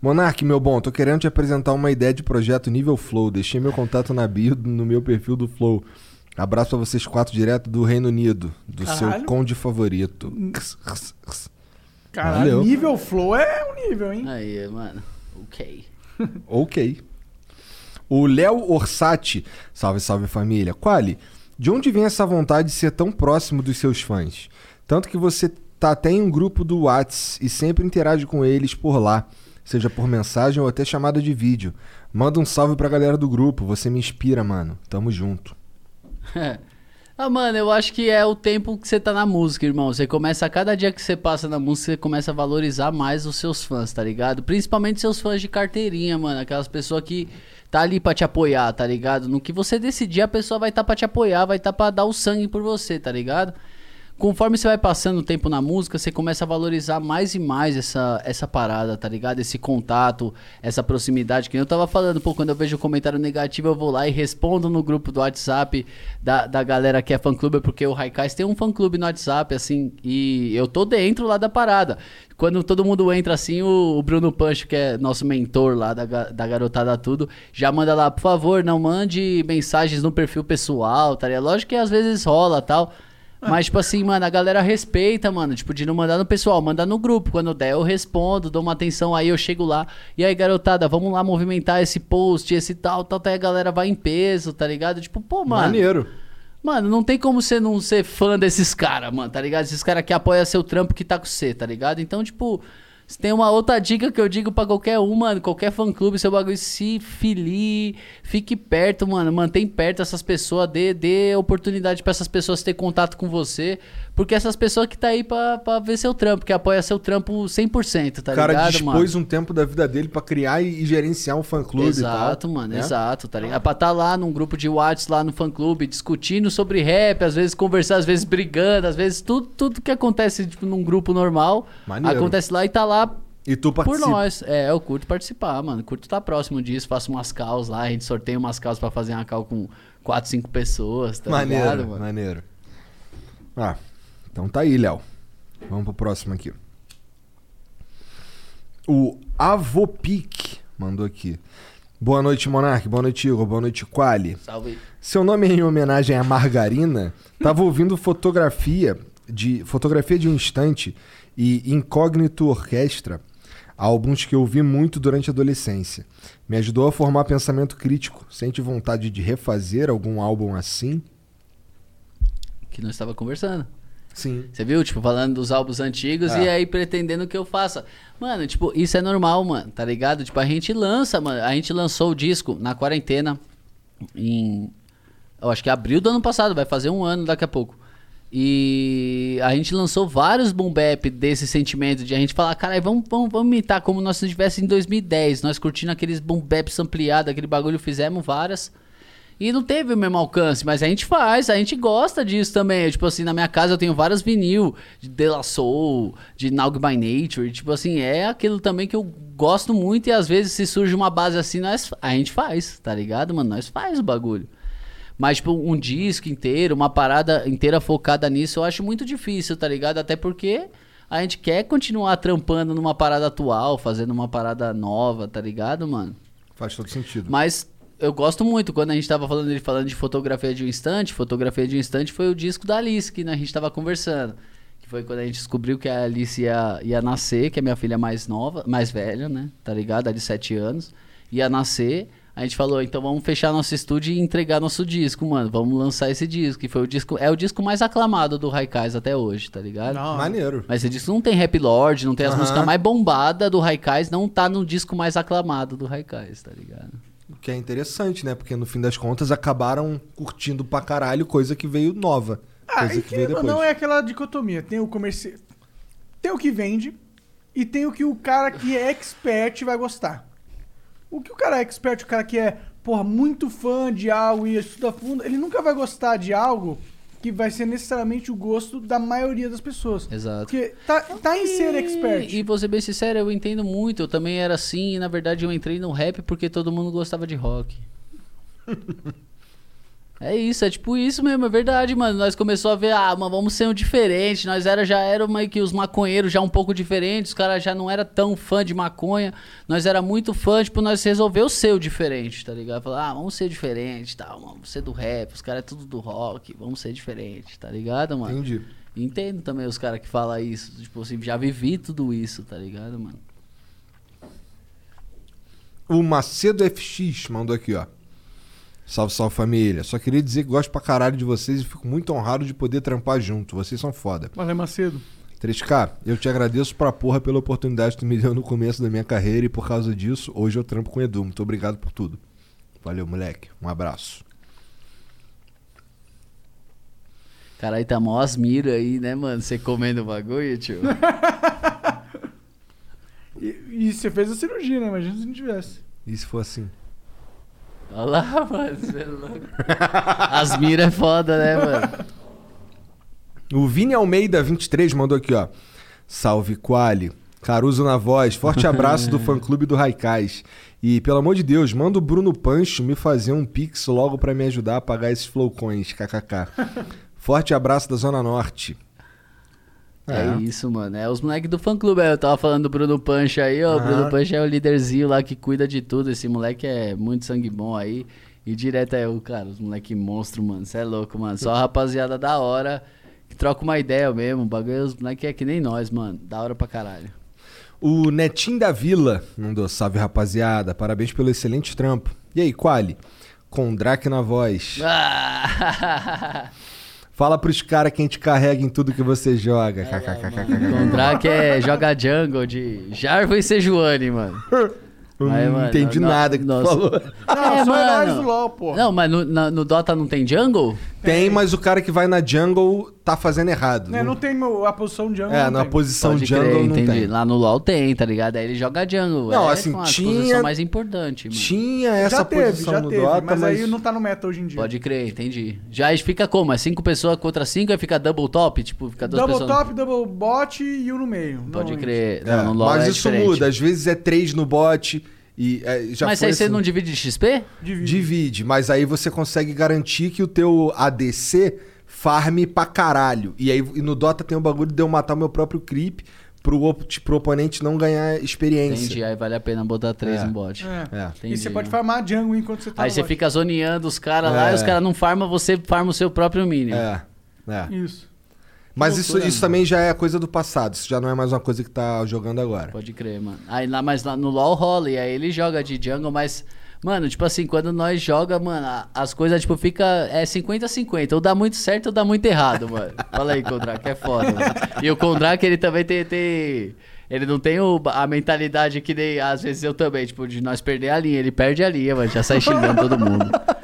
Monark, meu bom, tô querendo te apresentar uma ideia de projeto nível Flow. Deixei meu contato na bio no meu perfil do Flow. Abraço pra vocês quatro direto do Reino Unido, do seu Caralho. conde favorito. Caralho, Valeu. nível flow é um nível, hein? Aí, mano. Ok. Ok. O Léo Orsatti, salve, salve família. Quali, de onde vem essa vontade de ser tão próximo dos seus fãs? Tanto que você tá até em um grupo do Whats e sempre interage com eles por lá, seja por mensagem ou até chamada de vídeo. Manda um salve pra galera do grupo, você me inspira, mano. Tamo junto. Ah, mano, eu acho que é o tempo que você tá na música, irmão. Você começa, a cada dia que você passa na música, você começa a valorizar mais os seus fãs, tá ligado? Principalmente seus fãs de carteirinha, mano. Aquelas pessoas que tá ali pra te apoiar, tá ligado? No que você decidir, a pessoa vai tá pra te apoiar, vai tá pra dar o sangue por você, tá ligado? Conforme você vai passando o tempo na música, você começa a valorizar mais e mais essa, essa parada, tá ligado? Esse contato, essa proximidade. Que eu tava falando, pô, quando eu vejo um comentário negativo, eu vou lá e respondo no grupo do WhatsApp da, da galera que é fã-clube, porque o Raikais tem um fã-clube no WhatsApp, assim, e eu tô dentro lá da parada. Quando todo mundo entra assim, o, o Bruno Pancho, que é nosso mentor lá da, da garotada tudo, já manda lá, por favor, não mande mensagens no perfil pessoal, tá ligado? Lógico que às vezes rola tal. Mas, tipo assim, mano, a galera respeita, mano. Tipo, de não mandar no pessoal, mandar no grupo. Quando der, eu respondo, dou uma atenção, aí eu chego lá. E aí, garotada, vamos lá movimentar esse post, esse tal, tal, tal. Aí a galera vai em peso, tá ligado? Tipo, pô, mano. Maneiro. Mano, não tem como você não ser fã desses caras, mano, tá ligado? Esses caras que apoiam seu trampo que tá com você, tá ligado? Então, tipo, se tem uma outra dica que eu digo pra qualquer um, mano, qualquer fã-clube, seu bagulho, se filie, fique perto, mano, mantém perto essas pessoas, dê, dê oportunidade pra essas pessoas ter contato com você, porque essas pessoas que tá aí pra, pra ver seu trampo, que apoia seu trampo 100%, tá o cara ligado, dispôs mano? um tempo da vida dele pra criar e, gerenciar um fã-clube e tal. Exato, mano, né? exato, tá ligado? Pra estar lá num grupo de Whats lá no fã clube, discutindo sobre rap, às vezes conversar, às vezes brigando, às vezes tudo, tudo que acontece tipo, num grupo normal Maneiro. acontece lá e tá lá E tu por participa. nós. É, eu curto participar, mano. Curto estar próximo disso, faço umas calls lá, a gente sorteia umas calls pra fazer uma call com 4, 5 pessoas, tá maneiro, ligado, mano? maneiro. Ah, então tá aí, Léo. Vamos pro próximo aqui. O Avopic mandou aqui. Boa noite, Monark. Boa noite, Igor. Boa noite, Quali. Salve. Seu nome é em homenagem à Margarina. Tava ouvindo fotografia de fotografia de um instante e Incógnito Orquestra, álbuns que eu ouvi muito durante a adolescência. Me ajudou a formar pensamento crítico. Sente vontade de refazer algum álbum assim? Que nós estava conversando. Sim. Você viu? Tipo, falando dos álbuns antigos É. e aí pretendendo que eu faça. Mano, tipo, isso é normal, mano, tá ligado? Tipo, a gente lança, mano. A gente lançou o disco na quarentena em. Eu acho que abril do ano passado, vai fazer um ano daqui a pouco. E a gente lançou vários boom bap desse sentimento de a gente falar, caralho, vamos, vamos, vamos imitar como nós estivesse em 2010. Nós curtindo aqueles boom baps ampliados, aquele bagulho, fizemos várias. E não teve o mesmo alcance, mas a gente faz, a gente gosta disso também. Tipo assim, na minha casa eu tenho vários vinil de De La Soul, de Naug by Nature. Tipo assim, é aquilo também que eu gosto muito e às vezes se surge uma base assim, nós, a gente faz, tá ligado, mano? Nós faz o bagulho. Mas, tipo, um disco inteiro, uma parada inteira focada nisso, eu acho muito difícil, tá ligado? Até porque a gente quer continuar trampando numa parada atual, fazendo uma parada nova, tá ligado, mano? Faz todo sentido. Mas eu gosto muito, quando a gente tava falando, ele falando de fotografia de um instante, fotografia de um instante foi o disco da Alice, que né, a gente tava conversando. Que foi quando a gente descobriu que a Alice ia, ia nascer, que é minha filha mais nova, mais velha, né? Tá ligado? A de 7 anos. Ia nascer. A gente falou, então vamos fechar nosso estúdio e entregar nosso disco, mano. Vamos lançar esse disco. Que foi o disco. É o disco mais aclamado do Raikais até hoje, tá ligado? Maneiro. Mas esse disco não tem Rap Lord, não tem as músicas mais bombadas do Raikais, não tá no disco mais aclamado do Raikais, tá ligado? Que é interessante, né? Porque no fim das contas acabaram curtindo pra caralho coisa que veio nova. Ah, coisa e que veio que depois. não é aquela dicotomia. Tem o comercial. Tem o que vende e tem o que o cara que é expert vai gostar. O que o cara é expert, o cara que é, porra, muito fã de algo e estuda fundo, ele nunca vai gostar de algo que vai ser necessariamente o gosto da maioria das pessoas. Exato. Porque tá, tá em ser expert. E, e vou ser bem sincero, eu entendo muito. Eu também era assim, e na verdade eu entrei no rap porque todo mundo gostava de rock. É isso, é tipo isso mesmo, é verdade, mano. Nós começou a ver, ah, mas vamos ser um diferente. Nós era, já eram meio que os maconheiros já um pouco diferentes, os caras já não era tão fã de maconha. Nós era muito fã, tipo, nós resolveu ser o diferente, tá ligado? Falar, ah, vamos ser diferente, tal, vamos ser do rap, os caras é tudo do rock, vamos ser diferente, tá ligado, mano? Entendi. Entendo também os caras que falam isso, tipo assim, já vivi tudo isso, tá ligado, mano? O Macedo FX mandou aqui, ó. Salve, salve família. Só queria dizer que gosto pra caralho de vocês e fico muito honrado de poder trampar junto. Vocês são foda. Valeu, Macedo. 3K, eu te agradeço pra porra pela oportunidade que tu me deu no começo da minha carreira e por causa disso, hoje eu trampo com o Edu. Muito obrigado por tudo. Valeu, moleque. Um abraço. Caralho, tá mó asmira aí, né, mano? Você comendo o bagulho, tio? E, e você fez a cirurgia, né? Imagina se não tivesse. E se for assim? Olha lá, mano, você é louco. Asmira é foda, né, mano? O Vini Almeida 23 mandou aqui, ó. Salve Quali. Caruso na voz. Forte abraço do fã clube do Raikais. E pelo amor de Deus, manda o Bruno Pancho me fazer um pix logo pra me ajudar a pagar esses flowcoins, kkk. Forte abraço da Zona Norte. É. isso, mano. É os moleques do fã clube. Eu tava falando do Bruno Pancha aí, ó. O Aham. Bruno Pancha é o líderzinho lá que cuida de tudo. Esse moleque é muito sangue bom aí. E direto é o cara, os moleque monstro, mano. Você é louco, mano. Só rapaziada da hora. Que troca uma ideia mesmo. O bagulho, os moleque é que nem nós, mano. Da hora pra caralho. O Netinho da Vila mandou salve rapaziada. Parabéns pelo excelente trampo. E aí, Quali? Com Drake na voz. Ah! Fala pros caras quem te carrega em tudo que você joga. KKKKK. Gondrak é joga jungle de Jarvo e Sejuani, mano. Aí, não mano, entendi no- nada que tu nossa. falou. Não, É, só heróis do LoL, pô. Não, mas no, na- no Dota não tem jungle? Tem, mas o cara que vai na jungle tá fazendo errado. Né, não tem a posição de jungle. É, não na tem. posição Pode jungle crer, não entendi. tem. Lá no LoL tem, tá ligado? Aí ele joga jungle. Não, é, assim, tinha- posição mais importante, mano. Tinha essa já teve, posição já no teve, Dota, mas, mas, aí não tá no meta hoje em dia. Pode crer, entendi. Já aí fica como? É cinco pessoas contra cinco, aí fica double top? Tipo, fica duas double pessoas... top, double bot e um no meio. Pode normalmente. crer. É, Não, no LoL mas é isso diferente. muda. Às vezes é três no bot e é, já Mas foi aí você assim. não divide XP? Divide. divide, mas aí você consegue garantir que o teu ADC farme pra caralho. E aí e no Dota tem o bagulho de eu matar o meu próprio creep pro, op- pro oponente não ganhar experiência. Entendi, aí vale a pena botar três É. no bot. É. É. Entendi, e você pode né? farmar jungle enquanto você tá Aí no você bot. fica zoneando os caras lá É. e os caras não farmam, você farma o seu próprio minion. É, é. Isso. Mas isso, isso também já é coisa do passado. Isso já não é mais uma coisa que tá jogando agora. Pode crer, mano. Aí lá, mas lá no LoL rola, e aí ele joga de jungle, mas. Mano, tipo assim, quando nós joga, mano, as coisas, tipo, fica. É 50-50. Ou dá muito certo ou dá muito errado, mano. Fala aí, Kondrak, é foda, mano. E o Kondrak, ele também tem. tem- ele não tem o- a mentalidade que nem. Às vezes eu também, tipo, de nós perder a linha. Ele perde a linha, mano. Já sai xingando todo mundo.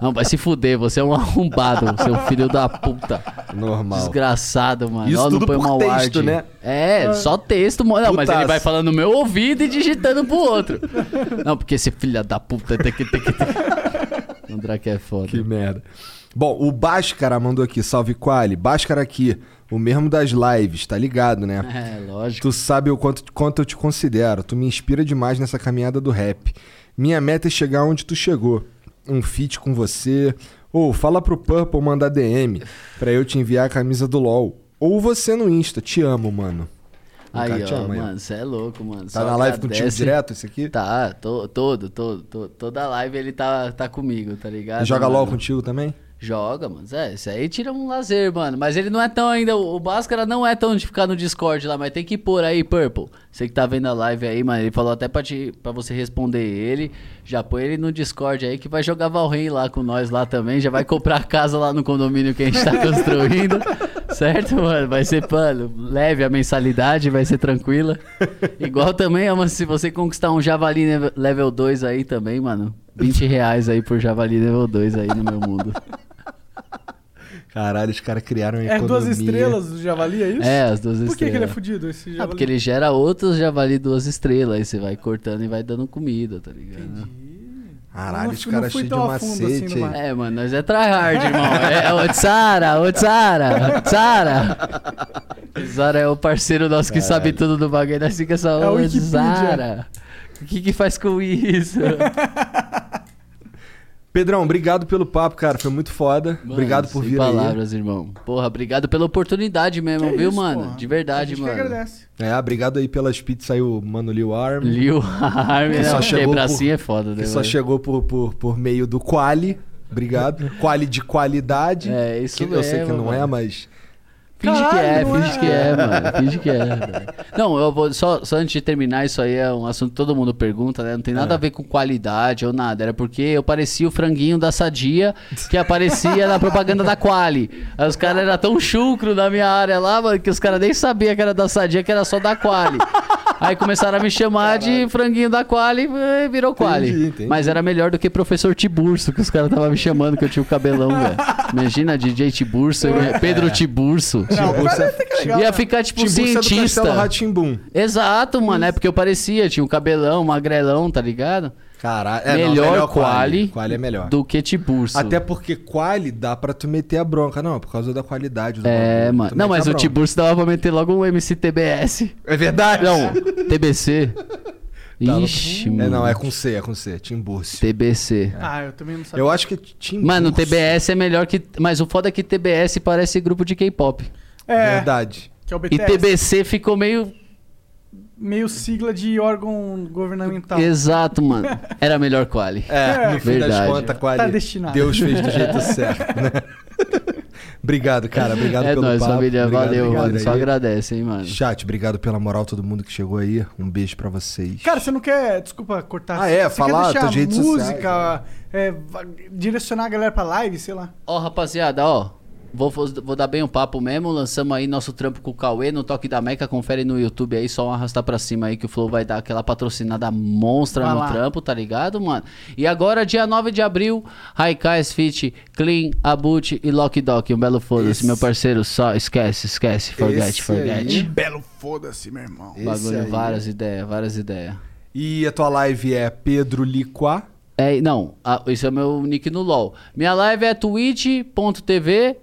Não, vai se fuder, você é um arrombado, seu filho da puta. Normal. Desgraçado, mano. Isso Ó, tudo não põe por texto, art. né? É, só texto, mano. Não, mas ele vai falando no meu ouvido e digitando pro outro. Não, porque esse filho da puta tem que ter que. O Drake é foda. Que merda. Bom, o Bhaskara mandou aqui, salve Quali. Bhaskara aqui, o mesmo das lives, tá ligado, né? É, lógico. Tu sabe o quanto, quanto eu te considero. Tu me inspira demais nessa caminhada do rap. Minha meta é chegar onde tu chegou. Um feat com você. Ou fala pro Purple mandar DM pra eu te enviar a camisa do LoL. Ou você no Insta. Te amo, mano. Aí, ó, ama, mano, você é louco, mano. Tá Só na live contigo direto esse aqui? Tá, to, todo, todo, todo. Toda live ele tá, tá comigo, tá ligado? Joga mano? LoL contigo também? Joga, mano. É, isso aí tira um lazer, mano. Mas ele não é tão ainda. O Bhaskara não é tão de ficar no Discord lá, mas tem que pôr aí, Purple. Você que tá vendo a live aí, mano. Ele falou até pra, te, pra você responder ele. Já põe ele no Discord aí que vai jogar Valheim lá com nós lá também. Já vai comprar casa lá no condomínio que a gente tá construindo. certo, mano? Vai ser, mano, leve a mensalidade, vai ser tranquila. Igual também, mano, se você conquistar um Javali level 2 aí também, mano. 20 reais aí por Javali level 2 aí no meu mundo. Caralho, os caras criaram uma É economia. duas estrelas do Javali, é isso? É, as duas Por que, estrelas. que ele é fudido, esse Javali? Ah, porque ele gera outros javali duas estrelas. Aí você vai cortando e vai dando comida, tá ligado? Caralho, Não os caras cheios de assim macete mar. É, mano, nós é tryhard, irmão. É, ô Tsara, ô Tsara, Tsara. O Tsara é o parceiro nosso que sabe tudo do bagulho. Nós fica só, É o. Tsara. O que que faz com isso? Pedrão, obrigado pelo papo, cara. Foi muito foda. Mano, obrigado por sem vir aí. palavras, irmão. Porra, obrigado pela oportunidade mesmo, Que viu, isso, mano? porra. De A verdade, gente que mano. agradece. É, obrigado aí pelas pizzas aí, o Mano Lil Arm. Lil Arm, Que só né? chegou Quebrar por- assim é foda, né? Que só mano? chegou por, por, por meio do Quali. Obrigado. Quali de qualidade. É, isso que Eu sei que mesmo, não é, mano. mas. Finge que Caralho, é, finge é? que é, mano. Finge que é. velho. Não, eu vou. Só, só antes de terminar, isso aí é um assunto que todo mundo pergunta, né? Não tem É. nada a ver com qualidade ou nada. Era porque eu parecia o franguinho da Sadia que aparecia na propaganda da Quali. Aí os caras eram tão chucro na minha área lá, mano, que os caras nem sabiam que era da Sadia, que era só da Quali. Aí começaram a me chamar de franguinho da Quali e virou Quali. Entendi, entendi. Mas era melhor do que professor Tiburcio, que os caras estavam me chamando que eu tinha o cabelão, velho. Imagina DJ Tiburcio, Pedro Tiburcio. Não, você- legal, Ia né? ficar tipo você é do cientista. Exato, mano. É porque eu parecia, tinha um cabelão, magrelão, tá ligado? Caralho. É, não, melhor, Quali. quali, é melhor. do que Tiburcio. Até porque quali dá pra tu meter a bronca. Não, por causa da qualidade do É, bagulho. mano. Não, mas o. Tiburcio dava pra meter logo um MC TBS. É verdade? Não, TBC. Ixi, É, mano. não, é com C, é com C. Timbúrcio. TBC. Ah, eu também não sabia. Eu acho que é Timbúrcio. Mano, TBS é melhor que. Mas o foda é que TBS parece grupo de K-pop. É, Verdade. que é o E BTS. TBC ficou meio. Meio sigla de órgão governamental. Exato, mano. Era melhor quali. É, no fim das Verdade. contas, quali. Tá destinado. Deus fez do jeito certo, né? obrigado, cara. Obrigado é pelo nóis, papo. família. Obrigado, Valeu, obrigado mano. Só agradece, hein, mano. Chat, obrigado pela moral, todo mundo que chegou aí. Um beijo pra vocês. Cara, você não quer, desculpa cortar. Ah, é? Você Falar quer deixar tuas redes música, é, direcionar a galera pra live, sei lá. Ó, rapaziada, ó. Vou, vou dar bem um papo mesmo. Lançamos aí nosso trampo com o Cauê no Toque da Meca. Confere no YouTube aí, só um arrastar pra cima aí que o Flow vai dar aquela patrocinada monstra Vai no lá. trampo, tá ligado, mano? E agora, dia 9 de abril, Raikais Fit, Clean, Abut e Lock Dock. Um belo foda-se, Esse- meu parceiro. Só esquece, esquece. Forget, Esse forget. aí. Belo foda-se, meu irmão. Esse Bagulho, aí. várias ideias, várias ideias. E a tua live é Pedro Liquá. É, não, ah, esse é o meu nick no LoL. Minha live é twitch.tv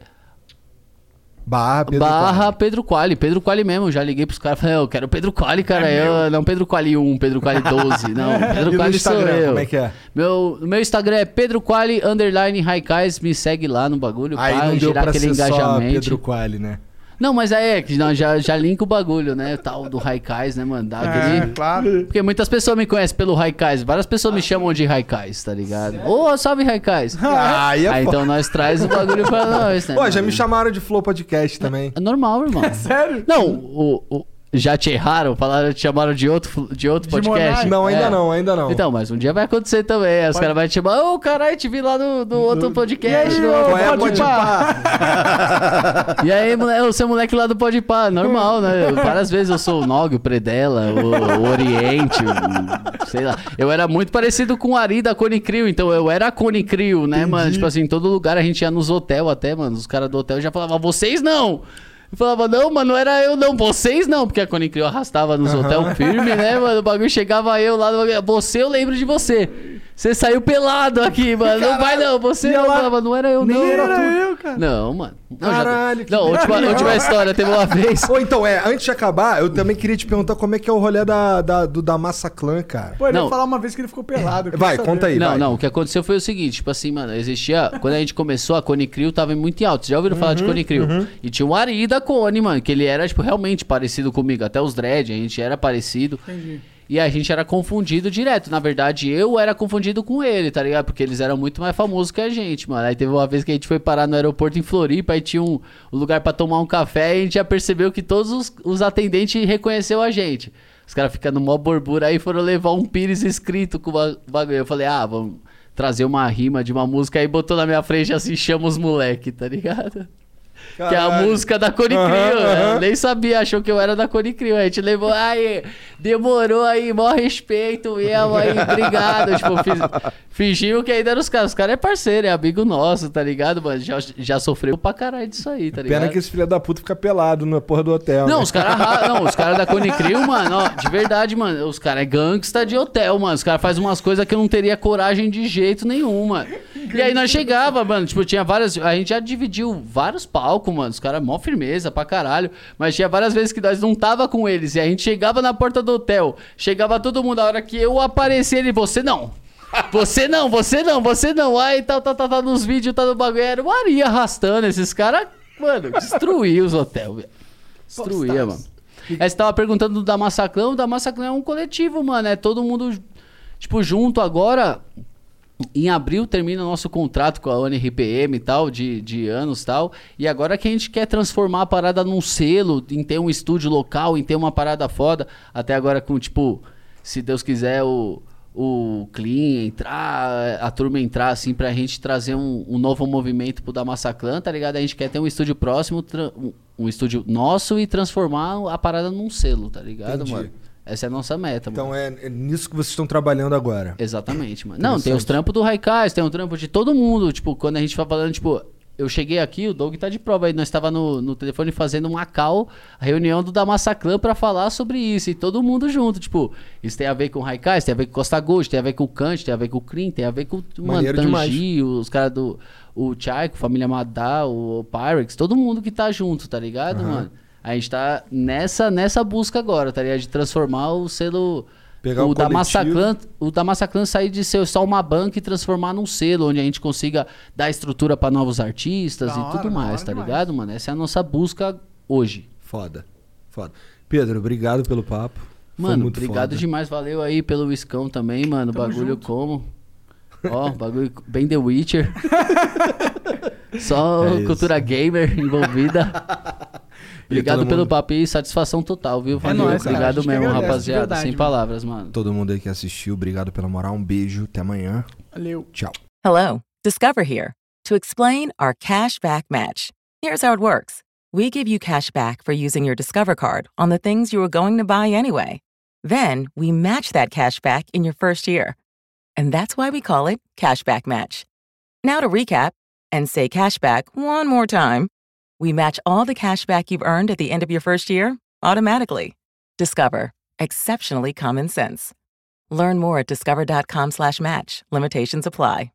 Barra Pedro barra Quali. Pedro Quali. Pedro Quali mesmo. Já liguei pros caras e falei, eu quero Pedro Quali, cara. eu, não Pedro Quali 1, Pedro Quali 12. Não, Pedro E Quali sou Instagram, eu. como é que é? Meu, meu Instagram é Pedro Quali, underline Raikais. Me segue lá no bagulho. Aí pra não deu gerar pra aquele ser só engajamento. Pedro Quali, né? Não, mas aí é já, já linka o bagulho, né? Tal do Raikais, né, mano? Dá É, aquele... claro. Porque muitas pessoas me conhecem pelo Raikais. Várias pessoas me chamam de Raikais, tá ligado? Ô, salve Raikais. Ah, aí é foda. então nós traz o bagulho pra nós, né? Pô, já mano? me chamaram de Flow Podcast também. É normal, irmão. Sério? Não, o, o- já te erraram, falaram, te chamaram de outro, de outro De podcast. Não, ainda É. não, ainda não. Então, mas um dia vai acontecer também. Aí Os caras vão te chamar, ô caralho, te vi lá no, no outro podcast. E aí, no ô, outro é, Pode pode pá. pá? E aí, moleque, o seu moleque lá do Pode Pá, normal, né? Várias vezes eu sou o Nog, o Predela, o, o Oriente, o- sei lá. Eu era muito parecido com o Ari da Cone Crew, então eu era a Cone Crew, né, mano? Tipo assim, em todo lugar a gente ia nos hotel até, mano. Os caras do hotel já falavam, vocês não! Eu falava, não, mano, não era eu não, vocês não, porque a Cone Crew arrastava nos hotel firme, né, mano? O bagulho chegava eu lá, no você, eu lembro de você. Você saiu pelado aqui, mano. Não vai não, você não. Eu falava, não era eu, Nem não. era tu. eu, cara. Não, mano. Não, já- Caralho, que Não, última, última história. Teve uma vez. Ou então, é, antes de acabar, eu também queria te perguntar como é que é o rolê da, da, do, da Massa Clã, cara. Pô, ele Não. ia falar uma vez que ele ficou pelado. Vai, saber. conta aí. Não, vai. não, o que aconteceu foi o seguinte, tipo assim, mano, existia, quando a gente começou, a Cone Crew tava muito em alto, Vocês já ouviram falar de Uhum, Cone Crew? E tinha o Ari da Cone, mano, que ele era, tipo, realmente parecido comigo, até os dread, a gente era parecido. Entendi. E a gente era confundido direto. Na verdade, eu era confundido com ele, tá ligado? Porque eles eram muito mais famosos que a gente, mano. Aí teve uma vez que a gente foi parar no aeroporto em Floripa, aí tinha um, um lugar pra tomar um café e a gente já percebeu que todos os, os atendentes reconheceu a gente. Os caras ficando mó borbura aí foram levar um pires escrito com o bagulho. Eu falei, ah, vamos trazer uma rima de uma música aí botou na minha frente assim, chama os moleque, tá ligado? Que é a Caralho. música da Cone aham. Eu nem sabia, achou que eu era da Cone. A gente levou, aí, demorou aí, maior respeito mesmo aí, obrigado. tipo, fiz, fingiu que ainda eram os caras. Os caras é parceiro, é amigo nosso, tá ligado, mano? Já, já sofreu pra caralho disso aí, tá ligado? Pena que esse filho da puta fica pelado na porra do hotel. Não, né? os caras não, os caras da Cone mano, ó, de verdade, mano, os caras é gangsta de hotel, mano. Os caras fazem umas coisas que eu não teria coragem de jeito nenhum, mano. E aí nós chegava, mano, tipo, tinha várias, a gente já dividiu vários palcos, mano. Os caras mó firmeza pra caralho, mas tinha várias vezes que nós não tava com eles e a gente chegava na porta do hotel, chegava todo mundo a hora que eu aparecia ele, você não. Você não, você não, você não. Aí tá, tá, tá, tá nos vídeos, tá no bagulho. Era o Maria arrastando esses caras. Mano, destruía os hotéis. Destruía, mano. Aí você tava perguntando do da Massacrão. O da Massacrão é um coletivo, mano. É todo mundo, tipo, junto agora. Em abril termina o nosso contrato com a ONRPM e tal, de, de anos e tal. E agora que a gente quer transformar a parada num selo, em ter um estúdio local, em ter uma parada foda. Até agora com, tipo, se Deus quiser, o, o Clean entrar, a turma entrar, assim, pra gente trazer um, um novo movimento pro da Massaclan, tá ligado? A gente quer ter um estúdio próximo, um, um estúdio nosso e transformar a parada num selo, tá ligado, Entendi. mano? Essa é a nossa meta, mano. Então é, é nisso que vocês estão trabalhando agora. Exatamente, mano. Não, tem os trampos do Raikais, tem o trampo de todo mundo. Tipo, quando a gente vai falando, tipo, eu cheguei aqui, o Doug tá de prova aí. Nós tava no, no telefone fazendo uma call, a reunião do Damassaclan pra falar sobre isso. E todo mundo junto, tipo, isso tem a ver com o Raikais, tem a ver com o Costa Gold, tem a ver com o Kant, tem a ver com o Crin, tem a ver com o Mantangi, os caras do. O Chaiko, família Madá, o Pyrex, todo mundo que tá junto, tá ligado, mano? A gente tá nessa, nessa busca agora, tá ligado? De transformar o selo. Pegar o o da. Massaclan o da Massaclan sair de ser só uma banca e transformar num selo, onde a gente consiga dar estrutura pra novos artistas Da e hora, tudo mais, tá demais. ligado, mano? Essa é a nossa busca hoje. Foda. Foda. Pedro, obrigado pelo papo. Foi Mano, muito obrigado foda. demais, valeu aí pelo Iscão também, mano. Tamo bagulho junto. como. Ó, bagulho bem The Witcher. Só É isso. cultura gamer envolvida. Obrigado pelo mundo- papo e satisfação total, viu? Valeu, nóis, obrigado que mesmo, agradece, de rapaziada. verdade, Sem mano. palavras, mano. Todo mundo aí que assistiu, obrigado pela moral. Um beijo, até amanhã. Valeu. Tchau. Hello, Discover here to explain our cash back match. Here's how it works we give you cash back for using your Discover card on the things you were going to buy anyway. Then we match that cash back in your first year. And that's why we call it Cashback Match. Now to recap and say cashback one more time. We match all the cashback you've earned at the end of your first year automatically. Discover. Exceptionally common sense. Learn more at discover.com slash match. Limitations apply.